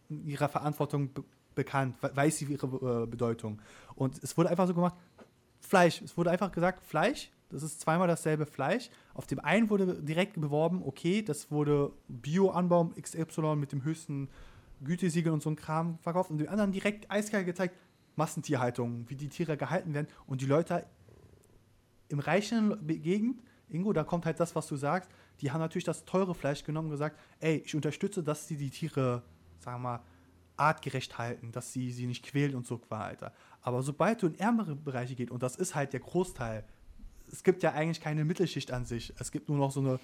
ihrer Verantwortung be bekannt, we- weiß sie ihre äh, Bedeutung. Und es wurde einfach so gemacht, Fleisch, es wurde einfach gesagt, Fleisch, das ist zweimal dasselbe Fleisch. Auf dem einen wurde direkt beworben, okay, das wurde Bio-Anbau XY mit dem höchsten Gütesiegel und so ein Kram verkauft. Und dem anderen direkt eiskalt gezeigt, Massentierhaltung, wie die Tiere gehalten werden. Und die Leute im reichen Gegend, Ingo, da kommt halt das, was du sagst, die haben natürlich das teure Fleisch genommen und gesagt, ey, ich unterstütze, dass sie die Tiere, sagen wir mal, artgerecht halten, dass sie sie nicht quälen und so weiter. Aber sobald du in ärmere Bereiche geht, und das ist halt der Großteil, es gibt ja eigentlich keine Mittelschicht an sich, es gibt nur noch so eine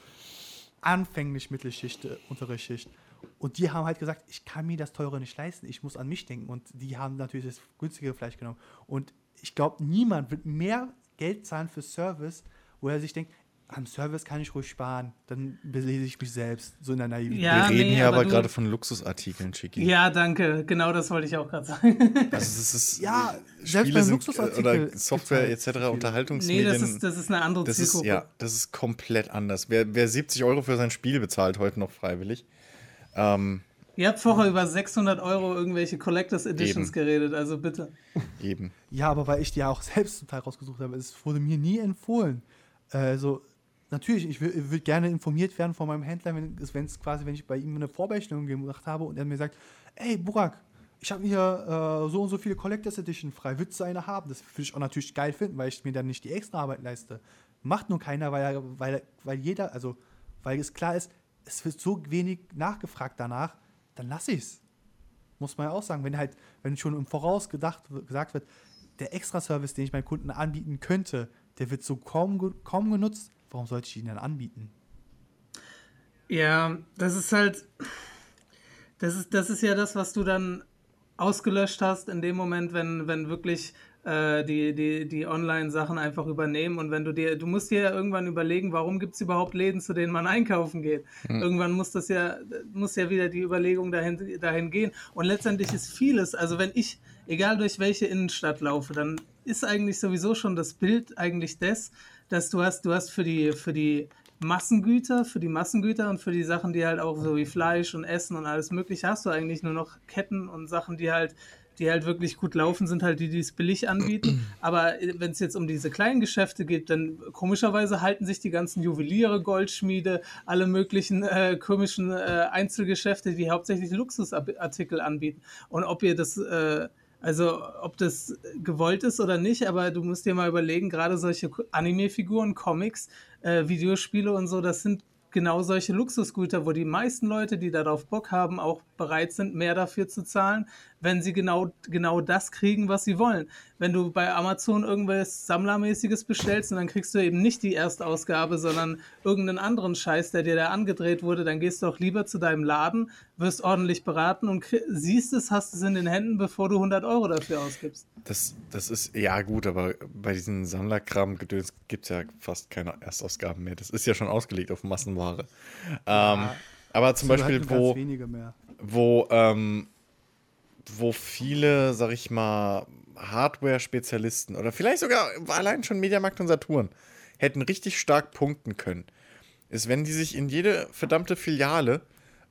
anfänglich Mittelschicht, äh, untere Schicht. Und die haben halt gesagt, ich kann mir das teure nicht leisten, ich muss an mich denken. Und die haben natürlich das günstigere Fleisch genommen. Und ich glaube, niemand wird mehr Geld zahlen für Service, wo er sich denkt, am Service kann ich ruhig sparen, dann belese ich mich selbst, so in der Naivität.
Ja,
Wir reden
nee,
hier
aber
gerade von Luxusartikeln, Chicky.
Ja, danke. Genau das wollte ich auch gerade sagen.
Also das ist,
Ja,
äh,
selbst
Spiele
beim
sind,
Luxusartikel
oder Software
halt
etc.. Unterhaltungsmedien.
nee, das ist, das ist eine andere
das ist,
Zielgruppe.
ja, das ist komplett anders. Wer, wer 70 Euro für sein Spiel bezahlt, heute noch freiwillig. Ähm,
Ihr habt vorher über 600 Euro irgendwelche Collectors Editions
Eben.
geredet, also bitte.
eben.
Ja, aber weil ich die ja auch selbst zum Teil rausgesucht habe, es wurde mir nie empfohlen. Also, natürlich, ich würde würd gerne informiert werden von meinem Händler, wenn es wenn es quasi, wenn ich bei ihm eine Vorbestellung gemacht habe und er mir sagt, ey, Burak, ich habe hier äh, so und so viele Collectors Edition frei, würdest du eine haben? Das würde ich auch natürlich geil finden, weil ich mir dann nicht die extra Arbeit leiste. Macht nur keiner, weil, weil, weil jeder, also, weil es klar ist, es wird so wenig nachgefragt danach, dann lass ich's. Muss man ja auch sagen, wenn halt, wenn schon im Voraus gedacht, gesagt wird, der Extra-Service, den ich meinen Kunden anbieten könnte, der wird so kaum, kaum genutzt, warum sollte ich ihn dann anbieten?
Ja, das ist halt. Das ist, das ist ja das, was du dann ausgelöscht hast in dem Moment, wenn, wenn wirklich die, die, die Online-Sachen einfach übernehmen und wenn du dir, du musst dir ja irgendwann überlegen, warum gibt es überhaupt Läden, zu denen man einkaufen geht. Irgendwann muss das ja, muss ja wieder die Überlegung dahin, dahin gehen. Und letztendlich ist vieles, also wenn ich, egal durch welche Innenstadt laufe, dann ist eigentlich sowieso schon das Bild eigentlich das, dass du hast, du hast für die, für die Massengüter, für die Massengüter und für die Sachen, die halt auch so wie Fleisch und Essen und alles mögliche, hast du eigentlich nur noch Ketten und Sachen, die halt, die halt wirklich gut laufen, sind halt die, die es billig anbieten. Aber wenn es jetzt um diese kleinen Geschäfte geht, dann komischerweise halten sich die ganzen Juweliere, Goldschmiede, alle möglichen äh, komischen äh, Einzelgeschäfte, die hauptsächlich Luxusartikel anbieten. Und ob ihr das äh, also, ob das gewollt ist oder nicht, aber du musst dir mal überlegen, gerade solche Anime-Figuren, Comics, äh, Videospiele und so, das sind genau solche Luxusgüter, wo die meisten Leute, die darauf Bock haben, auch bereit sind, mehr dafür zu zahlen, wenn sie genau, genau das kriegen, was sie wollen. Wenn du bei Amazon irgendwas Sammlermäßiges bestellst und dann kriegst du eben nicht die Erstausgabe, sondern irgendeinen anderen Scheiß, der dir da angedreht wurde, dann gehst du auch lieber zu deinem Laden, wirst ordentlich beraten und siehst es, hast es in den Händen, bevor du 100 Euro dafür ausgibst.
Das, das ist, ja gut, aber bei diesen Sammlerkram-Gedöns gibt es ja fast keine Erstausgaben mehr. Das ist ja schon ausgelegt auf Massenware. Ähm, aber zum
Oder
Beispiel, wo,
ganz wenige mehr.
Wo, ähm, wo viele, sag ich mal, Hardware-Spezialisten oder vielleicht sogar allein schon Mediamarkt und Saturn hätten richtig stark punkten können, ist, wenn die sich in jede verdammte Filiale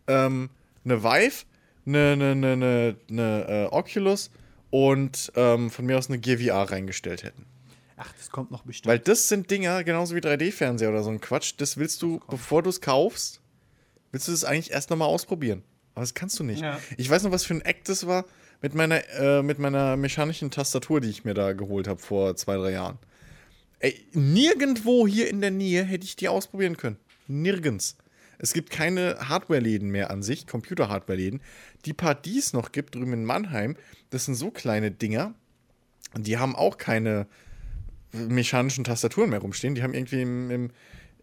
ähm, eine Vive, eine, eine, eine, eine, äh, Oculus und ähm, von mir aus eine Gear VR reingestellt hätten.
Ach, das kommt noch bestimmt.
Weil das sind Dinger, genauso wie 3D-Fernseher oder so ein Quatsch, das willst du, bevor du es kaufst, willst du das eigentlich erst nochmal ausprobieren. Aber das kannst du nicht.
Ja.
Ich weiß noch, was für ein Act das war mit meiner, äh, mit meiner mechanischen Tastatur, die ich mir da geholt habe vor zwei, drei Jahren. Ey, nirgendwo hier in der Nähe hätte ich die ausprobieren können. Nirgends. Es gibt keine Hardware-Läden mehr an sich, Computer-Hardware-Läden. Die paar, die es noch gibt drüben in Mannheim, das sind so kleine Dinger. Die haben auch keine mechanischen Tastaturen mehr rumstehen. Die haben irgendwie im, im,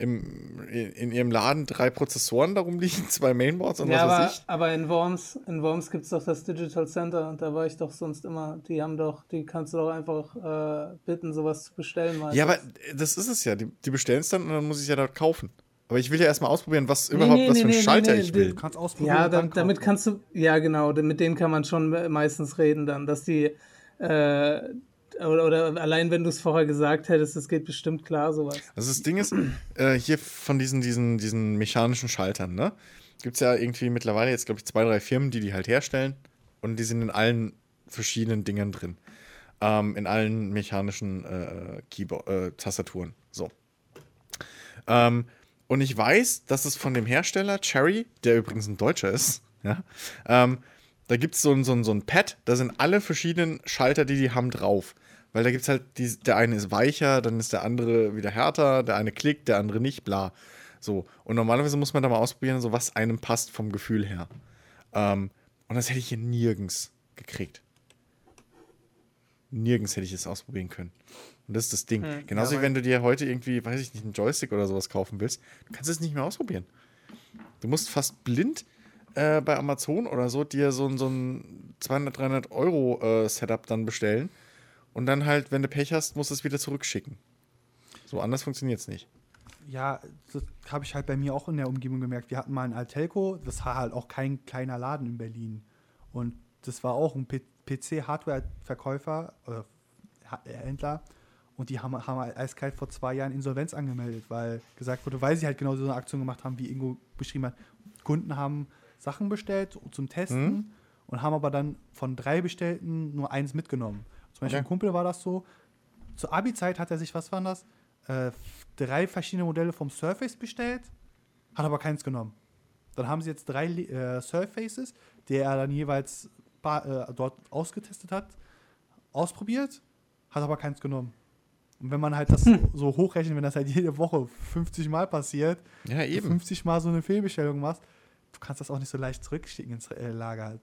im, in ihrem Laden drei Prozessoren darum liegen, zwei Mainboards und
Ja,
was
aber,
weiß ich.
aber in Worms, in Worms gibt es doch das Digital Center, da war ich doch sonst immer. Die haben doch, die kannst du doch einfach äh, bitten, sowas zu bestellen. meistens.
Ja, aber das ist es ja. Die, die bestellen es dann und dann muss ich es ja dort kaufen. Aber ich will ja erstmal ausprobieren, was
Nee,
überhaupt,
nee,
was
nee,
für einen
nee,
Schalter
nee,
ich
nee,
will.
Du kannst ausprobieren.
Ja,
und
da,
dann
damit kannst du, ja genau, mit denen kann man schon meistens reden dann, dass die, äh, oder, oder allein wenn du es vorher gesagt hättest, es geht bestimmt klar, sowas.
Also das Ding ist, äh, hier von diesen, diesen, diesen mechanischen Schaltern, ne? Gibt es ja irgendwie mittlerweile jetzt, glaube ich, zwei, drei Firmen, die die halt herstellen. Und die sind in allen verschiedenen Dingern drin. Ähm, in allen mechanischen äh, Keyboard, äh, Tastaturen. So. Ähm, und ich weiß, dass es von dem Hersteller Cherry, der übrigens ein Deutscher ist, ja, ähm, da gibt es so ein, so, ein, so ein Pad, da sind alle verschiedenen Schalter, die die haben, drauf. Weil da gibt es halt, die, der eine ist weicher, dann ist der andere wieder härter, der eine klickt, der andere nicht, bla. So. Und normalerweise muss man da mal ausprobieren, so was einem passt vom Gefühl her. Ähm, und das hätte ich hier nirgends gekriegt. Nirgends hätte ich es ausprobieren können. Und das ist das Ding. Genauso wie wenn du dir heute irgendwie, weiß ich nicht, einen Joystick oder sowas kaufen willst, du kannst es nicht mehr ausprobieren. Du musst fast blind äh, bei Amazon oder so dir so, ein- so ein 200, 300 Euro äh, Setup dann bestellen und dann halt, wenn du Pech hast, musst du es wieder zurückschicken. So anders funktioniert es nicht.
Ja, das habe ich halt bei mir auch in der Umgebung gemerkt. Wir hatten mal ein Altelco, das war halt auch kein kleiner Laden in Berlin. Und das war auch ein PC-Hardware-Verkäufer oder äh, Händler. Und die haben, haben halt eiskalt vor zwei Jahren Insolvenz angemeldet, weil gesagt wurde, weil sie halt genau so eine Aktion gemacht haben, wie Ingo beschrieben hat. Kunden haben Sachen bestellt zum Testen und haben aber dann von drei bestellten nur eins mitgenommen. Zum Beispiel
Ja.
ein Kumpel war das so. Zur Abi-Zeit hat er sich, was waren das? Äh, drei verschiedene Modelle vom Surface bestellt, hat aber keins genommen. Dann haben sie jetzt drei äh, Surfaces, die er dann jeweils ba- äh, dort ausgetestet hat, ausprobiert, hat aber keins genommen. Und wenn man halt das so hochrechnet, wenn das halt jede Woche 50 Mal passiert,
Ja,
du
eben.
50 Mal so eine Fehlbestellung machst, kannst das auch nicht so leicht zurückschicken ins äh, Lager.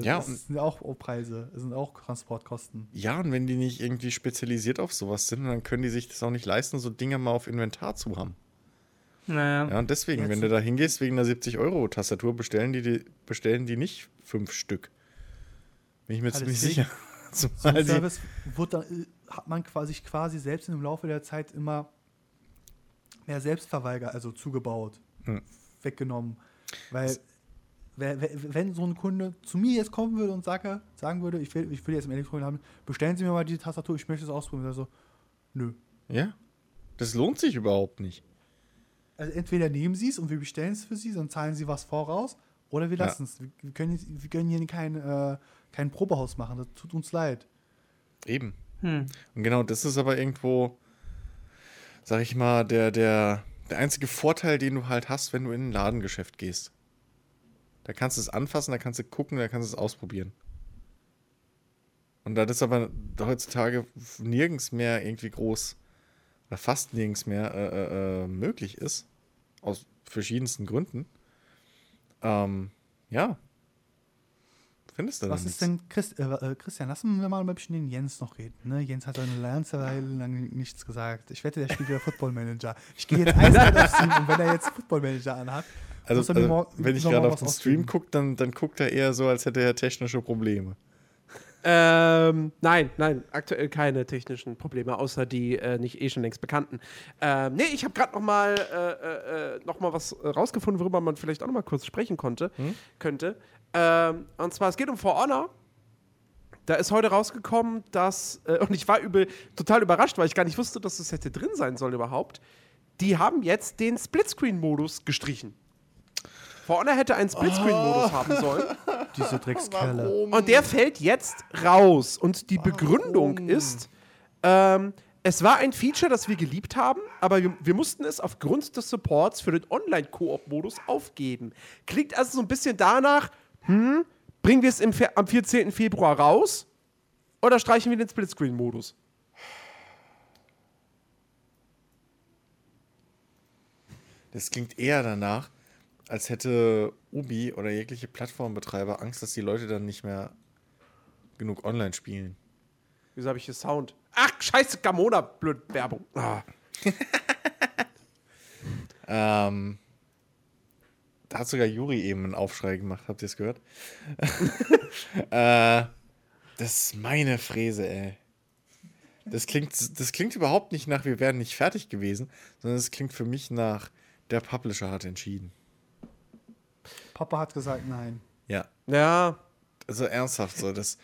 Ja,
das
und-
sind ja auch Preise, das sind auch Transportkosten.
Ja, und wenn die nicht irgendwie spezialisiert auf sowas sind, dann können die sich das auch nicht leisten, so Dinge mal auf Inventar zu haben.
Naja.
Ja, und deswegen,
Jetzt-
wenn du da hingehst wegen einer 70-Euro-Tastatur, bestellen die, die, bestellen die nicht fünf Stück. Bin ich mir
Ja,
ziemlich sicher.
So ein Service wird dann, äh, hat man quasi, quasi selbst im Laufe der Zeit immer mehr Selbstverweiger, also zugebaut,
Hm.
weggenommen. Weil wer- wer- wenn so ein Kunde zu mir jetzt kommen würde und sage, sagen würde, ich will, ich will jetzt im Elektronik haben, bestellen Sie mir mal die Tastatur, ich möchte es ausprobieren. Also, nö.
ja, das lohnt sich überhaupt nicht.
Also entweder nehmen Sie es und wir bestellen es für Sie, dann zahlen Sie was voraus, oder wir
Ja.
lassen es. Wir, wir können, wir können hier kein, äh, kein Probehaus machen, das tut uns leid.
Eben.
Hm.
Und genau das ist aber irgendwo, sag ich mal, der, der, der einzige Vorteil, den du halt hast, wenn du in ein Ladengeschäft gehst. Da kannst du es anfassen, da kannst du gucken, da kannst du es ausprobieren. Und da das aber heutzutage nirgends mehr irgendwie groß oder fast nirgends mehr äh, äh, äh, möglich ist, aus verschiedensten Gründen, ähm, ja, findest du
Was ist
nichts.
denn, Christ, äh, äh, Christian, lassen wir mal ein bisschen den Jens noch reden. Ne? Jens hat eine ganze Weile lang nichts gesagt. Ich wette, der spielt wieder Football Manager. Ich gehe jetzt eiskalt auf Stream und wenn er jetzt Football Manager anhat,
Also,
er
also
morgen-
wenn ich gerade auf den Stream gucke, dann, dann guckt er eher so, als hätte er technische Probleme.
Ähm, nein, nein, aktuell keine technischen Probleme, außer die äh, nicht eh schon längst bekannten. Ähm, nee, ich habe gerade noch mal, äh, äh, noch mal was äh, rausgefunden, worüber man vielleicht auch noch mal kurz sprechen konnte, könnte. Ähm, und zwar, es geht um For Honor. Da ist heute rausgekommen, dass, äh, und ich war übel, total überrascht, weil ich gar nicht wusste, dass das hätte drin sein soll überhaupt. Die haben jetzt den Splitscreen-Modus gestrichen. For Honor hätte einen Splitscreen-Modus haben sollen.
diese Dreckskerle.
Und der fällt jetzt raus. Und die Begründung ist, ähm, es war ein Feature, das wir geliebt haben, aber wir, wir mussten es aufgrund des Supports für den Online-Koop-Modus aufgeben. Klingt also so ein bisschen danach, hm, bringen wir es im, am 14. Februar raus oder streichen wir den Splitscreen-Modus?
Das klingt eher danach, als hätte Ubi oder jegliche Plattformbetreiber Angst, dass die Leute dann nicht mehr genug online spielen.
Wieso habe ich hier Sound? Ach, scheiße, Gamona, blöd Werbung. Ah.
Ähm, da hat sogar Juri eben einen Aufschrei gemacht. Habt ihr es gehört? äh, das ist meine Fräse, ey. Das klingt, das klingt überhaupt nicht nach, wir wären nicht fertig gewesen, sondern es klingt für mich nach, der Publisher hat entschieden.
Papa hat gesagt nein.
Ja,
Ja,
also ernsthaft so, das.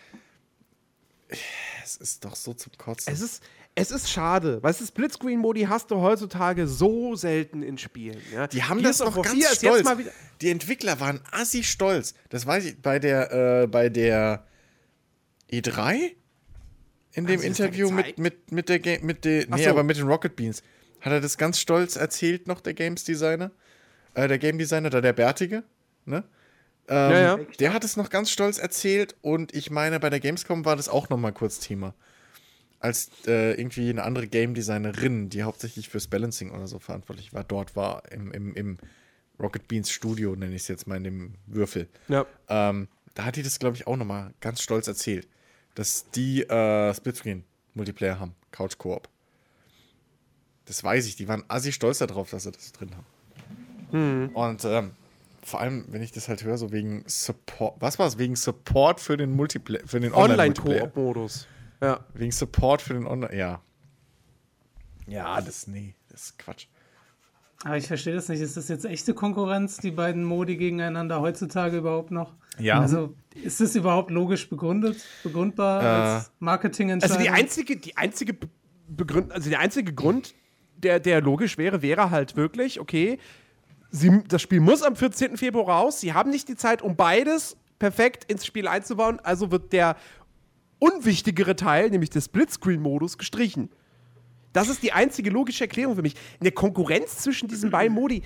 Es ist doch so zum Kotzen.
es ist, es ist schade. Weißt du, Splitscreen-Modi hast du heutzutage so selten in Spielen. Ja?
Die haben
Gears
das
War
ganz
4 ist
stolz.
Jetzt mal wieder,
Die Entwickler waren assi stolz. Das weiß ich bei der, äh, bei der E3 in dem Interview mit, mit, mit der Game, mit der, nee,
so.
aber mit den Rocket Beans. Hat er das ganz stolz erzählt noch, der Games Designer? Äh, der Game Designer, da der Bärtige, ne? Ähm,
Ja, ja.
Der hat es noch ganz stolz erzählt und ich meine, bei der Gamescom war das auch noch mal kurz Thema. Als äh, irgendwie eine andere Game Designerin, die hauptsächlich fürs Balancing oder so verantwortlich war, dort war im, im, im Rocket Beans Studio, nenne ich es jetzt mal in dem Würfel.
ja.
Ähm, da hat die das, glaube ich, auch noch mal ganz stolz erzählt, dass die äh, Splitscreen-Multiplayer haben, Couch Koop. Das weiß ich, die waren assi stolz darauf, dass sie das drin haben. Und ähm, vor allem, wenn ich das halt höre, so wegen Support, was war es? Wegen Support für den Multiplayer, für den.
Online-Koop-Modus. Ja.
Wegen Support für den Online, ja. Ja, das, nee, das ist Quatsch.
Aber ich verstehe das nicht. Ist das jetzt echte Konkurrenz, die beiden Modi gegeneinander heutzutage überhaupt noch?
Ja.
Also ist das überhaupt logisch begründet, begründbar als Marketingentscheidung?
Also die einzige, die einzige Be- Begründ also der einzige Grund, der, der logisch wäre, wäre halt wirklich, okay, sie, das Spiel muss am 14. Februar raus, sie haben nicht die Zeit, um beides perfekt ins Spiel einzubauen, also wird der unwichtigere Teil, nämlich der Splitscreen-Modus, gestrichen. Das ist die einzige logische Erklärung für mich. Eine Konkurrenz zwischen diesen beiden Modi.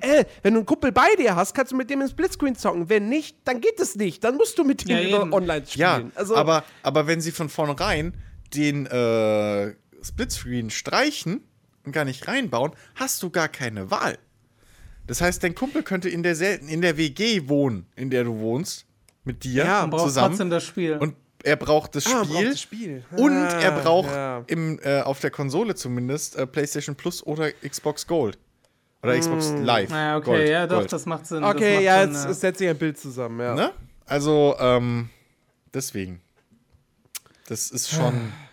Äh, wenn du einen Kumpel bei dir hast, kannst du mit dem im Splitscreen zocken. Wenn nicht, dann geht es nicht. Dann musst du mit ihm
Ja,
online
Ja,
spielen. also,
aber, aber wenn sie von vornherein den äh, Splitscreen streichen und gar nicht reinbauen, hast du gar keine Wahl. Das heißt, dein Kumpel könnte in der, selten, in der WG wohnen, in der du wohnst, mit dir
Ja,
braucht
zusammen.
trotzdem das Spiel.
Und er braucht das
Ah,
Spiel.
braucht das Spiel.
Und
Ah,
er braucht
ja.
im, äh, auf der Konsole zumindest äh, PlayStation Plus oder Xbox Gold. Oder Xbox Live.
naja, okay,
Gold,
ja, doch,
Gold.
das macht Sinn.
Okay,
macht
ja,
Sinn,
jetzt es setzt sich ein Bild zusammen, ja.
Ne? Also, ähm, deswegen. Das ist schon.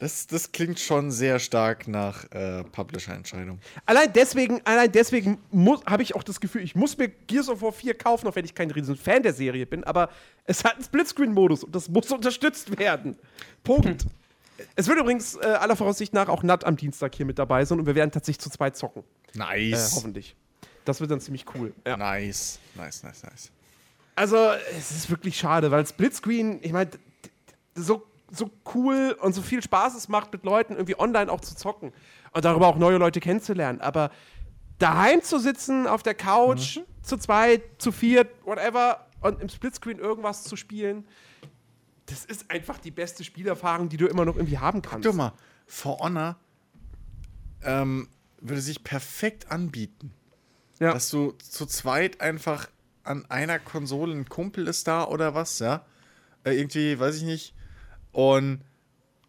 Das, das klingt schon sehr stark nach äh, Publisher-Entscheidung.
Allein deswegen, allein deswegen habe ich auch das Gefühl, ich muss mir Gears of War 4 kaufen, auch wenn ich kein riesen Fan der Serie bin, aber es hat einen Splitscreen-Modus und das muss unterstützt werden. Punkt. es wird übrigens äh, aller Voraussicht nach auch Nat am Dienstag hier mit dabei sein und wir werden tatsächlich zu zweit zocken. Äh,
Nice.
hoffentlich. Das wird dann ziemlich cool. Ja.
nice. Nice, nice, nice.
Also, es ist wirklich schade, weil Splitscreen, ich meine, so, so cool und so viel Spaß es macht, mit Leuten irgendwie online auch zu zocken und darüber auch neue Leute kennenzulernen. Aber daheim zu sitzen, auf der Couch, zu zweit, zu viert, whatever, und im Splitscreen irgendwas zu spielen, das ist einfach die beste Spielerfahrung, die du immer noch irgendwie haben kannst.
Guck mal, For Honor ähm, würde sich perfekt anbieten.
Ja.
Dass du zu zweit einfach an einer Konsole, ein Kumpel ist da oder was, ja? Äh, irgendwie, weiß ich nicht. Und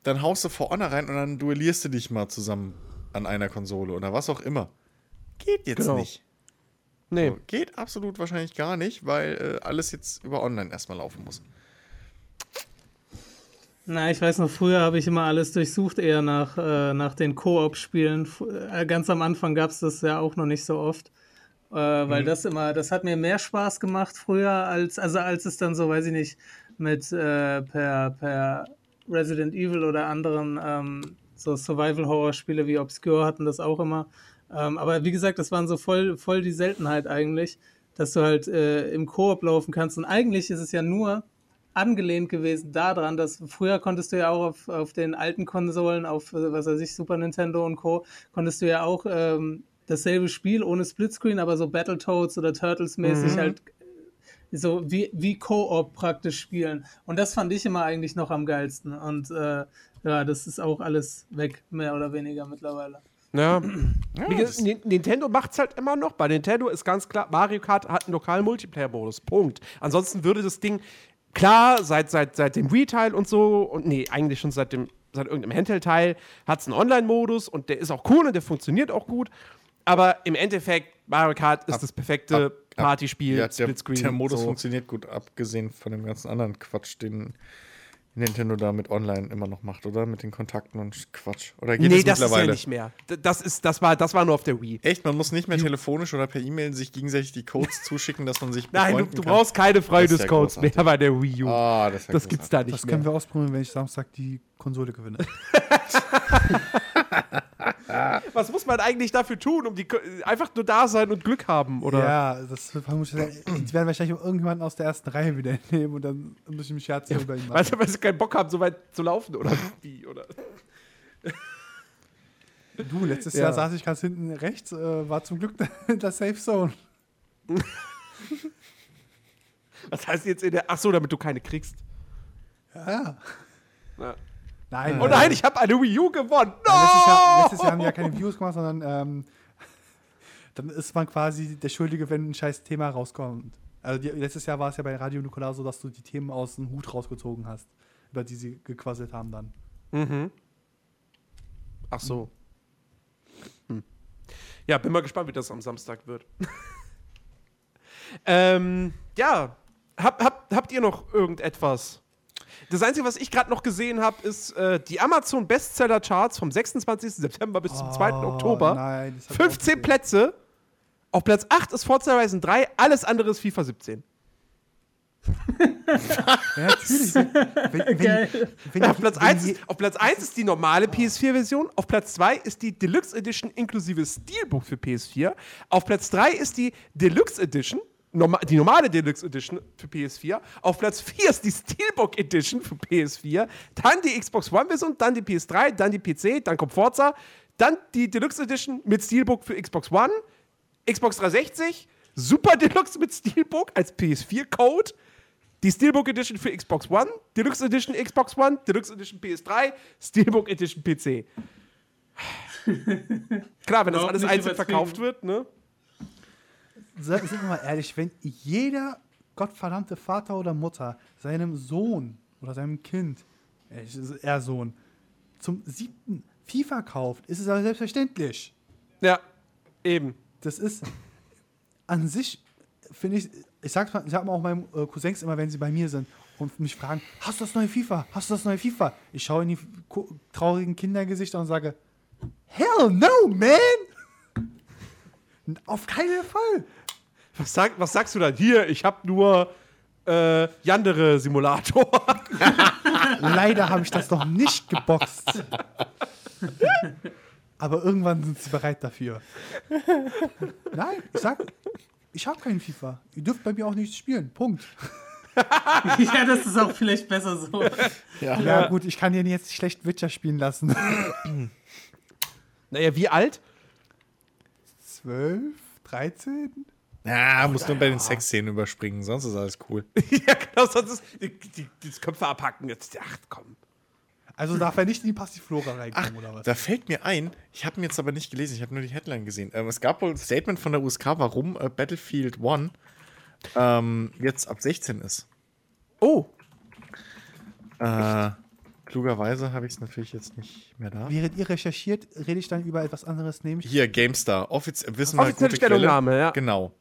dann haust du For Honor rein und dann duellierst du dich mal zusammen an einer Konsole oder was auch immer. Geht jetzt
Genau.
nicht.
nee.
So, geht absolut wahrscheinlich gar nicht, weil äh, alles jetzt über Online erstmal laufen muss.
Na, ich weiß noch, früher habe ich immer alles durchsucht, eher nach, äh, nach den Koop-Spielen. Äh, ganz am Anfang gab es das ja auch noch nicht so oft. Äh, weil das immer, das hat mir mehr Spaß gemacht früher, als, also als es dann so, weiß ich nicht, mit äh, per, per Resident Evil oder anderen ähm, so Survival-Horror-Spiele wie Obscure hatten das auch immer. Ähm, aber wie gesagt, das waren so voll, voll die Seltenheit eigentlich, dass du halt äh, im Koop laufen kannst. Und eigentlich ist es ja nur angelehnt gewesen daran, dass früher konntest du ja auch auf, auf den alten Konsolen, auf äh, was weiß ich, Super Nintendo und Co., konntest du ja auch ähm, dasselbe Spiel ohne Splitscreen, aber so Battletoads oder Turtles mäßig
Mhm.
halt so wie, wie Koop praktisch spielen. Und das fand ich immer eigentlich noch am geilsten. Und äh, ja, das ist auch alles weg, mehr oder weniger mittlerweile.
Ja. Gesagt, Ni- Nintendo macht es halt immer noch. Bei Nintendo ist ganz klar, Mario Kart hat einen lokalen Multiplayer-Modus. Punkt. Ansonsten würde das Ding, klar, seit, seit, seit dem Wii-Teil und so, und nee, eigentlich schon seit dem seit irgendeinem Handheld-Teil, hat es einen Online-Modus und der ist auch cool und der funktioniert auch gut. Aber im Endeffekt, Mario Kart ist das perfekte
ab-
Partyspiel,
Ja, der,
Splitscreen.
der Modus
so.
funktioniert gut, abgesehen von dem ganzen anderen Quatsch, den Nintendo da mit online immer noch macht, oder? Mit den Kontakten und Quatsch. Oder geht
Nee,
es
das ist ja
mittlerweile?
nicht mehr. Das, ist, das, war, das war nur auf der Wii.
Echt, man muss nicht mehr telefonisch oder per E-Mail sich gegenseitig die Codes zuschicken, dass man sich
Nein, du, du
kann.
brauchst keine
Das ist ja
Freundescodes mehr bei der Wii U.
Ah, das, ja
das gibt's da nicht
Das
mehr.
können wir ausprobieren, wenn ich Samstag die Konsole gewinne.
Was muss man eigentlich dafür tun, um die einfach nur da sein und Glück haben, oder?
Ja, das wird vermutlich sein. Die werden wahrscheinlich irgendjemanden aus der ersten Reihe wieder nehmen und dann muss ich mich Scherze über ihn
Weil,
machen.
weil sie keinen Bock haben, so weit zu laufen oder wie, oder?
Du, letztes
Ja.
Jahr saß ich ganz hinten rechts, äh, war zum Glück in der Safe Zone.
Was heißt jetzt in der. Ach so, damit du keine kriegst.
Ja.
Ja.
Nein,
Oh nein, ich habe eine Wii U gewonnen. No!
letztes, Jahr, letztes Jahr haben wir ja keine Views gemacht, sondern ähm, dann ist man quasi der Schuldige, wenn ein scheiß Thema rauskommt. Also die, letztes Jahr war es ja bei Radio Nukular so, dass du die Themen aus dem Hut rausgezogen hast, über die sie gequasselt haben dann.
Mhm. Ach so. Hm. Ja, bin mal gespannt, wie das am Samstag wird. ähm, ja, hab, hab, habt ihr noch irgendetwas? Das Einzige, was ich gerade noch gesehen habe, ist äh, die Amazon Bestseller Charts vom 26. September bis zum 2.
Oh,
Oktober.
Nein, das hab ich auch
15
gesehen.
Plätze. Auf Platz 8 ist Forza Horizon 3, alles andere ist FIFA 17.
Ja, natürlich. Wenn, wenn,
Geil.
wenn,
Auf Platz,
wenn
1
je-
ist, auf Platz 1 ist die normale PS4-Version, auf Platz 2 ist die Deluxe Edition inklusive Steelbook für PS4, auf Platz 3 ist die Deluxe Edition, die normale Deluxe Edition für PS4, auf Platz 4 ist die Steelbook Edition für PS4, dann die Xbox One-Version, dann die PS3, dann die PC, dann kommt Forza, dann die Deluxe Edition mit Steelbook für Xbox One, Xbox 360, Super Deluxe mit Steelbook als PS4-Code, die Steelbook Edition für Xbox One, Deluxe Edition Xbox One, Deluxe Edition PS3, Steelbook Edition PC. Klar, wenn das alles einzeln verkauft wird, ne?
Sind wir mal ehrlich, wenn jeder gottverdammte Vater oder Mutter seinem Sohn oder seinem Kind, äh, eher Sohn, zum siebten FIFA kauft, ist es aber selbstverständlich.
Ja, eben.
Das ist an sich, finde ich, ich sag's mal, ich sag mal auch meinen äh, Cousins immer, wenn sie bei mir sind und mich fragen, hast du das neue FIFA? Hast du das neue FIFA? Ich schaue in die traurigen Kindergesichter und sage, hell no, man! Auf keinen Fall.
Was, sag, was sagst du dann? Hier, ich hab nur äh, Yandere Simulator.
Leider habe ich das noch nicht geboxt. Aber irgendwann sind sie bereit dafür. Nein, ich sag, ich habe keinen FIFA. Ihr dürft bei mir auch nicht spielen. Punkt.
ja, das ist auch vielleicht besser so.
Ja, gut, ich kann dir jetzt schlecht Witcher spielen lassen.
naja, wie alt?
12, 13?
Ja, muss nur bei den Sexszenen überspringen, sonst ist alles cool.
ja, genau, sonst ist die, die, die Köpfe abhacken. Jetzt, ach komm.
Also darf er nicht in die Passivflora
Ach,
reinkommen, oder was?
da fällt mir ein, ich habe ihn jetzt aber nicht gelesen, ich habe nur die Headline gesehen. Ähm, es gab wohl ein Statement von der USK, warum äh, Battlefield 1 ähm, jetzt ab 16 ist.
Oh,
Äh, klugerweise habe ich es natürlich jetzt nicht mehr da.
Während ihr recherchiert, rede ich dann über etwas anderes, nämlich
Hier, GameStar, Offiz wissen wir
Offizielle
gute Quelle.
Stellungnahme, ja.
Genau.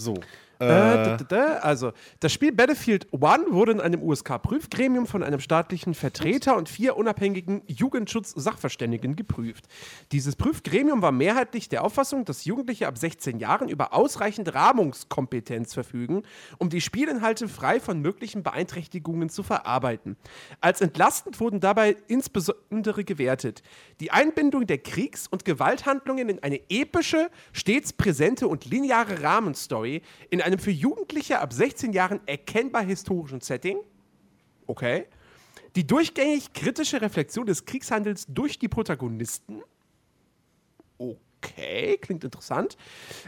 So.
Äh. Also, das Spiel Battlefield One wurde in einem USK-Prüfgremium von einem staatlichen Vertreter und vier unabhängigen Jugendschutz-Sachverständigen geprüft. Dieses Prüfgremium war mehrheitlich der Auffassung, dass Jugendliche ab 16 Jahren über ausreichend Rahmungskompetenz verfügen, um die Spielinhalte frei von möglichen Beeinträchtigungen zu verarbeiten. Als entlastend wurden dabei insbesondere gewertet die Einbindung der Kriegs- und Gewalthandlungen in eine epische, stets präsente und lineare Rahmenstory in einem für Jugendliche ab 16 Jahren erkennbar historischen Setting. Okay. Die durchgängig kritische Reflexion des Kriegshandels durch die Protagonisten. Okay, klingt interessant.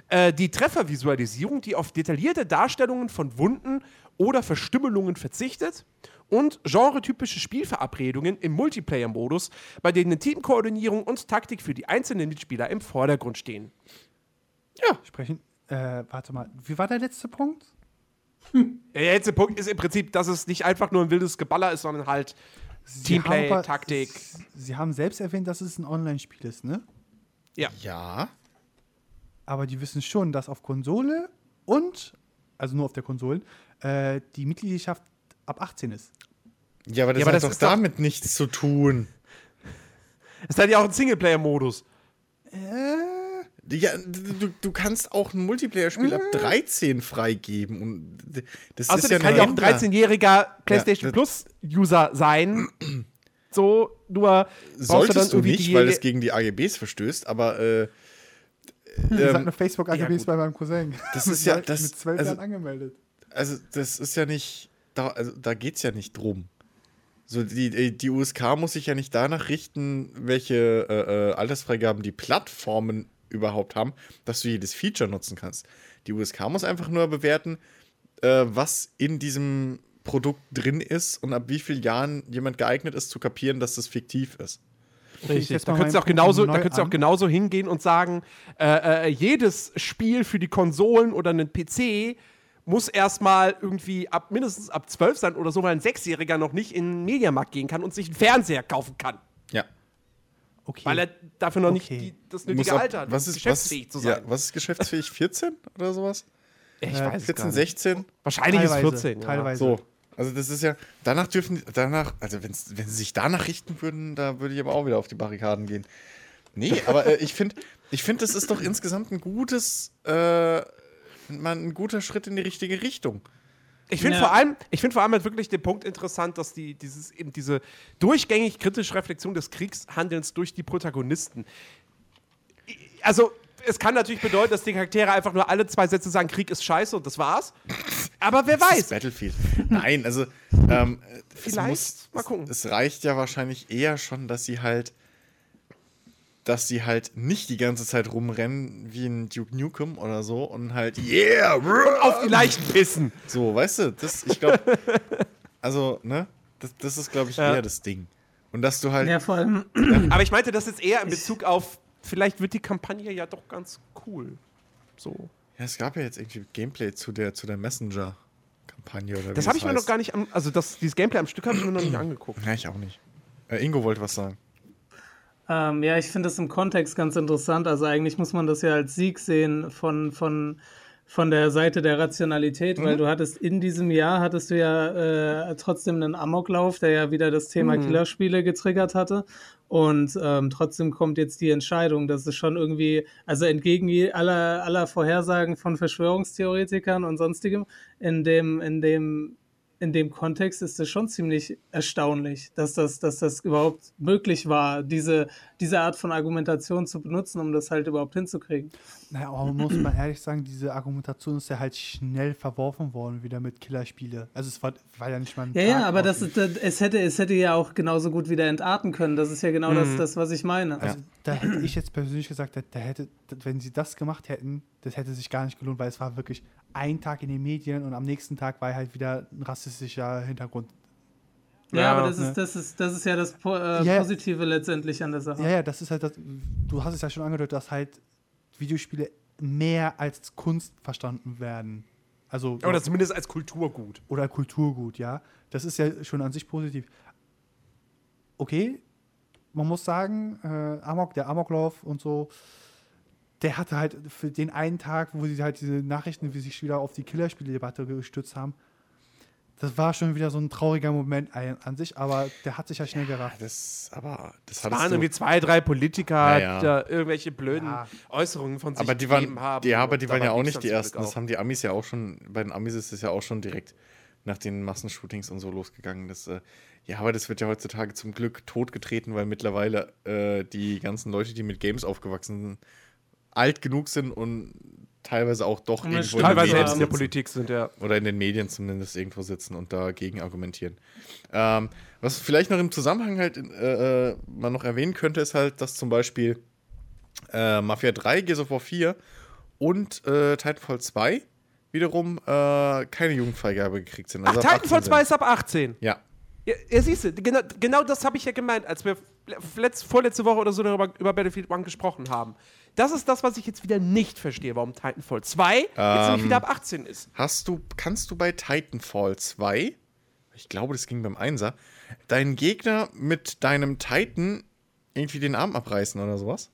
Äh, die Treffervisualisierung, die auf detaillierte Darstellungen von Wunden oder Verstümmelungen verzichtet. Und genretypische Spielverabredungen im Multiplayer-Modus, bei denen Teamkoordinierung und Taktik für die einzelnen Mitspieler im Vordergrund stehen.
Sprechen. Äh, warte mal, wie war der letzte Punkt?
Der letzte Punkt ist im Prinzip, dass es nicht einfach nur ein wildes Geballer ist, sondern halt Teamplay,
haben aber-
Taktik.
Sie haben selbst erwähnt, dass es ein Online-Spiel ist, ne?
Ja.
Ja.
Aber die wissen schon, dass auf Konsole und, also nur auf der Konsole, äh, die Mitgliedschaft ab 18 ist.
Ja, aber das
Ja, aber
hat
das
doch
ist doch-
damit nichts zu tun.
Es hat ja auch einen Singleplayer-Modus.
Ja, du, du kannst auch ein Multiplayer-Spiel ab 13 freigeben. Und das ist
Außerdem
ja
kann ja auch ein
Händler.
13-jähriger PlayStation
das-
Plus-User sein. So, nur du
Solltest du
irgendwie
nicht, weil es gegen die AGBs verstößt, aber äh,
Ich
Ähm,
eine facebook
ja,
bei meinem Cousin.
Das ist ja-
Mit
das-
Mit zwölf
also-
Jahren angemeldet.
also das ist ja nicht, da, also da geht es ja nicht drum. So, die, die USK muss sich ja nicht danach richten, welche äh, äh, Altersfreigaben die Plattformen überhaupt haben, dass du jedes Feature nutzen kannst. Die USK muss einfach nur bewerten, äh, was in diesem Produkt drin ist und ab wie vielen Jahren jemand geeignet ist zu kapieren, dass das fiktiv ist.
Richtig. Da könntest du auch genauso,
neu
da könntest du auch genauso hingehen und sagen, äh, äh, jedes Spiel für die Konsolen oder einen PC muss erstmal irgendwie ab mindestens ab 12 sein oder so, weil ein Sechsjähriger noch nicht in den Mediamarkt gehen kann und sich einen Fernseher kaufen kann.
Ja.
Okay.
Weil er dafür noch nicht
Okay.
die, das nötige
ab-
Alter hat,
was ist,
geschäftsfähig
was,
zu sein.
Ja, was ist geschäftsfähig? 14 oder sowas?
ich
äh,
weiß es gar
14,
nicht.
16?
Wahrscheinlich ist
Teilweise,
14. Ja.
teilweise.
So. Also das ist ja, danach dürfen, danach, also wenn's, wenn sie sich danach richten würden, da würde ich aber auch wieder auf die Barrikaden gehen. Nee, aber äh, ich finde, ich finde, das ist doch insgesamt ein gutes, äh, ein guter Schritt in die richtige Richtung.
Ich finde
Ja.
vor allem, ich finde vor allem halt wirklich den Punkt interessant, dass die, dieses, eben diese durchgängig kritische Reflexion des Kriegshandelns durch die Protagonisten. Also, es kann natürlich bedeuten, dass die Charaktere einfach nur alle zwei Sätze sagen, Krieg ist scheiße und das war's. Aber wer
Das ist
weiß.
Battlefield. Nein, also ähm, es
Vielleicht.
muss,
Mal gucken.
Es, es reicht ja wahrscheinlich eher schon, dass sie halt, dass sie halt nicht die ganze Zeit rumrennen wie ein Duke Nukem oder so und halt yeah,
Auf die Leichen pissen.
So, weißt du, das, ich glaube, also, ne, das, das ist, glaube ich,
Ja.
eher das Ding. Und dass du halt,
Ja, vor allem,
Aber ich meinte das jetzt eher in Bezug auf, vielleicht wird die Kampagne ja doch ganz cool. So.
ja, es gab ja jetzt irgendwie Gameplay zu der, zu der Messenger-Kampagne oder wie
Das habe ich mir noch
heißt.
gar nicht, am, also das, dieses Gameplay am Stück habe ich mir noch nicht angeguckt.
Ja, ich auch nicht. Äh, Ingo wollte was sagen.
Ähm, ja, ich finde das im Kontext ganz interessant. Also eigentlich muss man das ja als Sieg sehen von, von, von der Seite der Rationalität, weil du hattest in diesem Jahr hattest du ja äh, trotzdem einen Amoklauf, der ja wieder das Thema Killerspiele getriggert hatte. Und ähm, trotzdem kommt jetzt die Entscheidung, dass es schon irgendwie, also entgegen aller, aller Vorhersagen von Verschwörungstheoretikern und sonstigem, in dem, in dem in dem Kontext ist es schon ziemlich erstaunlich, dass das, dass das überhaupt möglich war, diese, diese Art von Argumentation zu benutzen, um das halt überhaupt hinzukriegen.
Naja, aber muss man ehrlich sagen, diese Argumentation ist ja halt schnell verworfen worden, wieder mit Killerspiele. Also es war, war ja nicht mal ein
Ja, ja,
Tag
aber das, ist, das, es, hätte, es hätte ja auch genauso gut wieder entarten können. Das ist ja genau das, das, was ich meine.
Also da hätte ich jetzt persönlich gesagt, da, da hätte, wenn sie das gemacht hätten, das hätte sich gar nicht gelohnt, weil es war wirklich ein Tag in den Medien und am nächsten Tag war halt wieder ein rassistischer Hintergrund.
ja,
Ja,
aber das,
ne.
ist, das, ist, das ist ja das Po- äh,
Ja, ja.
Positive letztendlich an der Sache.
Ja, ja, das ist halt das, du hast es ja schon angedeutet, dass halt Videospiele mehr als Kunst verstanden werden. Also
Oder zumindest als Kulturgut.
oder Kulturgut, ja. Das ist ja schon an sich positiv. Okay, man muss sagen, äh, Amok, der Amoklauf und so, der hatte halt für den einen Tag, wo sie halt diese Nachrichten, wie sie sich wieder auf die Killerspieldebatte gestützt haben, das war schon wieder so ein trauriger Moment an sich, aber der hat sich ja schnell gerafft.
Das, aber das
Es
hattest
waren irgendwie zwei, drei Politiker,
Ja, ja.
die da irgendwelche blöden
Ja.
Äußerungen von sich
aber die
gegeben
waren,
haben.
ja, aber die waren ja auch nicht die ersten.
Glück
Das haben die Amis ja auch schon, bei den Amis ist es ja auch schon direkt nach den Massenshootings und so losgegangen. Das, äh, ja, aber das wird ja heutzutage zum Glück totgetreten, weil mittlerweile äh, die ganzen Leute, die mit Games aufgewachsen sind, alt genug sind und teilweise auch doch
Ja,
irgendwo in
Teilweise
Medien
selbst in der. Politik sind, ja.
oder in den Medien zumindest irgendwo sitzen und dagegen argumentieren. Ähm, was vielleicht noch im Zusammenhang halt äh, äh, man noch erwähnen könnte, ist halt, dass zum Beispiel äh, Mafia 3, Gears of War 4 und äh, Titanfall 2 wiederum äh, keine Jugendfreigabe gekriegt sind.
Ach,
also 18
Titanfall 2
sind.
ist ab 18.
Ja.
Ja, ja siehst du, genau, genau das habe ich ja gemeint, als wir letzt, vorletzte Woche oder so darüber über Battlefield 1 gesprochen haben. Das ist das, was ich jetzt wieder nicht verstehe, warum Titanfall 2 jetzt
Ähm,
nämlich wieder ab 18 ist.
Hast du, kannst du bei Titanfall 2, ich glaube, das ging beim Einser, deinen Gegner mit deinem Titan irgendwie den Arm abreißen oder sowas?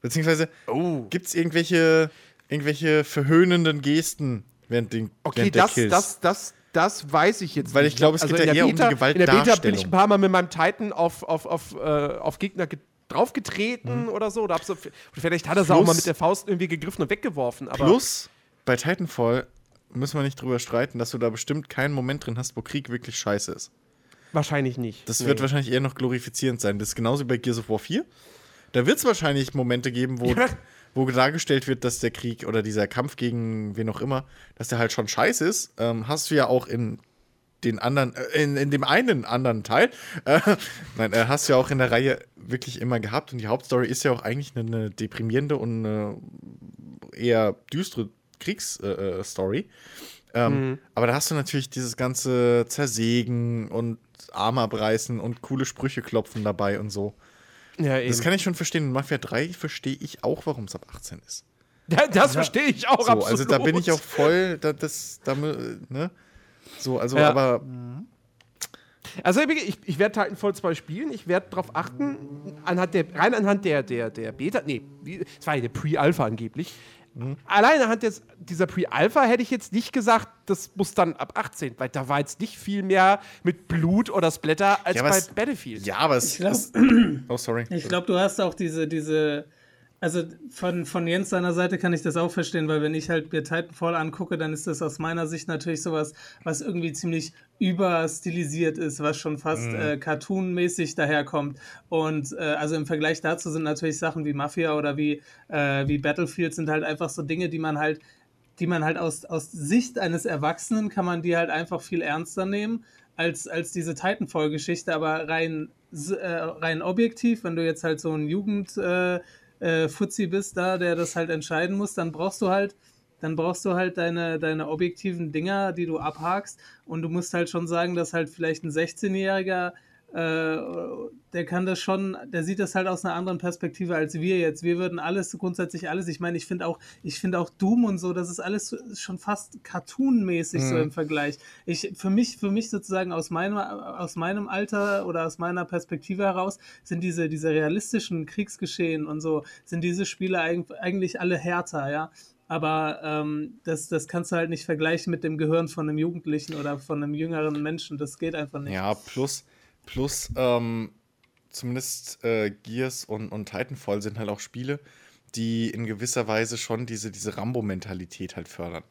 Beziehungsweise
Oh.
gibt es irgendwelche, irgendwelche verhöhnenden Gesten während, den,
Okay,
während der
das,
Kills?
das, das, das weiß ich jetzt
Weil
nicht.
ich glaube, es geht
in
ja
der
eher um die
Beta- In der Beta bin ich ein paar Mal mit meinem Titan auf, auf, auf, äh, auf Gegner ge draufgetreten oder so. Oder so. Vielleicht hat er sie auch mal mit der Faust irgendwie gegriffen und weggeworfen.
Plus, bei Titanfall müssen wir nicht drüber streiten, dass du da bestimmt keinen Moment drin hast, wo Krieg wirklich scheiße ist.
wahrscheinlich nicht.
Das
Nee.
wird wahrscheinlich eher noch glorifizierend sein. Das ist genauso wie bei Gears of War 4. Da wird es wahrscheinlich Momente geben, wo,
Ja.
wo dargestellt wird, dass der Krieg oder dieser Kampf gegen wen auch immer, dass der halt schon scheiße ist. Ähm, hast du ja auch in den anderen, äh, in, in dem einen anderen Teil, äh, nein, äh, hast du ja auch in der Reihe wirklich immer gehabt. Und die Hauptstory ist ja auch eigentlich eine, eine deprimierende und eine eher düstere Kriegsstory. Äh, Story. Ähm, Aber da hast du natürlich dieses ganze Zersägen und Arm abreißen und coole Sprüche klopfen dabei und so.
Ja, eben.
Das kann ich schon verstehen. In Mafia 3 verstehe ich auch, warum es ab 18 ist.
Ja, das verstehe ich auch
So,
absolut.
also da bin ich auch voll, da, das, da, ne? So, also,
Ja.
aber
Also ich, ich werde Titanfall 2 spielen, ich werde darauf achten, anhand der, rein anhand der, der, der Beta, nee, es war ja der Pre-Alpha angeblich.
Mhm.
Allein anhand des, dieser Pre-Alpha hätte ich jetzt nicht gesagt, das muss dann ab 18, weil da war jetzt nicht viel mehr mit Blut oder Splatter als
Ja,
bei Battlefield.
ja, aber es
Ich glaub-
es- Oh, sorry.
Ich glaube, du hast auch diese, diese, also von, von Jens seiner Seite kann ich das auch verstehen, weil wenn ich halt mir Titanfall angucke, dann ist das aus meiner Sicht natürlich sowas, was irgendwie ziemlich überstilisiert ist, was schon fast äh, cartoonmäßig daherkommt. Und äh, also im Vergleich dazu sind natürlich Sachen wie Mafia oder wie, äh, wie Battlefield sind halt einfach so Dinge, die man halt die man halt aus, aus Sicht eines Erwachsenen kann man die halt einfach viel ernster nehmen als, als diese Titanfall-Geschichte, aber rein, äh, rein objektiv, wenn du jetzt halt so ein Jugend äh, Fuzzi bist da, der das halt entscheiden muss, dann brauchst du halt dann brauchst du halt deine, deine objektiven Dinger, die du abhakst. Und du musst halt schon sagen, dass halt vielleicht ein 16-Jähriger äh, der kann das schon, der sieht das halt aus einer anderen Perspektive als wir jetzt. Wir würden alles, grundsätzlich alles, ich meine, ich finde auch, ich finde auch Doom und so, das ist alles schon fast cartoonmäßig so im Vergleich. Ich, für mich, für mich sozusagen aus meinem, aus meinem Alter oder aus meiner Perspektive heraus sind diese, diese realistischen Kriegsgeschehen und so, sind diese Spiele eig- eigentlich alle härter, ja. Aber ähm, das, das kannst du halt nicht vergleichen mit dem Gehirn von einem Jugendlichen oder von einem jüngeren Menschen. Das geht einfach nicht.
Ja, plus, plus ähm, zumindest äh, Gears und, und Titanfall sind halt auch Spiele, die in gewisser Weise schon diese, diese Rambo-Mentalität halt fördern.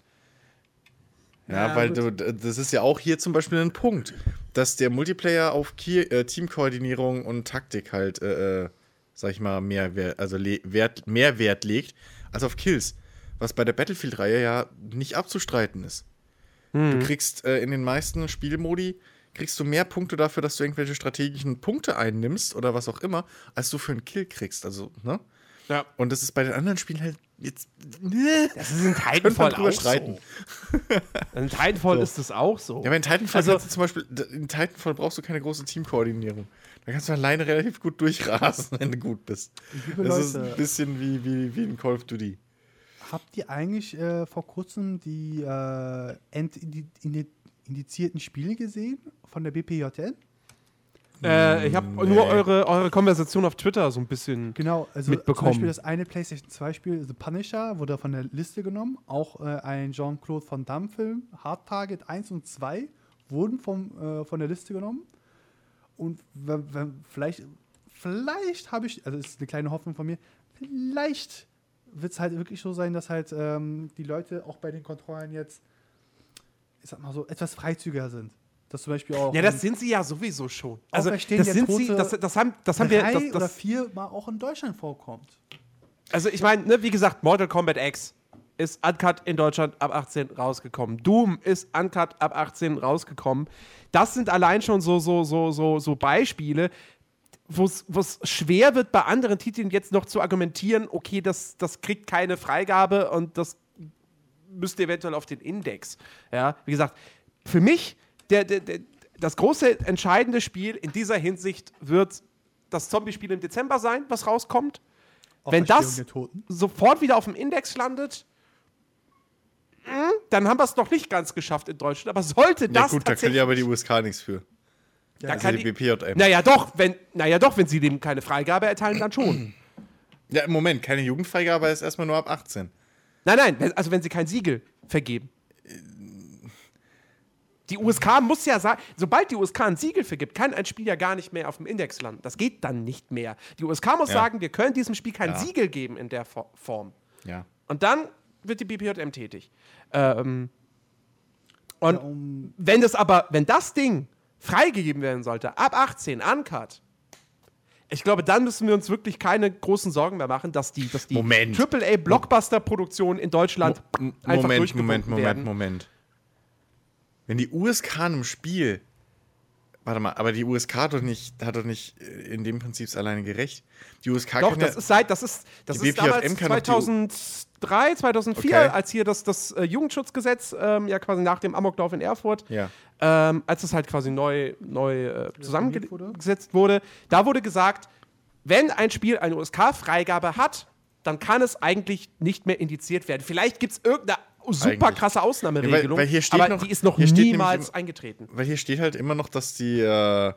Ja,
Ja,
weil
gut.
du, das ist ja auch hier zum Beispiel ein Punkt, dass der Multiplayer auf Ki äh, Teamkoordinierung und Taktik halt, äh, äh, sag ich mal, mehr Wert, also Wert, mehr Wert legt als auf Kills. Was bei der Battlefield-Reihe ja nicht abzustreiten ist. Du kriegst äh, in den meisten Spielmodi kriegst du mehr Punkte dafür, dass du irgendwelche strategischen Punkte einnimmst oder was auch immer, als du für einen Kill kriegst. Also, ne?
Ja.
Und das ist bei den anderen Spielen halt jetzt. Ne?
Das ist in Titanfall auch
streiten.
so. In Titanfall ist das auch so.
Ja, aber in Titanfall
Also-
zum Beispiel, in Titanfall brauchst du keine große Teamkoordinierung. Da kannst du alleine relativ gut durchrasen, wenn du gut bist.
Liebe
Das ist
Leute.
ein bisschen wie, wie, wie in Call of Duty.
Habt ihr eigentlich äh, vor kurzem die äh, entindizierten Spiele gesehen von der BPJN?
Äh, ich habe nur eure, eure Konversation auf Twitter so ein bisschen.
Genau, also
mitbekommen.
zum Beispiel das eine PlayStation 2 Spiel, The Punisher, wurde von der Liste genommen. Auch äh, ein Jean-Claude Van Damme-Film, Hard Target 1 und 2, wurden vom, äh, von der Liste genommen. Und wenn, wenn, vielleicht, vielleicht habe ich, also das ist eine kleine Hoffnung von mir, vielleicht wird es halt wirklich so sein, dass halt ähm, die Leute auch bei den Kontrollen jetzt, ich sag mal so, etwas freizügiger sind. Dass zum Beispiel auch
Ja, das sind sie ja sowieso schon. Also, das sind sie,
Tote
das, das haben, das haben wir.
drei
Das,
oder
das,
vier Mal auch in Deutschland vorkommt.
also, ich meine, ne, wie gesagt, Mortal Kombat X ist uncut in Deutschland ab 18 rausgekommen. Doom ist uncut ab 18 rausgekommen. Das sind allein schon so, so, so, so, so Beispiele, wo es schwer wird, bei anderen Titeln jetzt noch zu argumentieren, okay, das, das kriegt keine Freigabe und das müsste eventuell auf den Index. Ja, wie gesagt, für mich, der, der, der, das große entscheidende Spiel in dieser Hinsicht wird das Zombie-Spiel im Dezember sein, was rauskommt. Wenn
Auferstehung
das sofort wieder auf dem Index landet, mm, dann haben wir es noch nicht ganz geschafft in Deutschland. Aber sollte
Ja,
das
gut, da
tatsächlich,
ja aber die USK nichts für.
da
Also
kann
die
die,
BPJM.
naja doch, wenn, naja doch, wenn sie dem keine Freigabe erteilen, dann schon.
Ja, im Moment, keine Jugendfreigabe ist erstmal nur ab 18.
Nein, nein, also wenn sie kein Siegel vergeben. Die USK muss ja sagen, sobald die USK ein Siegel vergibt, kann ein Spiel ja gar nicht mehr auf dem Index landen. Das geht dann nicht mehr. Die USK muss
Ja.
sagen, wir können diesem Spiel kein
Ja.
Siegel geben in der Fo- Form.
Ja.
Und dann wird die BPJM tätig. Ähm, und
Ja, um-
wenn das aber, wenn das Ding freigegeben werden sollte, ab 18, uncut, ich glaube, dann müssen wir uns wirklich keine großen Sorgen mehr machen, dass die, dass die
Moment.
AAA-Blockbuster-Produktionen in Deutschland
M-
einfach
Moment, Moment, Moment,
werden.
Moment. Wenn die USK in einem Spiel. Warte mal, aber die USK hat doch nicht, hat doch nicht äh, in dem Prinzip alleine gerecht. Die USK
Doch, das
ja,
ist seit, das ist, das ist damals
kann doch die-
2003, 2004,
Okay.
als hier das, das äh, Jugendschutzgesetz ähm, ja quasi nach dem Amoklauf in Erfurt,
Ja.
Ähm, als es halt quasi neu, neu äh, zusammengesetzt wurde, da wurde gesagt, wenn ein Spiel eine USK-Freigabe hat, dann kann es eigentlich nicht mehr indiziert werden. Vielleicht gibt es irgendeine super
Eigentlich.
krasse Ausnahmeregelung,
Ja, weil- weil hier steht
aber
noch-
die ist noch niemals
im-
eingetreten.
Weil hier steht halt immer noch, dass die, äh,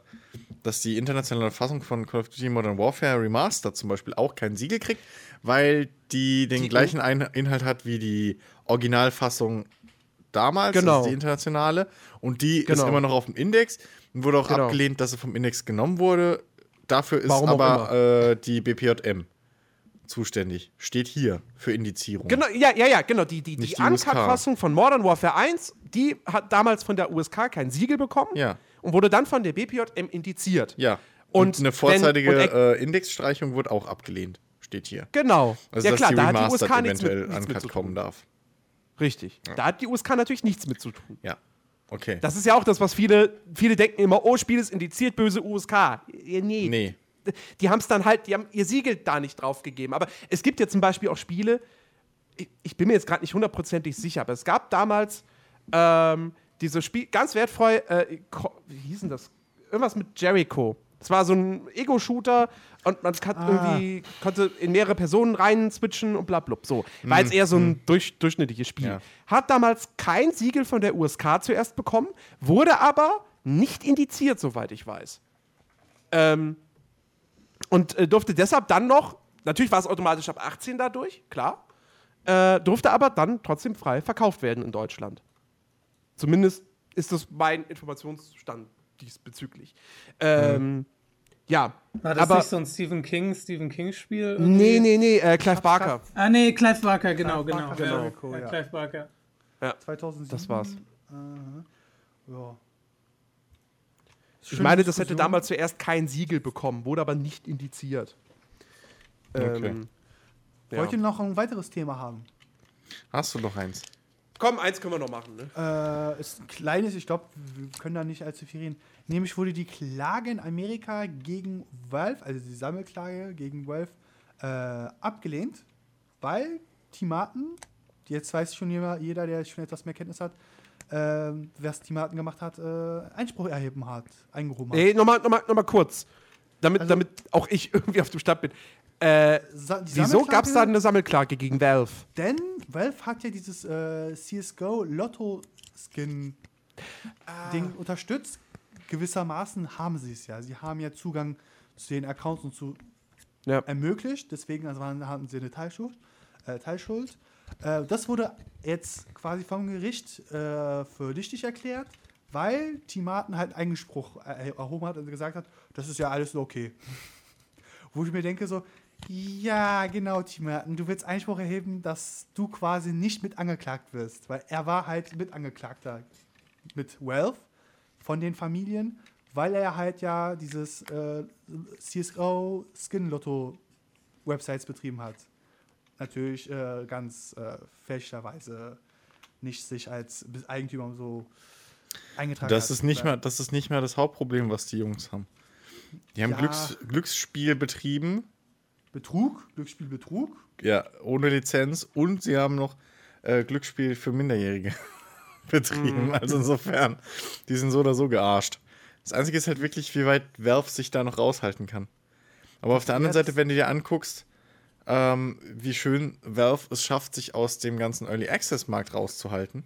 dass die internationale Fassung von Call of Duty Modern Warfare Remastered zum Beispiel auch kein Siegel kriegt, weil die den
Die-
gleichen Inhalt hat wie die Originalfassung damals,
Genau.
also die internationale. Und die
Genau.
ist immer noch auf dem Index und wurde auch
Genau.
abgelehnt, dass sie vom Index genommen wurde. Dafür ist
Warum
aber äh, die BPJM zuständig. Steht hier für Indizierung.
Genau, ja, ja, ja, genau. Die, die,
Nicht die
Uncut-Fassung von Modern Warfare 1, die hat damals von der USK kein Siegel bekommen
Ja.
und wurde dann von der BPJM indiziert.
Ja.
Und
Und, eine
wenn-
vorzeitige
und-
äh, Indexstreichung wurde auch abgelehnt. Steht hier.
Genau.
Also,
ja
dass
klar,
die
da hat die
Remastered
USK nichts mit,
eventuell
nichts mit
uncut
zu
kommen darf.
Richtig. Da hat die USK natürlich nichts mit zu tun.
Ja. Okay.
Das ist ja auch das, was viele, viele denken immer, oh, Spiel ist indiziert, böse USK. Ja, nee.
nee.
Die haben es dann halt, die haben ihr Siegel da nicht drauf gegeben. Aber es gibt ja zum Beispiel auch Spiele, ich, ich bin mir jetzt gerade nicht hundertprozentig sicher, aber es gab damals ähm, diese Spiel, ganz wertvoll, äh, wie hieß denn das? Irgendwas mit Jericho. Es war so ein Ego-Shooter und man
Ah.
konnte in mehrere Personen rein switchen und bla bla. So. War jetzt eher so ein durch, durchschnittliches Spiel.
Ja.
Hat damals kein Siegel von der USK zuerst bekommen, wurde aber nicht indiziert, soweit ich weiß. Ähm, und äh, durfte deshalb dann noch, natürlich war es automatisch ab 18 dadurch, klar, äh, durfte aber dann trotzdem frei verkauft werden in Deutschland. Zumindest ist das mein Informationsstand diesbezüglich. Ähm, Ja,
War das
aber
nicht so ein Stephen King, Stephen King-Spiel?
nee, nee, nee, äh, Clive Barker.
Ah, nee, Clive Barker, genau,
Clive
genau.
Barker,
ja,
Jericho,
ja,
ja.
Clive Barker.
2007.
Das war's.
Äh, ja.
Ich meine, das hätte damals zuerst kein Siegel bekommen, wurde aber nicht indiziert.
Okay.
Ähm, ja.
Wollt ihr noch ein weiteres Thema haben?
Hast du noch eins?
Komm, eins können wir noch machen. Ne?
Äh, ist ein kleines, ich glaube, wir können da nicht allzu viel reden. Nämlich wurde die Klage in Amerika gegen Valve, also die Sammelklage gegen Valve, äh, abgelehnt, weil Timaten, jetzt weiß schon jeder, der schon etwas mehr Kenntnis hat, wer es Timaten gemacht hat, äh, Einspruch erheben hat, eingehoben hat.
Nee, nochmal noch mal, noch mal kurz. Damit,
Also-
damit auch ich irgendwie auf dem Stand bin. Äh, wieso gab es da eine Sammelklage gegen Valve?
Denn Valve hat ja dieses äh, CSGO Lotto Skin Ding unterstützt gewissermaßen haben sie es ja. Sie haben ja Zugang zu den Accounts und zu
Ja.
ermöglicht. Deswegen also waren, hatten sie eine Teilschuld. Äh, Teilschuld. Äh, das wurde jetzt quasi vom Gericht äh, für richtig erklärt, weil Team Martin halt Einspruch äh, erhoben hat und gesagt hat, das ist ja alles okay. Wo ich mir denke so, ja, genau, Team Martin, du willst Einspruch erheben, dass du quasi nicht mit angeklagt wirst, weil er war halt mit Angeklagter mit Wealth von den Familien, weil er halt ja dieses äh, CSGO Skin Lotto Websites betrieben hat. Natürlich äh, ganz äh, fälschlicherweise nicht sich als Eigentümer so eingetragen
Das
hat.
ist, nicht mehr, das ist nicht mehr das Hauptproblem, was die Jungs haben. Die haben
Ja.
Glücks, Glücksspiel betrieben,
Betrug, Glücksspielbetrug.
ja, ohne Lizenz und sie haben noch äh, Glücksspiel für Minderjährige betrieben. Also insofern, die sind so oder so gearscht. Das Einzige ist halt wirklich, wie weit Valve sich da noch raushalten kann. Aber auf der anderen Seite, wenn du dir anguckst, ähm, wie schön Valve es schafft, sich aus dem ganzen Early Access Markt rauszuhalten.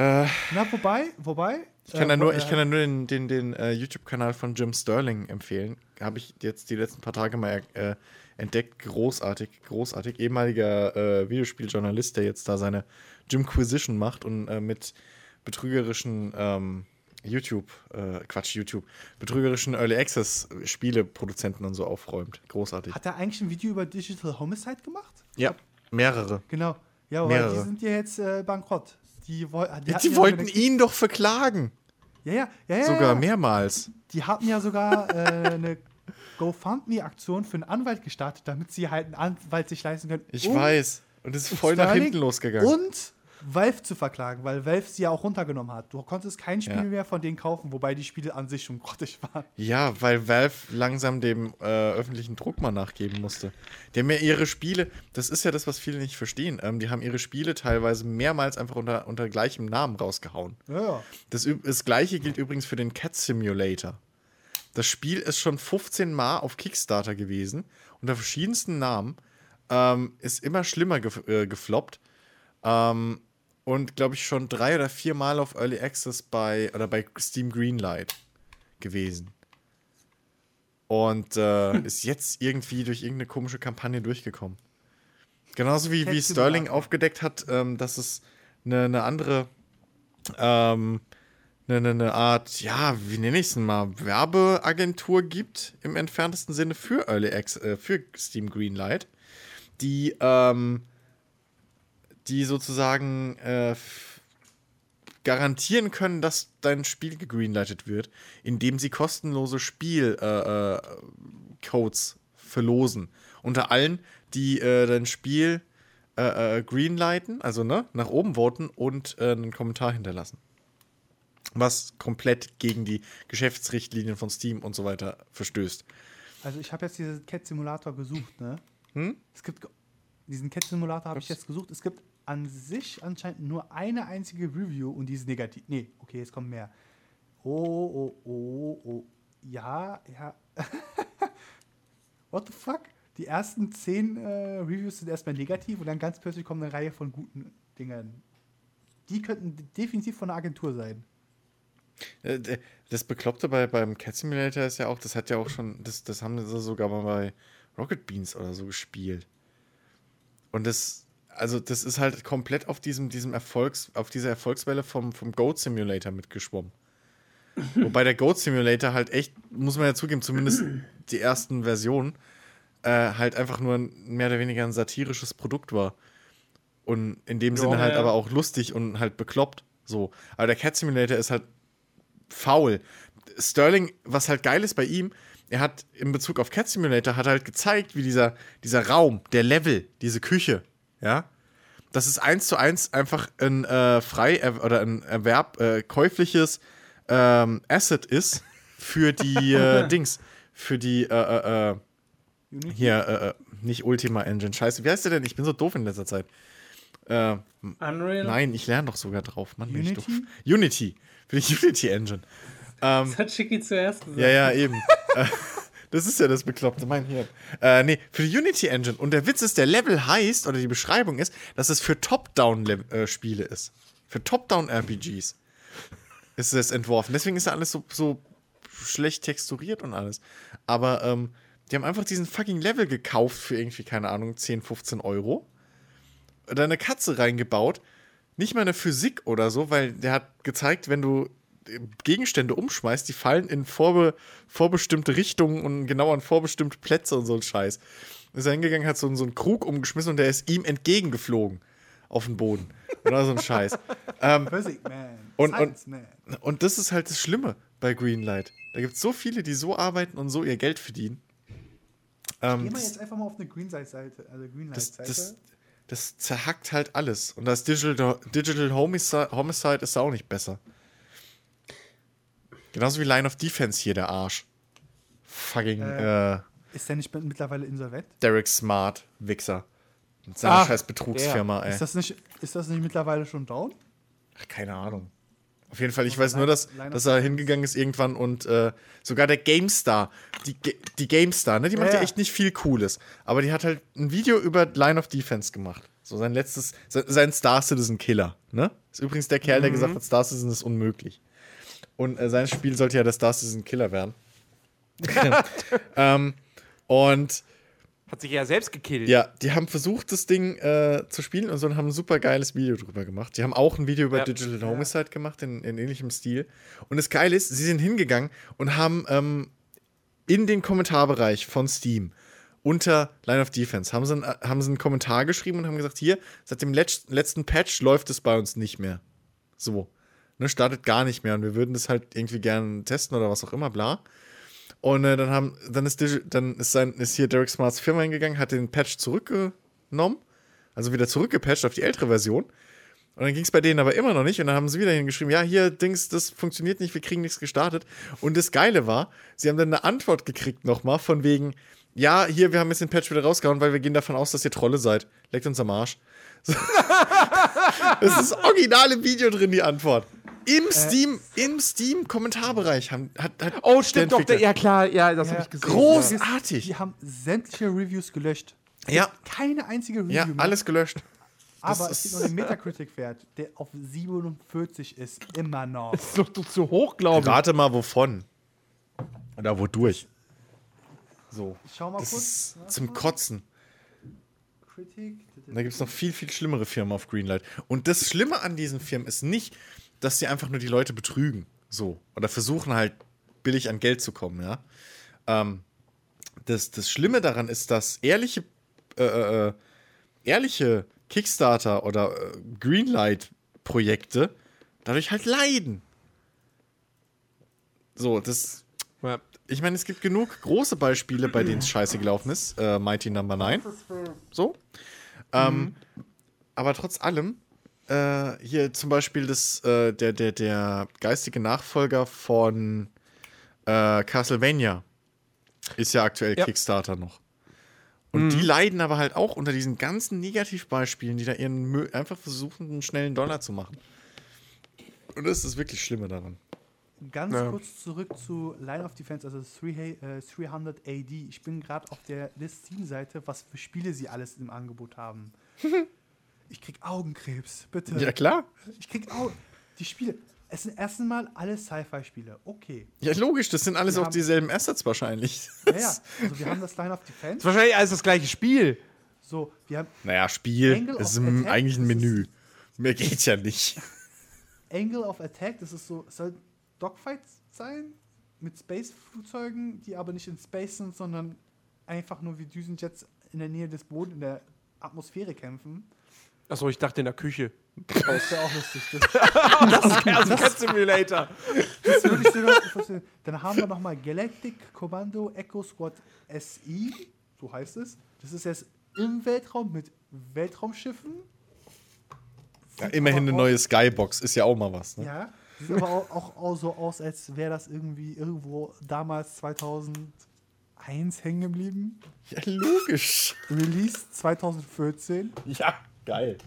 Na, wobei, wobei.
Ich kann,
äh,
da nur,
äh,
ich kann da nur den, den, den äh, YouTube-Kanal von Jim Sterling empfehlen. Habe ich jetzt die letzten paar Tage mal äh, entdeckt. Großartig, großartig. Ehemaliger äh, Videospieljournalist, der jetzt da seine Jimquisition macht und äh, mit betrügerischen ähm, YouTube, äh, Quatsch, YouTube, betrügerischen Early Access Spieleproduzenten und so aufräumt. Großartig.
Hat er eigentlich ein Video über Digital Homicide gemacht?
Ja, mehrere.
Genau. Ja, aber die sind ja jetzt äh, bankrott. Die, woll- die, hatten
Die
ja
wollten ihn doch verklagen.
Ja, ja, ja, ja.
Sogar
ja.
mehrmals.
Die hatten ja sogar äh, eine GoFundMe-Aktion für einen Anwalt gestartet, damit sie halt einen Anwalt sich leisten können.
Ich
um
weiß. Und es ist voll nach
Sterling
hinten losgegangen.
Und Valve zu verklagen, weil Valve sie ja auch runtergenommen hat. Du konntest kein Spiel
Ja.
mehr von denen kaufen, wobei die Spiele an sich schon grottig waren.
Ja, weil Valve langsam dem äh, öffentlichen Druck mal nachgeben musste. Die haben ja ihre Spiele, das ist ja das, was viele nicht verstehen, ähm, die haben ihre Spiele teilweise mehrmals einfach unter, unter gleichem Namen rausgehauen.
Ja, ja.
Das, das gleiche gilt übrigens für den Cat Simulator. Das Spiel ist schon 15 Mal auf Kickstarter gewesen, unter verschiedensten Namen, ähm, ist immer schlimmer gef äh, gefloppt. Ähm, und glaube ich schon drei oder vier Mal auf Early Access bei oder bei Steam Greenlight gewesen. Und äh, ist jetzt irgendwie durch irgendeine komische Kampagne durchgekommen. Genauso wie, wie Sterling aufgedeckt hat, ähm, dass es eine, eine andere, ähm, eine, eine Art, ja, wie nenne ich es denn mal, Werbeagentur gibt im entferntesten Sinne für Early Access, äh, für Steam Greenlight, die, ähm, die sozusagen äh, garantieren können, dass dein Spiel gegreenlightet wird, indem sie kostenlose Spielcodes äh, äh, Codes verlosen. Unter allen, die äh, dein Spiel äh, äh, greenlighten, also ne, nach oben voten und äh, einen Kommentar hinterlassen. Was komplett gegen die Geschäftsrichtlinien von Steam und so weiter verstößt.
Also ich habe jetzt diesen Cat Simulator gesucht, ne?
Hm?
Es gibt diesen Cat Simulator habe ich jetzt gesucht. Es gibt an sich anscheinend nur eine einzige Review und die ist negativ. Nee, okay, es kommen mehr. Oh, oh, oh, oh. Ja, ja. What the fuck? Die ersten zehn äh, Reviews sind erstmal negativ und dann ganz plötzlich kommt eine Reihe von guten Dingen. Die könnten definitiv von einer Agentur sein.
Äh, Das Bekloppte bei, beim Cat Simulator ist ja auch, das hat ja auch schon, das, das haben sie sogar mal bei Rocket Beans oder so gespielt. Und das, also das ist halt komplett auf diesem, diesem Erfolgs, auf dieser Erfolgswelle vom, vom Goat Simulator mitgeschwommen. Wobei der Goat Simulator halt echt, muss man ja zugeben, zumindest die ersten Versionen, äh, halt einfach nur ein, mehr oder weniger ein satirisches Produkt war. Und in dem Sinne halt
ja.
aber auch lustig und halt bekloppt. So. Aber der Cat Simulator ist halt faul. Sterling, was halt geil ist bei ihm, er hat in Bezug auf Cat Simulator hat er halt gezeigt, wie dieser, dieser Raum, der Level, diese Küche, ja, dass es eins zu eins einfach ein äh, frei er oder ein Erwerb, äh, käufliches ähm, Asset ist für die äh, Dings, für die äh, äh, äh, hier, nicht Ultima Engine, scheiße, wie heißt der denn? Ich bin so doof in letzter Zeit.
Unreal.
nein, ich lerne doch sogar drauf, Mann, bin ich
Unity?
doof. Unity, für die Unity Engine. Ähm,
Das hat Chicky zuerst gesagt.
ja, ja, eben. Äh, das ist ja das Bekloppte, mein Hirn. Äh, nee, für die Unity Engine. Und der Witz ist, der Level heißt, oder die Beschreibung ist, dass es für Top-Down-Spiele ist. Für Top-Down-RPGs. ist es entworfen. Deswegen ist ja alles so, so schlecht texturiert und alles. Aber ähm, die haben einfach diesen fucking Level gekauft für irgendwie, keine Ahnung, 10, 15 Euro. Da eine Katze reingebaut. Nicht mal eine Physik oder so, weil der hat gezeigt, wenn du Gegenstände umschmeißt, die fallen in vorbe vorbestimmte Richtungen und genau an vorbestimmte Plätze und so ein Scheiß. Ist er hingegangen, hat so, so einen Krug umgeschmissen und der ist ihm entgegengeflogen auf den Boden. Oder so ein Scheiß. ähm. Und-
Man.
und das ist halt das Schlimme bei Greenlight. Da gibt es so viele, die so arbeiten und so ihr Geld verdienen. Ähm,
Geh mal
das,
jetzt einfach mal auf eine Greenlight-Seite, also
das,
Greenlight-Seite.
das, das zerhackt halt alles. Und das Digital, Digital Homicide, Homicide ist auch nicht besser. Genauso wie Line of Defense hier, der Arsch. Fucking
Äh.
äh,
ist der nicht mittlerweile insolvent?
Derek Smart, Wichser. Mit seiner
Ach,
scheiß Betrugsfirma, ey.
Ist das, nicht, ist das nicht mittlerweile schon down?
Ach, keine Ahnung. Auf jeden Fall, ich weiß nur, dass, dass er hingegangen ist irgendwann und äh, sogar der GameStar, die, die GameStar, ne, die macht ja,
Ja,
echt nicht viel Cooles. Aber die hat halt ein Video über Line of Defense gemacht. So sein letztes, sein, sein Star Citizen Killer, ne? Ist übrigens der Kerl, der gesagt hat, Star Citizen ist unmöglich. Und äh, sein Spiel sollte ja der Star Citizen Killer werden. ähm, und
Hat sich ja selbst gekillt.
ja, die haben versucht, das Ding äh, zu spielen und so und haben ein super geiles Video drüber gemacht. Die haben auch ein Video über
Ja.
Digital Homicide gemacht, in, in ähnlichem Stil. Und das Geile ist, sie sind hingegangen und haben ähm, in den Kommentarbereich von Steam unter Line of Defense haben sie, einen, haben sie einen Kommentar geschrieben und haben gesagt, hier, seit dem letz letzten Patch läuft es bei uns nicht mehr. So. Ne, startet gar nicht mehr und wir würden das halt irgendwie gerne testen oder was auch immer, bla. Und äh, dann haben, dann ist, Digi- dann ist, sein, ist hier Derek Smarts Firma hingegangen, hat den Patch zurückgenommen, also wieder zurückgepatcht auf die ältere Version. Und dann ging es bei denen aber immer noch nicht. Und dann haben sie wieder hingeschrieben, ja, hier, Dings, das funktioniert nicht, wir kriegen nichts gestartet. Und das Geile war, sie haben dann eine Antwort gekriegt nochmal von wegen, ja, hier, wir haben jetzt den Patch wieder rausgehauen, weil wir gehen davon aus, dass ihr Trolle seid. Leckt uns am Arsch. Das ist das originale Video drin, die Antwort. Im Steam, im Steam-Kommentarbereich haben, hat, hat
Oh, stimmt doch. Der, ja, klar, ja, das
Ja.
habe ich gesehen.
Großartig.
Die haben sämtliche Reviews gelöscht.
Ja,
Keine einzige Review
ja,
mehr.
alles gelöscht.
Aber
das
es gibt
ist-
noch den Metacritic-Wert, der auf 47 ist, immer noch.
Das ist doch zu- zu hoch, glaube ich.
Rate mal, wovon. Oder wodurch. So.
Ich schau mal
Das
kurz.
ist
Warte
zum
mal.
Kotzen. Da gibt es noch viel, viel schlimmere Firmen auf Greenlight. Und das Schlimme an diesen Firmen ist nicht, dass sie einfach nur die Leute betrügen. So. Oder versuchen halt billig an Geld zu kommen, ja. Ähm, das, das Schlimme daran ist, dass ehrliche, äh, äh, ehrliche Kickstarter oder äh, Greenlight-Projekte dadurch halt leiden. So, das.
Ja.
Ich meine, es gibt genug große Beispiele, bei denen es scheiße gelaufen ist. Äh, Mighty Number 9. So. Ähm, aber trotz allem, äh, hier zum Beispiel das, äh, der, der, der geistige Nachfolger von äh, Castlevania ist ja aktuell
Ja.
Kickstarter noch. Und die leiden aber halt auch unter diesen ganzen Negativbeispielen, die da ihren Mö einfach versuchen, einen schnellen Dollar zu machen. Und das ist das wirklich Schlimme daran.
Ganz
Ja.
kurz zurück zu Line of Defense, also 3, äh, 300 AD. Ich bin gerade auf der Steam-Seite, was für Spiele sie alles im Angebot haben. ich krieg Augenkrebs, bitte.
Ja, klar.
Ich krieg Augen. Die Spiele. Es sind erst einmal alle Sci-Fi-Spiele. Okay.
Ja, logisch, das sind alles
Wir
auch
haben-
dieselben Assets wahrscheinlich.
Ja, ja. Also wir haben das Line of
Das
Defense.
ist wahrscheinlich alles das gleiche Spiel.
So, wir haben
Naja, Spiel
Angle
ist
Attack,
eigentlich ein
das
Menü. Mehr geht ja nicht.
Angle of Attack, das ist so, es soll Dogfights sein mit Space-Flugzeugen, die aber nicht in Space sind, sondern einfach nur wie Düsenjets in der Nähe des Bodens, in der Atmosphäre kämpfen.
Achso, ich dachte in der Küche.
Das wäre auch lustig. Das,
Also Cat Simulator.
das würde ich dir noch vorstellen. Dann haben wir nochmal Galactic Commando Echo Squad SI, so heißt es. Das ist jetzt im Weltraum mit Weltraumschiffen.
Ja, immerhin eine neue Skybox, ist ja auch mal was. Ne?
Ja, sieht aber auch, auch, auch so aus, als wäre das irgendwie irgendwo damals 2001 hängen geblieben.
Ja, logisch.
Release 2014.
Ja, geil.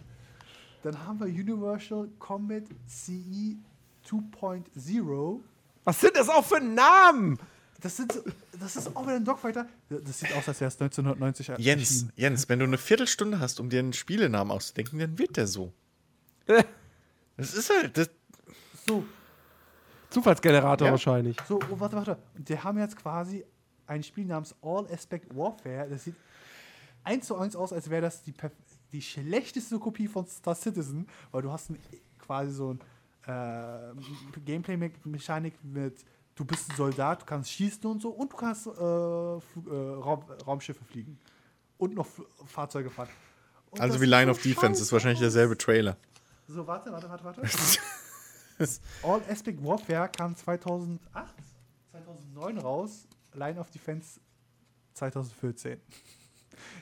Dann haben wir Universal Combat CE 2.0.
Was sind das auch für Namen?
Das, sind, das ist auch wieder ein Dogfighter. Das sieht aus, als wäre es 1990
Jens,
erschienen.
Jens, wenn du eine Viertelstunde hast, um dir einen Spielenamen auszudenken, dann wird der so. Das ist halt. Das,
So,
Zufallsgenerator
Ja.
wahrscheinlich.
So, oh, warte, warte. Und die haben jetzt quasi ein Spiel namens All Aspect Warfare. Das sieht eins zu eins aus, als wäre das die, perf- die schlechteste Kopie von Star Citizen, weil du hast ein, quasi so ein äh, Gameplay-Mechanik mit, du bist ein Soldat, du kannst schießen und so und du kannst äh, äh, Raum, Raumschiffe fliegen und noch Fl Fahrzeuge fahren. Und
Also wie Line
so
of Defense, ist
scheiße
wahrscheinlich
aus.
derselbe Trailer.
So, warte, warte, warte, warte. All Aspect Warfare kam 2008, 2009 raus, Line of Defense 2014.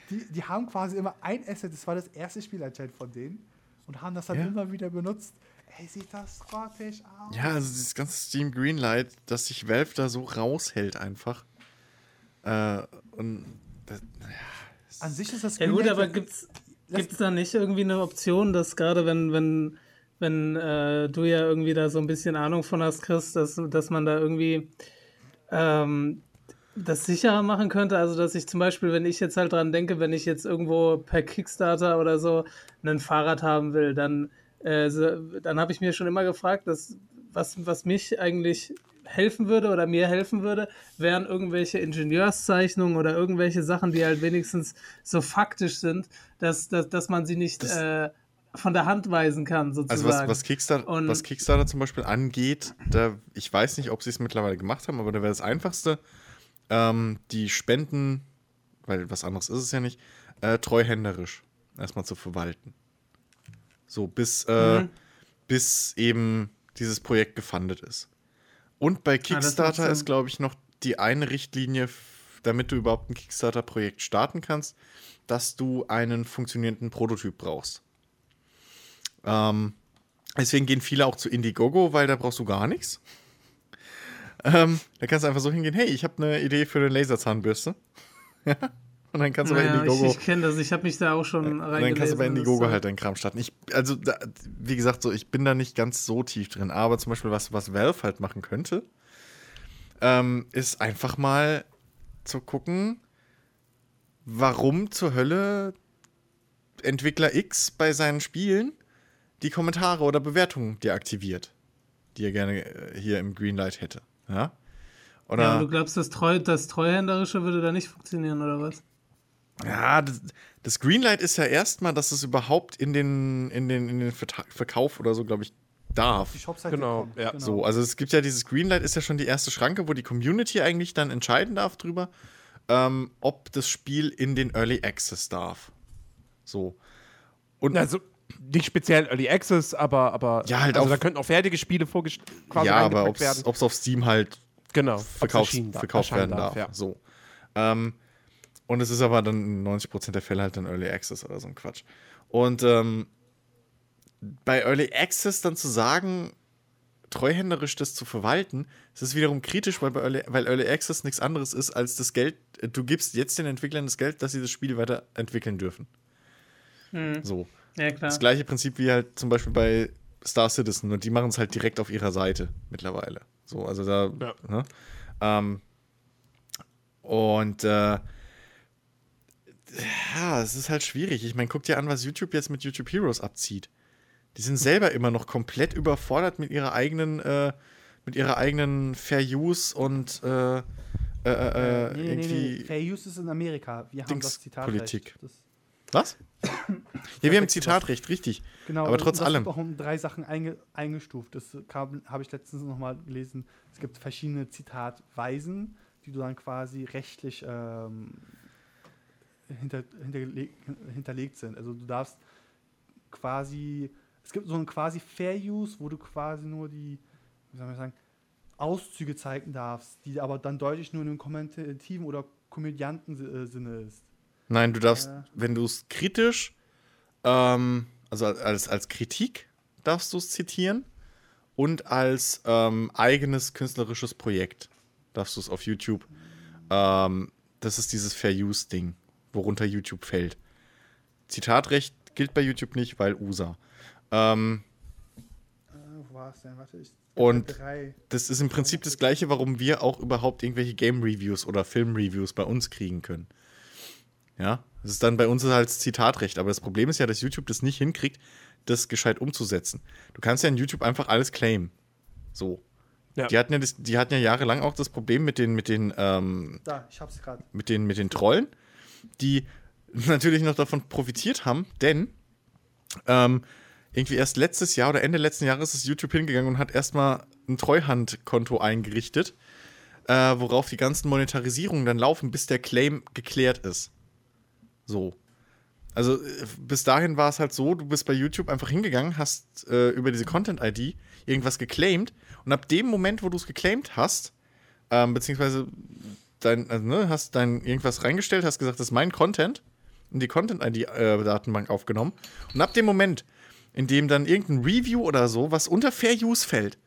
Die, die haben quasi immer ein Asset, das war das erste Spiel anscheinend von denen und haben das dann
Ja.
immer wieder benutzt. Ey, sieht das grottig aus.
Ja, also dieses ganze Steam Greenlight, dass sich Valve da so raushält einfach. Äh, und das,
An sich ist das
Ja gut, aber gibt's, gibt's da nicht irgendwie eine Option, dass gerade wenn, wenn, wenn äh, du ja irgendwie da so ein bisschen Ahnung von hast, Chris, dass, dass man da irgendwie ähm, das sicherer machen könnte? Also, dass ich zum Beispiel, wenn ich jetzt halt dran denke, wenn ich jetzt irgendwo per Kickstarter oder so ein Fahrrad haben will, dann, äh, so, dann habe ich mir schon immer gefragt, dass, was, was mich eigentlich helfen würde oder mir helfen würde, wären irgendwelche Ingenieurszeichnungen oder irgendwelche Sachen, die halt wenigstens so faktisch sind, dass, dass, dass man sie nicht äh, von der Hand weisen kann, sozusagen.
also was, was, Kickstarter,
Und-
was Kickstarter zum Beispiel angeht, da, ich weiß nicht, ob sie es mittlerweile gemacht haben, aber da wäre das Einfachste, ähm, die Spenden, weil was anderes ist es ja nicht, äh, treuhänderisch erstmal zu verwalten. So, bis, äh,
Mhm.
bis eben dieses Projekt gefundet ist. Und bei
Ah,
Kickstarter
Sinn.
ist, glaube ich, noch die eine Richtlinie, damit du überhaupt ein Kickstarter-Projekt starten kannst, dass du einen funktionierenden Prototyp brauchst. Ähm, deswegen gehen viele auch zu Indiegogo, weil da brauchst du gar nichts. Ähm, da kannst du einfach so hingehen, hey, ich habe eine Idee für eine Laserzahnbürste. Und dann kannst du bei
naja, ich,
Indiegogo
ich kenne das, ich habe mich da auch schon reingelesen.
dann kannst du bei Indiegogo halt deinen Kram starten. Ich, also, da, wie gesagt, so, ich bin da nicht ganz so tief drin. Aber zum Beispiel, was, was Valve halt machen könnte, ähm, ist einfach mal zu gucken, warum zur Hölle Entwickler X bei seinen Spielen die Kommentare oder Bewertungen deaktiviert, die er gerne äh, hier im Greenlight hätte. Ja? Oder
Ja, du glaubst, das, Treu, das Treuhänderische würde da nicht funktionieren, oder was?
Ja, das, das Greenlight ist ja erstmal, dass es überhaupt in den, in den, in den Verkauf oder so, glaube ich, darf.
Die Shopseite
Genau,
kommt.
ja.
So, also es gibt ja dieses Greenlight, ist ja schon die erste Schranke, wo die Community eigentlich dann entscheiden darf drüber, ähm, ob das Spiel in den Early Access darf. So. Und
Also nicht speziell Early Access, aber, aber
Ja, halt
also
auf-
da könnten auch fertige Spiele vorgestellt quasi
ja, aber ob es auf Steam halt
Genau, darf-
verkauft
erscheinen
werden darf.
ja.
So. Ähm, und es ist aber dann in 90% der Fälle halt dann Early Access oder so ein Quatsch. Und ähm, bei Early Access dann zu sagen, treuhänderisch das zu verwalten, das ist wiederum kritisch, weil, bei Early, weil Early Access nichts anderes ist als das Geld, äh, du gibst jetzt den Entwicklern das Geld, dass sie das Spiel weiterentwickeln dürfen. So.
Ja, klar.
Das gleiche Prinzip wie halt zum Beispiel bei Star Citizen und die machen es halt direkt auf ihrer Seite mittlerweile. So, also da.
Ja.
Ne? Ähm, und äh, ja, es ist halt schwierig. Ich meine, guck dir an, was YouTube jetzt mit YouTube Heroes abzieht. Die sind selber immer noch komplett überfordert mit ihrer eigenen, äh, mit ihrer eigenen Fair Use und äh, äh, äh,
Nee, nee, nee,
irgendwie.
nee. Fair Use ist in Amerika. Wir haben
Dings
das Zitat.
Politik. Was? ja, wir haben Zitatrecht, richtig.
Genau,
Aber trotz
das
allem.
wird auch um drei Sachen einge eingestuft. Das habe ich letztens nochmal gelesen. Es gibt verschiedene Zitatweisen, die du dann quasi rechtlich ähm, hinter, hinterleg hinterlegt sind. Also du darfst quasi, es gibt so ein quasi Fair Use, wo du quasi nur die, wie soll man sagen, Auszüge zeigen darfst, die aber dann deutlich nur in einem kommentativen oder Komödianten-Sinne ist.
Nein, du darfst,
Ja.
wenn du es kritisch, ähm, also als, als Kritik darfst du es zitieren und als ähm, eigenes künstlerisches Projekt darfst du es auf YouTube. Ähm, das ist dieses Fair Use-Ding, worunter YouTube fällt. Zitatrecht gilt bei YouTube nicht, weil USA. Ähm,
Äh, wo war es denn? Warte, ich.
Und
drei.
das ist im Prinzip das gleiche, warum wir auch überhaupt irgendwelche Game-Reviews oder Film-Reviews bei uns kriegen können. Ja, das ist dann bei uns halt Zitatrecht. Aber das Problem ist ja, dass YouTube das nicht hinkriegt, das gescheit umzusetzen. Du kannst ja in YouTube einfach alles claimen. So.
Ja.
Die, hatten ja das, die hatten ja jahrelang auch das Problem mit den, mit den, ähm,
Da, ich hab's
mit den, mit den Trollen, die natürlich noch davon profitiert haben, denn ähm, irgendwie erst letztes Jahr oder Ende letzten Jahres ist YouTube hingegangen und hat erstmal ein Treuhandkonto eingerichtet, äh, worauf die ganzen Monetarisierungen dann laufen, bis der Claim geklärt ist. So. Also äh, bis dahin war es halt so, du bist bei YouTube einfach hingegangen, hast äh, über diese Content-ID irgendwas geclaimed und ab dem Moment, wo du es geclaimed hast, ähm, beziehungsweise dein, also, ne, hast dein irgendwas reingestellt, hast gesagt, das ist mein Content, in die Content-ID-Datenbank aufgenommen. Und ab dem Moment, in dem dann irgendein Review oder so, was unter Fair Use fällt,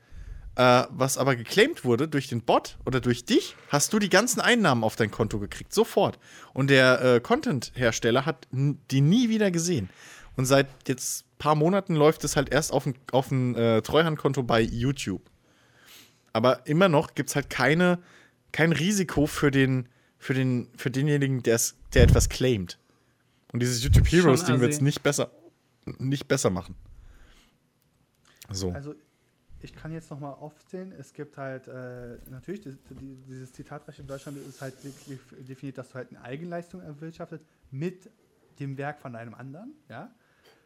äh, was aber geclaimed wurde durch den Bot oder durch dich, hast du die ganzen Einnahmen auf dein Konto gekriegt, sofort. Und der äh, Content-Hersteller hat die nie wieder gesehen. Und seit jetzt paar Monaten läuft es halt erst auf ein, auf ein äh, Treuhandkonto bei YouTube. Aber immer noch gibt es halt keine, kein Risiko für, den, für, den, für denjenigen, der etwas claimt. Und dieses YouTube Heroes-Ding wird es nicht besser, nicht besser machen. So.
Also, ich kann jetzt nochmal aufzählen. Es gibt halt, äh, natürlich, die, die, dieses Zitatrecht in Deutschland ist halt wirklich definiert, dass du halt eine Eigenleistung erwirtschaftet mit dem Werk von einem anderen, ja.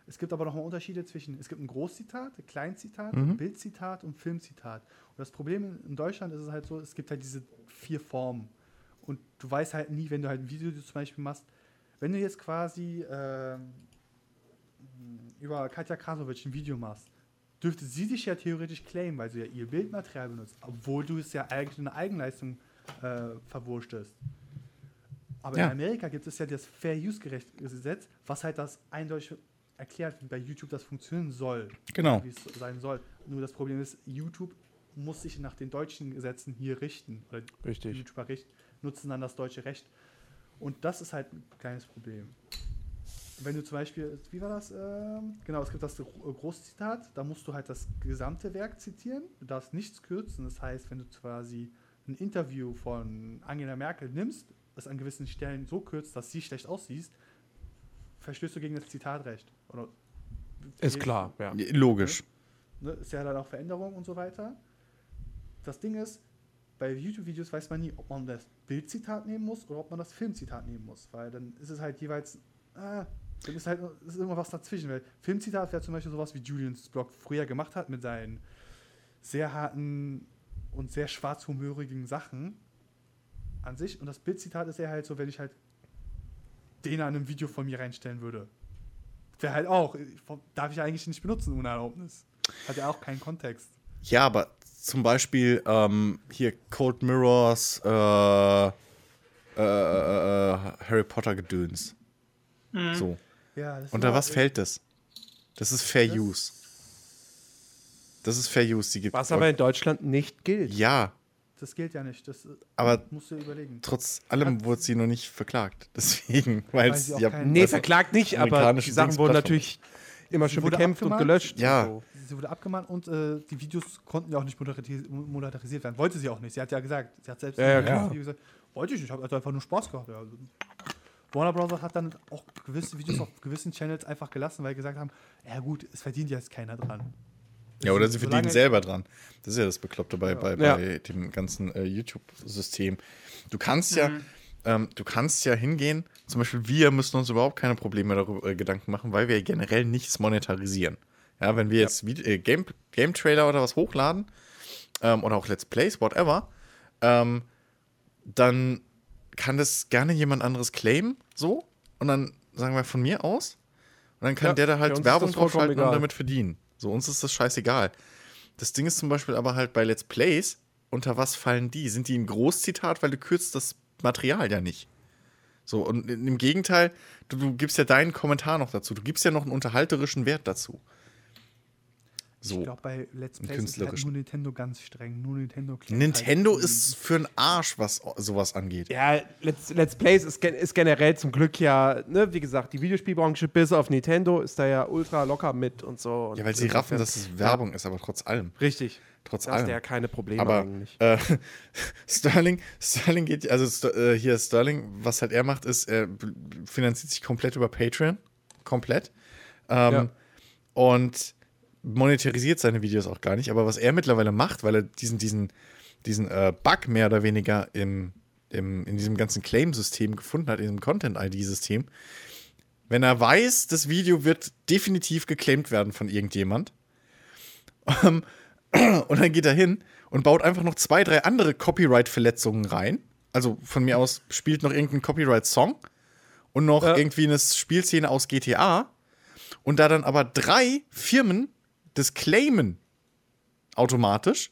Es gibt aber nochmal Unterschiede zwischen, es gibt ein Großzitat, ein Kleinzitat, ein Bildzitat und Filmzitat. Und das Problem in- Deutschland ist es halt so, es gibt halt diese vier Formen. Und du weißt halt nie, wenn du halt ein Video zum Beispiel machst, wenn du jetzt quasi ähm, über Katja Krasowitsch ein Video machst, dürfte sie dich ja theoretisch claimen, weil sie ja ihr Bildmaterial benutzt, obwohl du es ja eigentlich in eine Eigenleistung äh, verwurschtest. Aber
Ja.
in Amerika gibt es ja das Fair Use Gesetz, was halt das eindeutig erklärt, wie bei YouTube das funktionieren soll.
Genau.
Wie es sein soll. Nur das Problem ist, YouTube muss sich nach den deutschen Gesetzen hier richten. Oder die
Richtig.
YouTuber richten, nutzen dann das deutsche Recht. Und das ist halt ein kleines Problem. Wenn du zum Beispiel, wie war das? Ähm, genau, es gibt das Gro- Großzitat, da musst du halt das gesamte Werk zitieren, du darfst nichts kürzen. Das heißt, wenn du quasi ein Interview von Angela Merkel nimmst, es an gewissen Stellen so kürzt, dass sie schlecht aussieht, verstößt du gegen das Zitatrecht. Oder
Ist klar, ja.
Logisch.
ne, ist ja dann auch Veränderung und so weiter. Das Ding ist, bei YouTube-Videos weiß man nie, ob man das Bildzitat nehmen muss oder ob man das Filmzitat nehmen muss, weil dann ist es halt jeweils, ah, dann ist halt ist immer was dazwischen, weil Filmzitat wäre zum Beispiel sowas, wie Julians Blog früher gemacht hat mit seinen sehr harten und sehr schwarzhumörigen Sachen an sich und das Bildzitat ist eher halt so, wenn ich halt den an einem Video von mir reinstellen würde. Wäre halt auch, darf ich eigentlich nicht benutzen ohne Erlaubnis. Hat ja auch keinen Kontext.
Ja, aber zum Beispiel ähm, hier Cold Mirrors, äh, äh, äh, äh, Harry Potter Gedöns. So.
Ja, das
Unter was fällt das? Das ist Fair
Das-
Use. Das ist Fair Use. Die gibt
Was aber in Deutschland nicht gilt.
ja,
Das gilt ja nicht. Das
Aber-
musst du überlegen.
trotz allem wurde sie noch nicht verklagt. Deswegen, weil es ja,
Nee,
also-
verklagt nicht, aber die Sachen
Dings-
wurden natürlich immer schön
wurde
bekämpft und gelöscht.
Ja.
Und so.
Sie wurde abgemahnt und äh, die Videos konnten ja auch nicht monetarisi- monetarisiert werden. Wollte sie auch nicht. Sie hat ja gesagt, sie hat selbst
Ja, ja,
gesagt, wollte ich nicht, ich habe einfach nur Spaß gehabt. Ja. Warner Bros. hat dann auch gewisse Videos auf gewissen Channels einfach gelassen, weil sie gesagt haben, ja gut, es verdient jetzt keiner dran.
Ja, oder sie verdienen selber dran. Das ist ja das Bekloppte bei, bei,
Ja.
bei dem ganzen äh, YouTube-System. Du kannst ja, ähm, du kannst ja hingehen, zum Beispiel wir müssen uns überhaupt keine Probleme darüber äh, Gedanken machen, weil wir generell nichts monetarisieren. Ja, wenn wir jetzt äh, Game, Game Trailer oder was hochladen, ähm, oder auch Let's Plays, whatever, ähm, dann kann das gerne jemand anderes claimen, so, und dann sagen wir von mir aus, und dann kann
Ja,
der da halt Werbung draufschalten und damit verdienen. So, uns ist das scheißegal. Das Ding ist zum Beispiel aber halt bei Let's Plays, unter was fallen die? Sind die im Großzitat, weil du kürzt das Material ja nicht. So, und im Gegenteil, du, du gibst ja deinen Kommentar noch dazu. Du gibst ja noch einen unterhalterischen Wert dazu. So.
Ich glaube, bei Let's Plays ist halt nur Nintendo ganz streng. Nur Nintendo klärt
Nintendo
halt,
ist für einen Arsch, was sowas angeht.
Ja, Let's, Let's Plays ist, gen- ist generell zum Glück ja, ne, wie gesagt, die Videospielbranche bis auf Nintendo ist da ja ultra locker mit und so.
Ja, weil sie raffen, dass es Werbung ist, aber trotz allem.
Richtig.
Trotz
Da hast
allem.
du ja keine Probleme
Aber
eigentlich.
äh, Sterling, Sterling geht, also St äh, hier Sterling, was halt er macht, ist, er finanziert sich komplett über Patreon. Komplett. Ähm,
Ja.
Und monetarisiert seine Videos auch gar nicht, aber was er mittlerweile macht, weil er diesen, diesen, diesen äh, Bug mehr oder weniger im, im, in diesem ganzen Claim-System gefunden hat, in diesem Content-ID-System, wenn er weiß, das Video wird definitiv geclaimed werden von irgendjemand, ähm, und dann geht er hin und baut einfach noch zwei, drei andere Copyright-Verletzungen rein. Also von mir aus spielt noch irgendein Copyright-Song und noch
Ja.
irgendwie eine Spielszene aus GTA. Und da dann aber drei Firmen das claimen automatisch,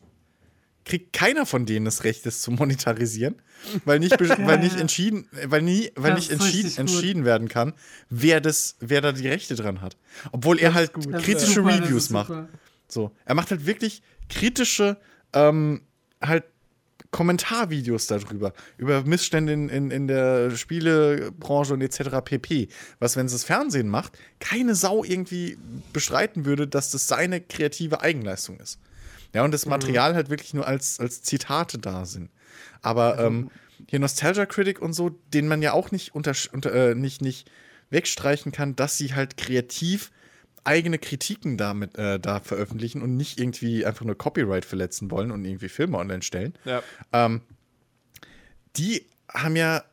kriegt keiner von denen das Recht, das zu monetarisieren, weil nicht, weil nicht entschieden, weil nie, weil
Das
nicht entschieden,
gut.
entschieden werden kann, wer das, wer da die Rechte dran hat. Obwohl er halt
ist
kritische
super,
Reviews macht.
super.
So, er macht halt wirklich kritische, ähm, halt Kommentarvideos darüber, über Missstände in, in, in der Spielebranche und etc. pp. Was, wenn es das Fernsehen macht, keine Sau irgendwie bestreiten würde, dass das seine kreative Eigenleistung ist. Ja, und das Material halt wirklich nur als, als Zitate da sind. Aber ähm, hier Nostalgia Critic und so, den man ja auch nicht, unter, unter, äh, nicht, nicht wegstreichen kann, dass sie halt kreativ eigene Kritiken damit äh, da veröffentlichen und nicht irgendwie einfach nur Copyright verletzen wollen und irgendwie Filme online stellen.
Ja.
Ähm, die haben ja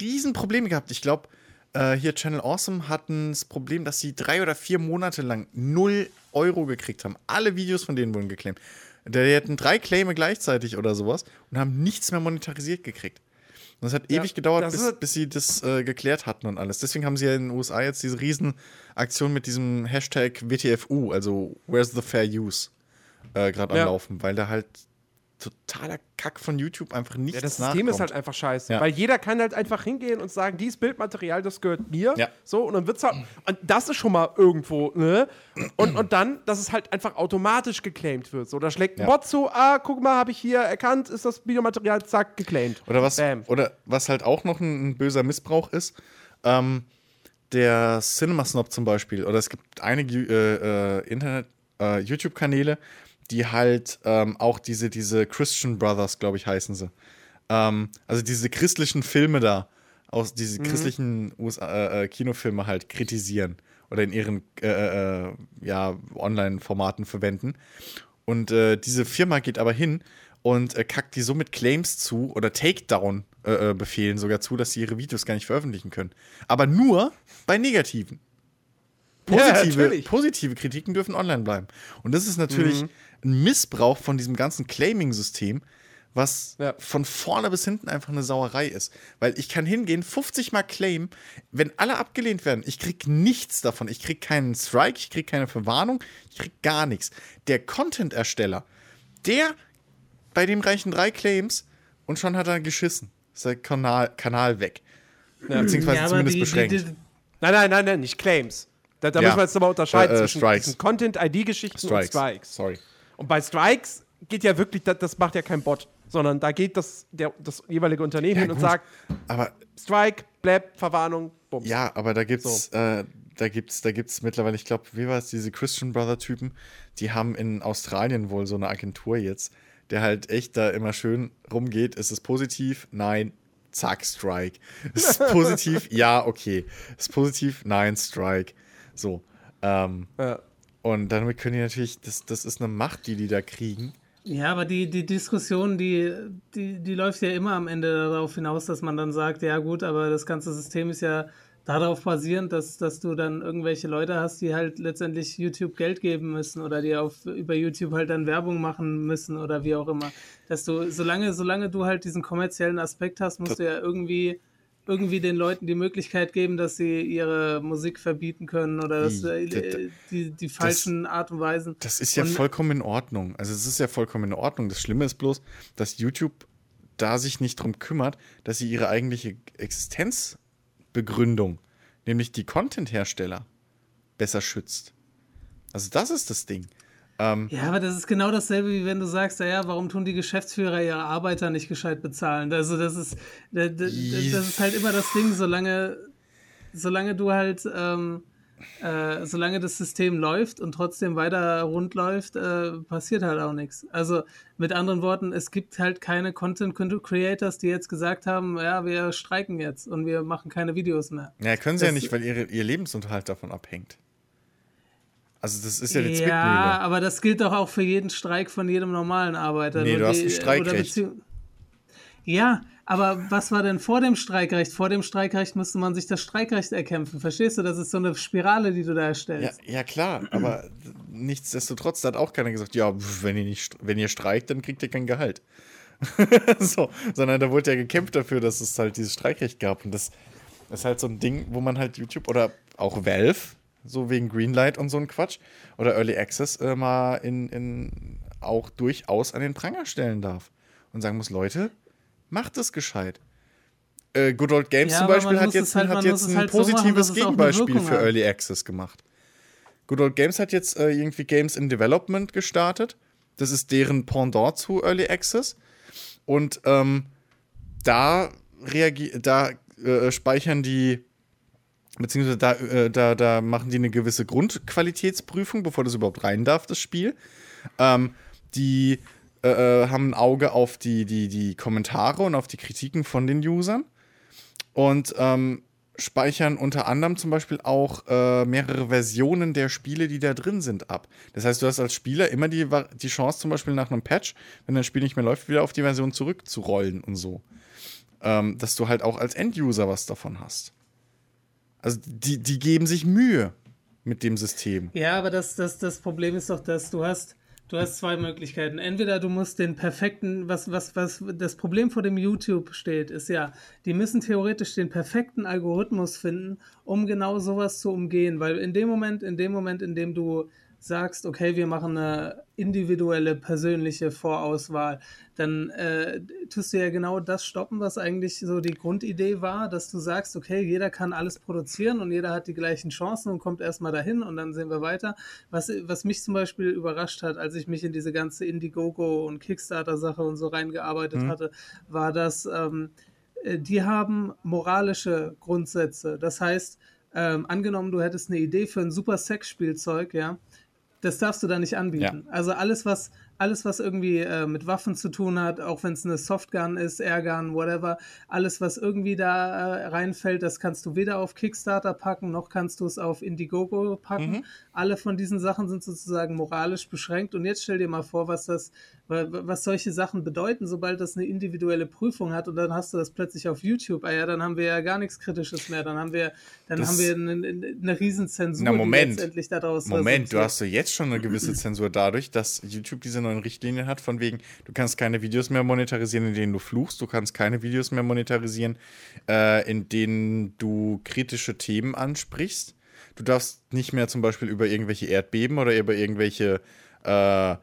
Riesenprobleme gehabt. Ich glaube, äh, hier Channel Awesome hatten das Problem, dass sie drei oder vier Monate lang null Euro gekriegt haben. Alle Videos von denen wurden geclaimt. Die hatten drei Claime gleichzeitig oder sowas und haben nichts mehr monetarisiert gekriegt. Und es hat
Ja,
ewig gedauert, bis, bis sie das äh, geklärt hatten und alles. Deswegen haben sie ja in den USA jetzt diese Riesenaktion mit diesem Hashtag WTFU, also Where's the Fair Use, äh, gerade
Ja.
am Laufen, weil da halt totaler Kack von YouTube einfach nichts
Ja, das System
nachkommt.
ist halt einfach scheiße.
Ja.
Weil jeder kann halt einfach hingehen und sagen, dieses Bildmaterial, das gehört mir.
Ja.
So, und dann wird's halt. Und das ist schon mal irgendwo, ne? Und, und dann, dass es halt einfach automatisch geclaimed wird. So, da schlägt ein
Ja.
Bot zu, ah, guck mal, habe ich hier erkannt, ist das Videomaterial, zack, geclaimed.
Oder was,
Bam.
oder was halt auch noch ein, ein böser Missbrauch ist, ähm, der Cinema Snob zum Beispiel, oder es gibt einige äh, äh, Internet, äh, YouTube-Kanäle, die halt ähm, auch diese, diese Christian Brothers, glaube ich, heißen sie. Ähm, also diese christlichen Filme da, aus diese christlichen USA, äh, äh, Kinofilme halt kritisieren oder in ihren äh, äh, ja, Online-Formaten verwenden. Und äh, diese Firma geht aber hin und äh, kackt die so mit Claims zu oder Takedown-Befehlen sogar zu, dass sie ihre Videos gar nicht veröffentlichen können. Aber nur bei negativen.
Ja,
Positive,
natürlich.
positive Kritiken dürfen online bleiben. Und das ist natürlich ein Missbrauch von diesem ganzen Claiming-System, was
Ja.
von vorne bis hinten einfach eine Sauerei ist. Weil ich kann hingehen, 50 Mal claimen, wenn alle abgelehnt werden, ich krieg nichts davon. Ich krieg keinen Strike, ich krieg keine Verwarnung, ich krieg gar nichts. Der Content-Ersteller, der, bei dem reichen drei Claims und schon hat er geschissen. Ist der Kanal, Kanal weg. Beziehungsweise
Ja,
zumindest
die,
beschränkt.
Die, die,
Nein, nein, nein, nein, nicht Claims. Da, da
Ja.
müssen wir jetzt nochmal unterscheiden
Äh, äh,
zwischen diesen Content-ID-Geschichten und Strikes.
Sorry.
Und bei Strikes geht ja wirklich, das, das macht ja kein Bot, sondern da geht das, der, das jeweilige Unternehmen
Ja,
hin und sagt,
Aber
Strike, Blab, Verwarnung, Bums.
Ja, aber da gibt's, äh, da gibt's, da gibt's mittlerweile, ich glaube, wie war es, diese Christian Brother-Typen, die haben in Australien wohl so eine Agentur jetzt, der halt echt da immer schön rumgeht. Ist es positiv? Nein. Zack, Strike. Ist es positiv? ja, okay. Ist es positiv? Nein, Strike. So. Ähm,
Ja.
Und damit können die natürlich, das, das ist eine Macht, die die da kriegen.
Ja, aber die, die Diskussion, die, die, die läuft ja immer am Ende darauf hinaus, dass man dann sagt, ja gut, aber das ganze System ist ja darauf basierend, dass, dass du dann irgendwelche Leute hast, die halt letztendlich YouTube Geld geben müssen oder die auf über YouTube halt dann Werbung machen müssen oder wie auch immer. Dass du, solange, solange du halt diesen kommerziellen Aspekt hast, musst du ja irgendwie irgendwie den Leuten die Möglichkeit geben, dass sie ihre Musik verbieten können oder dass, äh, die, die falschen Art und Weisen.
Das ist ja
Und-
vollkommen in Ordnung. Also es ist ja vollkommen in Ordnung. Das Schlimme ist bloß, dass YouTube da sich nicht drum kümmert, dass sie ihre eigentliche Existenzbegründung, nämlich die Content-Hersteller, besser schützt. Also das ist das Ding. Ähm,
Ja, aber das ist genau dasselbe, wie wenn du sagst, naja, warum tun die Geschäftsführer ihre Arbeiter nicht gescheit bezahlen? Also das ist, das, das ist halt immer das Ding, solange, solange du halt, ähm, äh, solange das System läuft und trotzdem weiter rund läuft, äh, passiert halt auch nichts. Also mit anderen Worten, es gibt halt keine Content Creators, die jetzt gesagt haben, ja, wir streiken jetzt und wir machen keine Videos mehr.
ja, können sie ja
Das-
nicht, weil ihre, ihr Lebensunterhalt davon abhängt. Also das ist ja die
Ja,
Zwickmühle.
aber das gilt doch auch für jeden Streik von jedem normalen Arbeiter.
Nee, du hast ein Streikrecht.
bezieh- Ja, aber was war denn vor dem Streikrecht? Vor dem Streikrecht musste man sich das Streikrecht erkämpfen. Verstehst du? Das ist so eine Spirale, die du da
Ja,
erstellst.
ja, klar, aber nichtsdestotrotz, da hat auch keiner gesagt, ja, wenn ihr, nicht, wenn ihr streikt, dann kriegt ihr kein Gehalt. so, sondern da wurde ja gekämpft dafür, dass es halt dieses Streikrecht gab. Und das ist halt so ein Ding, wo man halt YouTube oder auch Valve, so wegen Greenlight und so ein Quatsch, oder Early Access äh, mal in, in auch durchaus an den Pranger stellen darf. Und sagen muss, Leute, macht es gescheit. Äh, Good Old Games
Ja,
zum Beispiel hat jetzt,
halt-
hat jetzt ein
halt so machen,
positives
auch eine
Gegenbeispiel für. Early Access gemacht. Good Old Games hat jetzt äh, irgendwie Games in Development gestartet. Das ist deren Pendant zu Early Access. Und ähm, da, da äh, speichern die, beziehungsweise da, äh, da, da machen die eine gewisse Grundqualitätsprüfung, bevor das überhaupt rein darf, das Spiel. Ähm, die äh, äh, haben ein Auge auf die, die, die Kommentare und auf die Kritiken von den Usern und ähm, speichern unter anderem zum Beispiel auch äh, mehrere Versionen der Spiele, die da drin sind, ab. Das heißt, du hast als Spieler immer die, die Chance, zum Beispiel nach einem Patch, wenn dein Spiel nicht mehr läuft, wieder auf die Version zurückzurollen und so. Ähm, dass du halt auch als Enduser was davon hast. Also die, die geben sich Mühe mit dem System.
Ja, aber das, das, das Problem ist doch, dass du hast, du hast zwei Möglichkeiten. Entweder du musst den perfekten, was, was, was das Problem vor dem YouTube steht, ist ja, die müssen theoretisch den perfekten Algorithmus finden, um genau sowas zu umgehen. Weil in dem Moment, in dem Moment, in dem du sagst, okay, wir machen eine individuelle, persönliche Vorauswahl, dann äh, tust du ja genau das stoppen, was eigentlich so die Grundidee war, dass du sagst, okay, jeder kann alles produzieren und jeder hat die gleichen Chancen und kommt erstmal dahin und dann sehen wir weiter. Was, was mich zum Beispiel überrascht hat, als ich mich in diese ganze Indiegogo und Kickstarter-Sache und so reingearbeitet hatte, war, dass ähm, äh, die haben moralische Grundsätze. Das heißt, ähm, angenommen, du hättest eine Idee für ein super Sexspielzeug, ja, das darfst du da nicht anbieten. Also alles, was alles, was irgendwie äh, mit Waffen zu tun hat, auch wenn es eine Softgun ist, Airgun, whatever, alles, was irgendwie da äh, reinfällt, das kannst du weder auf Kickstarter packen, noch kannst du es auf Indiegogo packen. Alle von diesen Sachen sind sozusagen moralisch beschränkt. Und jetzt stell dir mal vor, was das, wa- wa- was solche Sachen bedeuten, sobald das eine individuelle Prüfung hat und dann hast du das plötzlich auf YouTube. Ah ja, dann haben wir ja gar nichts Kritisches mehr. Dann haben wir, dann
Das-
haben wir eine, eine, Riesenzensur,
Na, Moment.
die letztendlich daraus
Moment, du hast ja jetzt schon eine gewisse Zensur dadurch, dass YouTube diese neuen Richtlinien hat, von wegen, du kannst keine Videos mehr monetarisieren, in denen du fluchst, du kannst keine Videos mehr monetarisieren, äh, in denen du kritische Themen ansprichst. Du darfst nicht mehr zum Beispiel über irgendwelche Erdbeben oder über irgendwelche, äh, äh,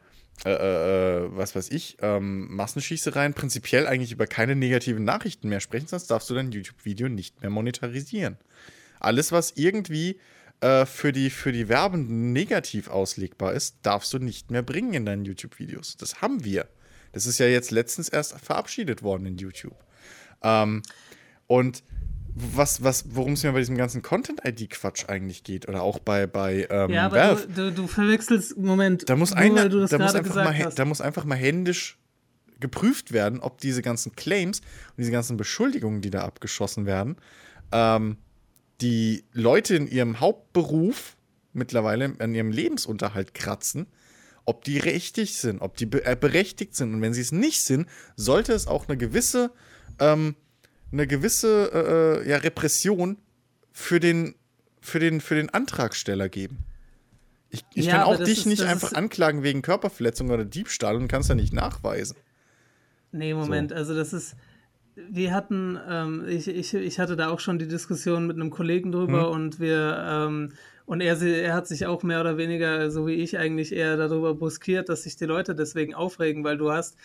äh, was weiß ich, ähm, Massenschießereien, prinzipiell eigentlich über keine negativen Nachrichten mehr sprechen, sonst darfst du dein YouTube-Video nicht mehr monetarisieren. Alles, was irgendwie äh, für, die, für die Werbenden negativ auslegbar ist, darfst du nicht mehr bringen in deinen YouTube-Videos. Das haben wir. Das ist ja jetzt letztens erst verabschiedet worden in YouTube. Ähm, und was, was, worum es mir bei diesem ganzen Content-ID-Quatsch eigentlich geht, oder auch bei, bei ähm,
Ja, aber
Valve,
du, du, du verwechselst, Moment,
da muss,
nur
einer,
weil du das
da, muss einfach mal,
hast.
da muss einfach mal händisch geprüft werden, ob diese ganzen Claims und diese ganzen Beschuldigungen, die da abgeschossen werden, ähm, die Leute in ihrem Hauptberuf mittlerweile an ihrem Lebensunterhalt kratzen, ob die richtig sind, ob die äh, berechtigt sind. Und wenn sie es nicht sind, sollte es auch eine gewisse, ähm, eine gewisse äh, äh, ja, Repression für den, für, den, für den Antragsteller geben. Ich, ich
Ja,
kann auch dich
ist-
nicht einfach anklagen wegen Körperverletzung oder Diebstahl und kannst ja nicht nachweisen.
Nee, Moment, also das ist. Wir hatten, ähm, ich, ich, ich hatte da auch schon die Diskussion mit einem Kollegen drüber
Hm.
und wir, ähm, und er, er hat sich auch mehr oder weniger, so wie ich eigentlich, eher darüber bruskiert, dass sich die Leute deswegen aufregen, weil du hast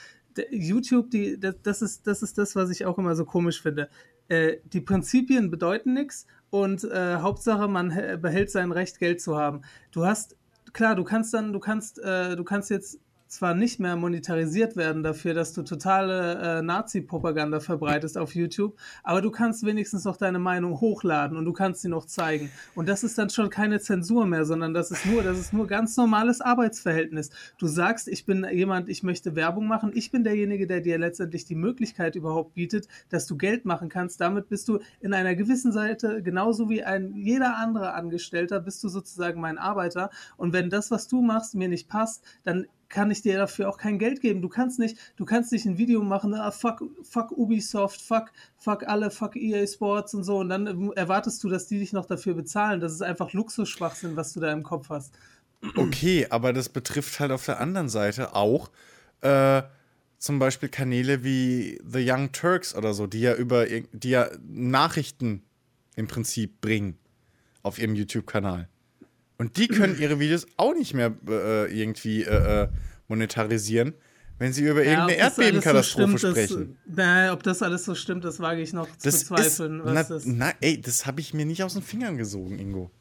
YouTube, die, das, ist, das ist das, was ich auch immer so komisch finde. Äh, die Prinzipien bedeuten nichts und äh, Hauptsache, man hä- behält sein Recht, Geld zu haben. Du hast, klar, du kannst dann, du kannst, äh, du kannst jetzt zwar nicht mehr monetarisiert werden dafür, dass du totale äh, Nazi-Propaganda verbreitest auf YouTube, aber du kannst wenigstens noch deine Meinung hochladen und du kannst sie noch zeigen. Und das ist dann schon keine Zensur mehr, sondern das ist nur, das ist nur ganz normales Arbeitsverhältnis. Du sagst, ich bin jemand, ich möchte Werbung machen, ich bin derjenige, der dir letztendlich die Möglichkeit überhaupt bietet, dass du Geld machen kannst. Damit bist du in einer gewissen Seite genauso wie ein jeder andere Angestellter, bist du sozusagen mein Arbeiter. Und wenn das, was du machst, mir nicht passt, dann kann ich dir dafür auch kein Geld geben. Du kannst nicht, du kannst nicht ein Video machen, ah, fuck, fuck Ubisoft, fuck, fuck alle, fuck EA Sports und so. Und dann erwartest du, dass die dich noch dafür bezahlen. Das ist einfach Luxusschwachsinn, was du da im Kopf hast.
Okay, aber das betrifft halt auf der anderen Seite auch äh, zum Beispiel Kanäle wie The Young Turks oder so, die ja über die ja Nachrichten im Prinzip bringen auf ihrem YouTube-Kanal. Und die können ihre Videos auch nicht mehr äh, irgendwie äh, äh monetarisieren, wenn sie über irgendeine ja, Erdbebenkatastrophe so sprechen.
Na, ob das alles so stimmt, das wage ich noch das zu bezweifeln.
Ist, na, na, ey, das habe ich mir nicht aus den Fingern gesogen, Ingo.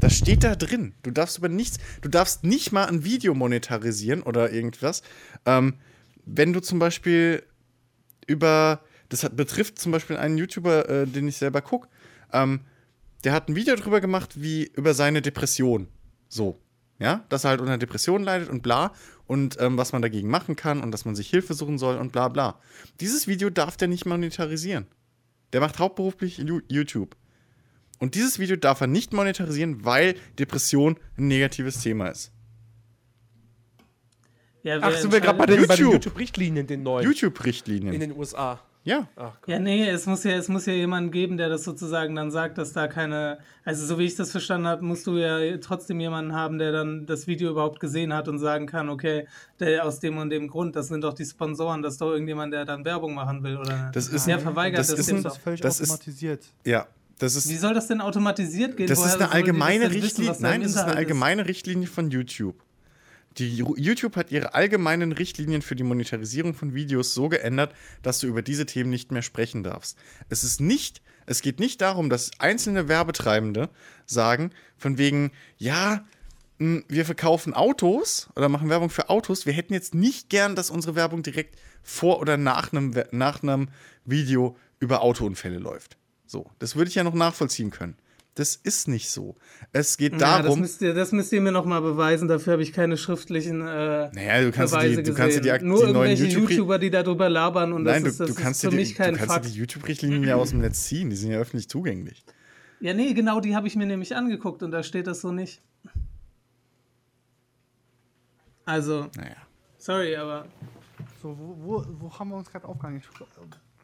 Das steht da drin. Du darfst über nichts, du darfst nicht mal ein Video monetarisieren oder irgendwas. Ähm, wenn du zum Beispiel über, das hat, betrifft zum Beispiel einen YouTuber, äh, den ich selber gucke, ähm, der hat ein Video darüber gemacht, wie über seine Depression. So. Ja, dass er halt unter Depression leidet und bla. Und ähm, was man dagegen machen kann und dass man sich Hilfe suchen soll und bla bla. Dieses Video darf der nicht monetarisieren. Der macht hauptberuflich YouTube. Und dieses Video darf er nicht monetarisieren, weil Depression ein negatives Thema ist.
Ja, Ach, sind wir gerade bei den YouTube-Richtlinien, den neuen?
YouTube-Richtlinien.
In den USA.
Ja.
Ach, ja, nee, es muss ja, es muss ja jemanden geben, der das sozusagen dann sagt, dass da keine, also so wie ich das verstanden habe, musst du ja trotzdem jemanden haben, der dann das Video überhaupt gesehen hat und sagen kann, okay, der aus dem und dem Grund, das sind doch die Sponsoren, das ist doch irgendjemand, der dann Werbung machen will oder
das ist
der verweigert
das, das
ist, ein, das völlig
das
automatisiert.
Ist, ja, das ist,
Wie soll das denn automatisiert gehen?
Das Woher ist eine allgemeine Richtlinie. Nein, das ist eine allgemeine Richtlinie von YouTube. Die YouTube hat ihre allgemeinen Richtlinien für die Monetarisierung von Videos so geändert, dass du über diese Themen nicht mehr sprechen darfst. Es ist nicht, es geht nicht darum, dass einzelne Werbetreibende sagen, von wegen, ja, hm, wir verkaufen Autos oder machen Werbung für Autos. Wir hätten jetzt nicht gern, dass unsere Werbung direkt vor oder nach einem, nach einem Video über Autounfälle läuft. So, das würde ich ja noch nachvollziehen können. Das ist nicht so. Es geht darum. Ja, das,
müsst ihr, das müsst ihr mir nochmal beweisen. Dafür habe ich keine schriftlichen äh,
naja, du kannst
Beweise
die, du kannst
gesehen.
die,
Nur die irgendwelche YouTube YouTuber, die darüber labern und
Nein,
das,
du,
ist,
das du kannst
ist für
die,
mich kein
Du kannst
Fakt.
die YouTube-Richtlinien ja aus dem Netz ziehen. Die sind ja öffentlich zugänglich.
Ja, nee, genau die habe ich mir nämlich angeguckt und da steht das so nicht. Also,
naja.
sorry, aber.
So, wo, wo, wo haben wir uns gerade aufgehangen? Ich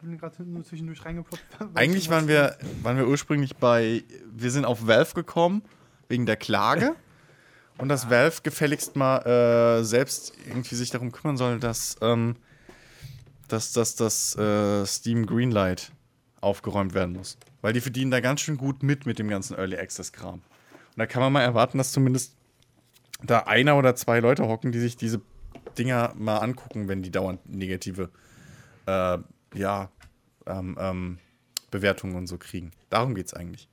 bin gerade nur zwischendurch reingeploppt.
Eigentlich waren wir, waren wir ursprünglich bei, wir sind auf Valve gekommen, wegen der Klage. Und dass Valve gefälligst mal äh, selbst irgendwie sich darum kümmern soll, dass, ähm, dass, dass das äh, Steam Greenlight aufgeräumt werden muss. Weil die verdienen da ganz schön gut mit mit dem ganzen Early Access Kram. Und da kann man mal erwarten, dass zumindest da einer oder zwei Leute hocken, die sich diese Dinger mal angucken, wenn die dauernd negative äh, ja, ähm, ähm, Bewertungen und so kriegen. Darum geht es eigentlich.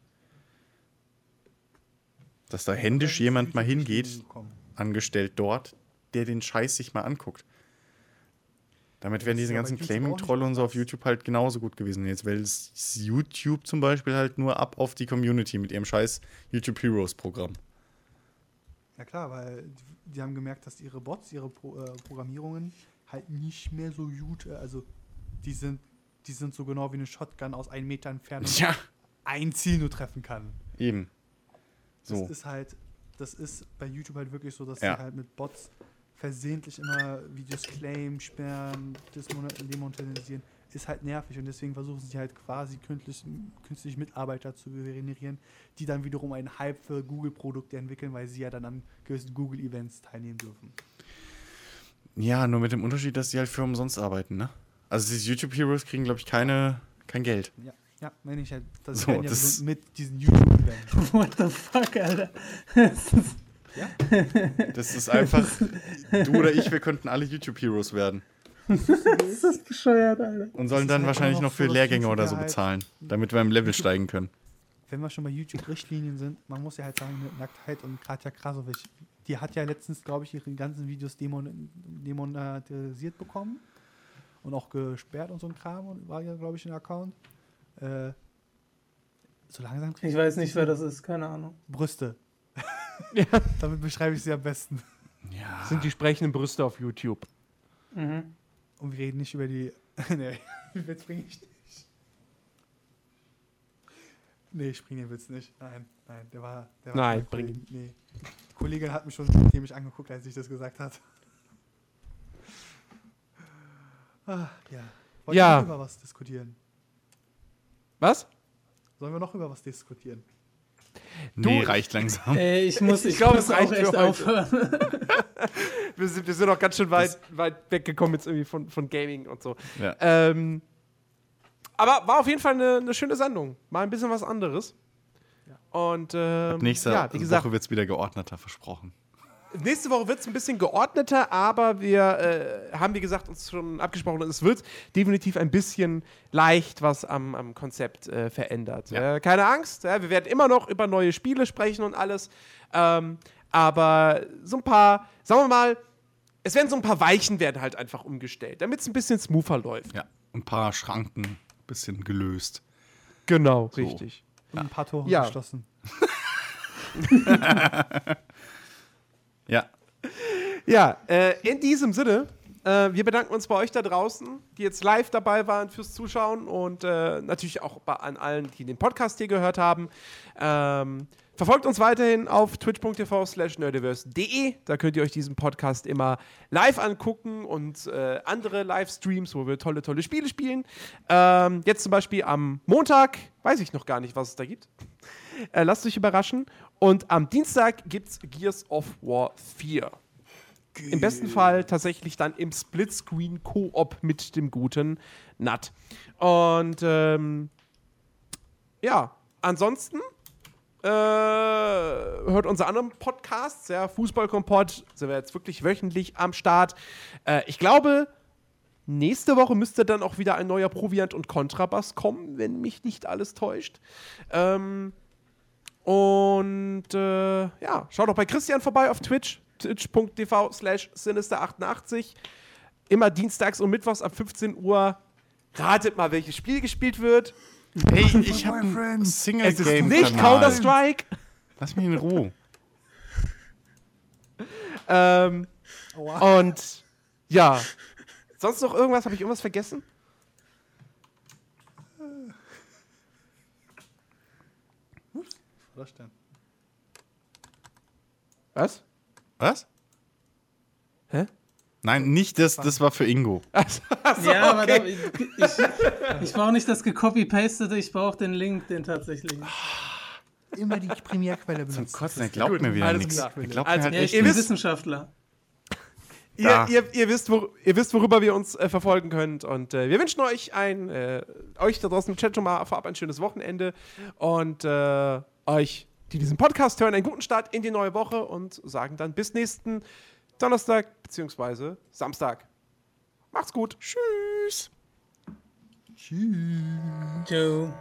Dass da händisch jemand mal hingeht, angestellt dort, der den Scheiß sich mal anguckt. Damit wären diese ganzen Claiming-Trolle und so auf YouTube halt genauso gut gewesen. Jetzt wählt YouTube zum Beispiel halt nur ab auf die Community mit ihrem scheiß YouTube Heroes-Programm.
Ja klar, weil die haben gemerkt, dass ihre Bots, ihre Pro äh, Programmierungen halt nicht mehr so gut, äh, also die sind, die sind so genau wie eine Shotgun aus einem Meter Entfernung
ja.
ein Ziel nur treffen kann.
Eben.
So. Das ist halt, das ist bei YouTube halt wirklich so, dass
ja.
sie halt mit Bots versehentlich immer Videos claimen, sperren, demonetarisieren ist halt nervig und deswegen versuchen sie halt quasi künstlich, künstlich Mitarbeiter zu generieren, die dann wiederum einen Hype für Google-Produkte entwickeln, weil sie ja dann an gewissen Google-Events teilnehmen dürfen.
Ja, nur mit dem Unterschied, dass sie halt für umsonst arbeiten, ne? Also diese YouTube-Heroes kriegen, glaube ich, keine, kein Geld.
Ja, ja, meine ich halt.
Das so, das
ja mit diesen YouTube-Events.
What the fuck, Alter?
ja? Das ist einfach, du oder ich, wir könnten alle YouTube-Heroes werden.
das ist bescheuert, Alter.
Und sollen dann halt wahrscheinlich noch für Lehrgänge oder so bezahlen, damit wir im Level steigen können.
Wenn wir schon bei YouTube-Richtlinien sind, man muss ja halt sagen, mit Nacktheit und Katja Krasowitsch die hat ja letztens, glaube ich, ihre ganzen Videos demon demonetisiert bekommen und auch gesperrt und so ein Kram und war ja, glaube ich, ein Account. Äh, so langsam krieg
Ich weiß nicht, wer das ist, keine Ahnung.
Brüste.
Ja.
Damit beschreibe ich sie am besten.
Ja.
Das sind die sprechenden Brüste auf YouTube.
Mhm.
Und wir reden nicht über die. nee, Witz bringe ich nicht. Nee, ich bringe den Witz nicht. Nein, nein, der war. Der war
Nein, bring
Kollegen. Nee. Die Kollegin hat mich schon seitdem ich angeguckt, als ich das gesagt hat. Ah, ja. Wollen
Ja.
wir noch über was diskutieren?
Was?
Sollen wir noch über was diskutieren?
Nee,
Du-
reicht langsam.
Ey, ich muss, ich,
glaub,
muss
es reicht
auch
für
echt
heute.
aufhören.
Wir sind, wir sind auch ganz schön weit, weit weggekommen jetzt irgendwie von, von Gaming und so.
Ja.
Ähm, aber war auf jeden Fall eine, eine schöne Sendung. Mal ein bisschen was anderes. Und ähm,
Ab nächster
ja, wie gesagt,
Woche wird es wieder geordneter, versprochen.
Nächste Woche wird es ein bisschen geordneter, aber wir äh, haben, wie gesagt, uns schon abgesprochen und es wird definitiv ein bisschen leicht was am, am Konzept äh, verändert.
Ja.
Äh, keine Angst, ja, wir werden immer noch über neue Spiele sprechen und alles. Ähm, aber so ein paar, sagen wir mal, es werden so ein paar Weichen werden halt einfach umgestellt, damit es ein bisschen smoother läuft.
Ja. Ein paar Schranken, ein bisschen gelöst.
Genau, richtig.
Und ein paar Tore
Ja.
geschlossen.
Ja.
Ja, äh, in diesem Sinne, äh, wir bedanken uns bei euch da draußen, die jetzt live dabei waren fürs Zuschauen und äh, natürlich auch bei, an allen, die den Podcast hier gehört haben. Ähm, verfolgt uns weiterhin auf twitch.tv slash nerdiverse.de. Da könnt ihr euch diesen Podcast immer live angucken und äh, andere Livestreams, wo wir tolle, tolle Spiele spielen. Ähm, jetzt zum Beispiel am Montag, weiß ich noch gar nicht, was es da gibt. Äh, lasst euch überraschen. Und am Dienstag gibt es Gears of War 4. Im besten Fall tatsächlich dann im Splitscreen Koop mit dem guten Nat. Und ähm, ja, ansonsten äh, hört unsere anderen Podcasts, ja, Fußballkompott, sind wir jetzt wirklich wöchentlich am Start. Äh, ich glaube, nächste Woche müsste dann auch wieder ein neuer Proviant und Kontrabass kommen, wenn mich nicht alles täuscht. Ähm, und äh, ja, schaut doch bei Christian vorbei auf Twitch, twitch.tv slash sinister88. Immer dienstags und mittwochs ab 15 Uhr. Ratet mal, welches Spiel gespielt wird.
Hey, ich habe ein
Es ist nicht Counter-Strike.
Lass mich in Ruhe.
Ähm,
Aua.
und ja, sonst noch irgendwas? Habe ich irgendwas vergessen?
Was war das denn?
Was?
Was?
Hä?
Nein, nicht das, das war für Ingo.
ja, aber da, ich, ich, ich brauche nicht das gecopy-pastete, ich brauche den Link, den tatsächlichen.
Immer die Primärquelle
Zum
benutzen.
Kotzen, er glaubt mir wieder
alles
nichts.
klar.
Er glaubt
Also,
mir halt
Ja, ich bin
wisst-
Wissenschaftler.
Ihr, ihr, ihr, wisst, wor ihr wisst, worüber wir uns äh, verfolgen könnt. Und äh, wir wünschen euch ein, äh, euch da draußen im Chat schon mal vorab ein schönes Wochenende. Und äh, euch, die diesen Podcast hören, einen guten Start in die neue Woche und sagen dann bis nächsten Donnerstag bzw. Samstag. Macht's gut. Tschüss.
Tschüss.
Ciao.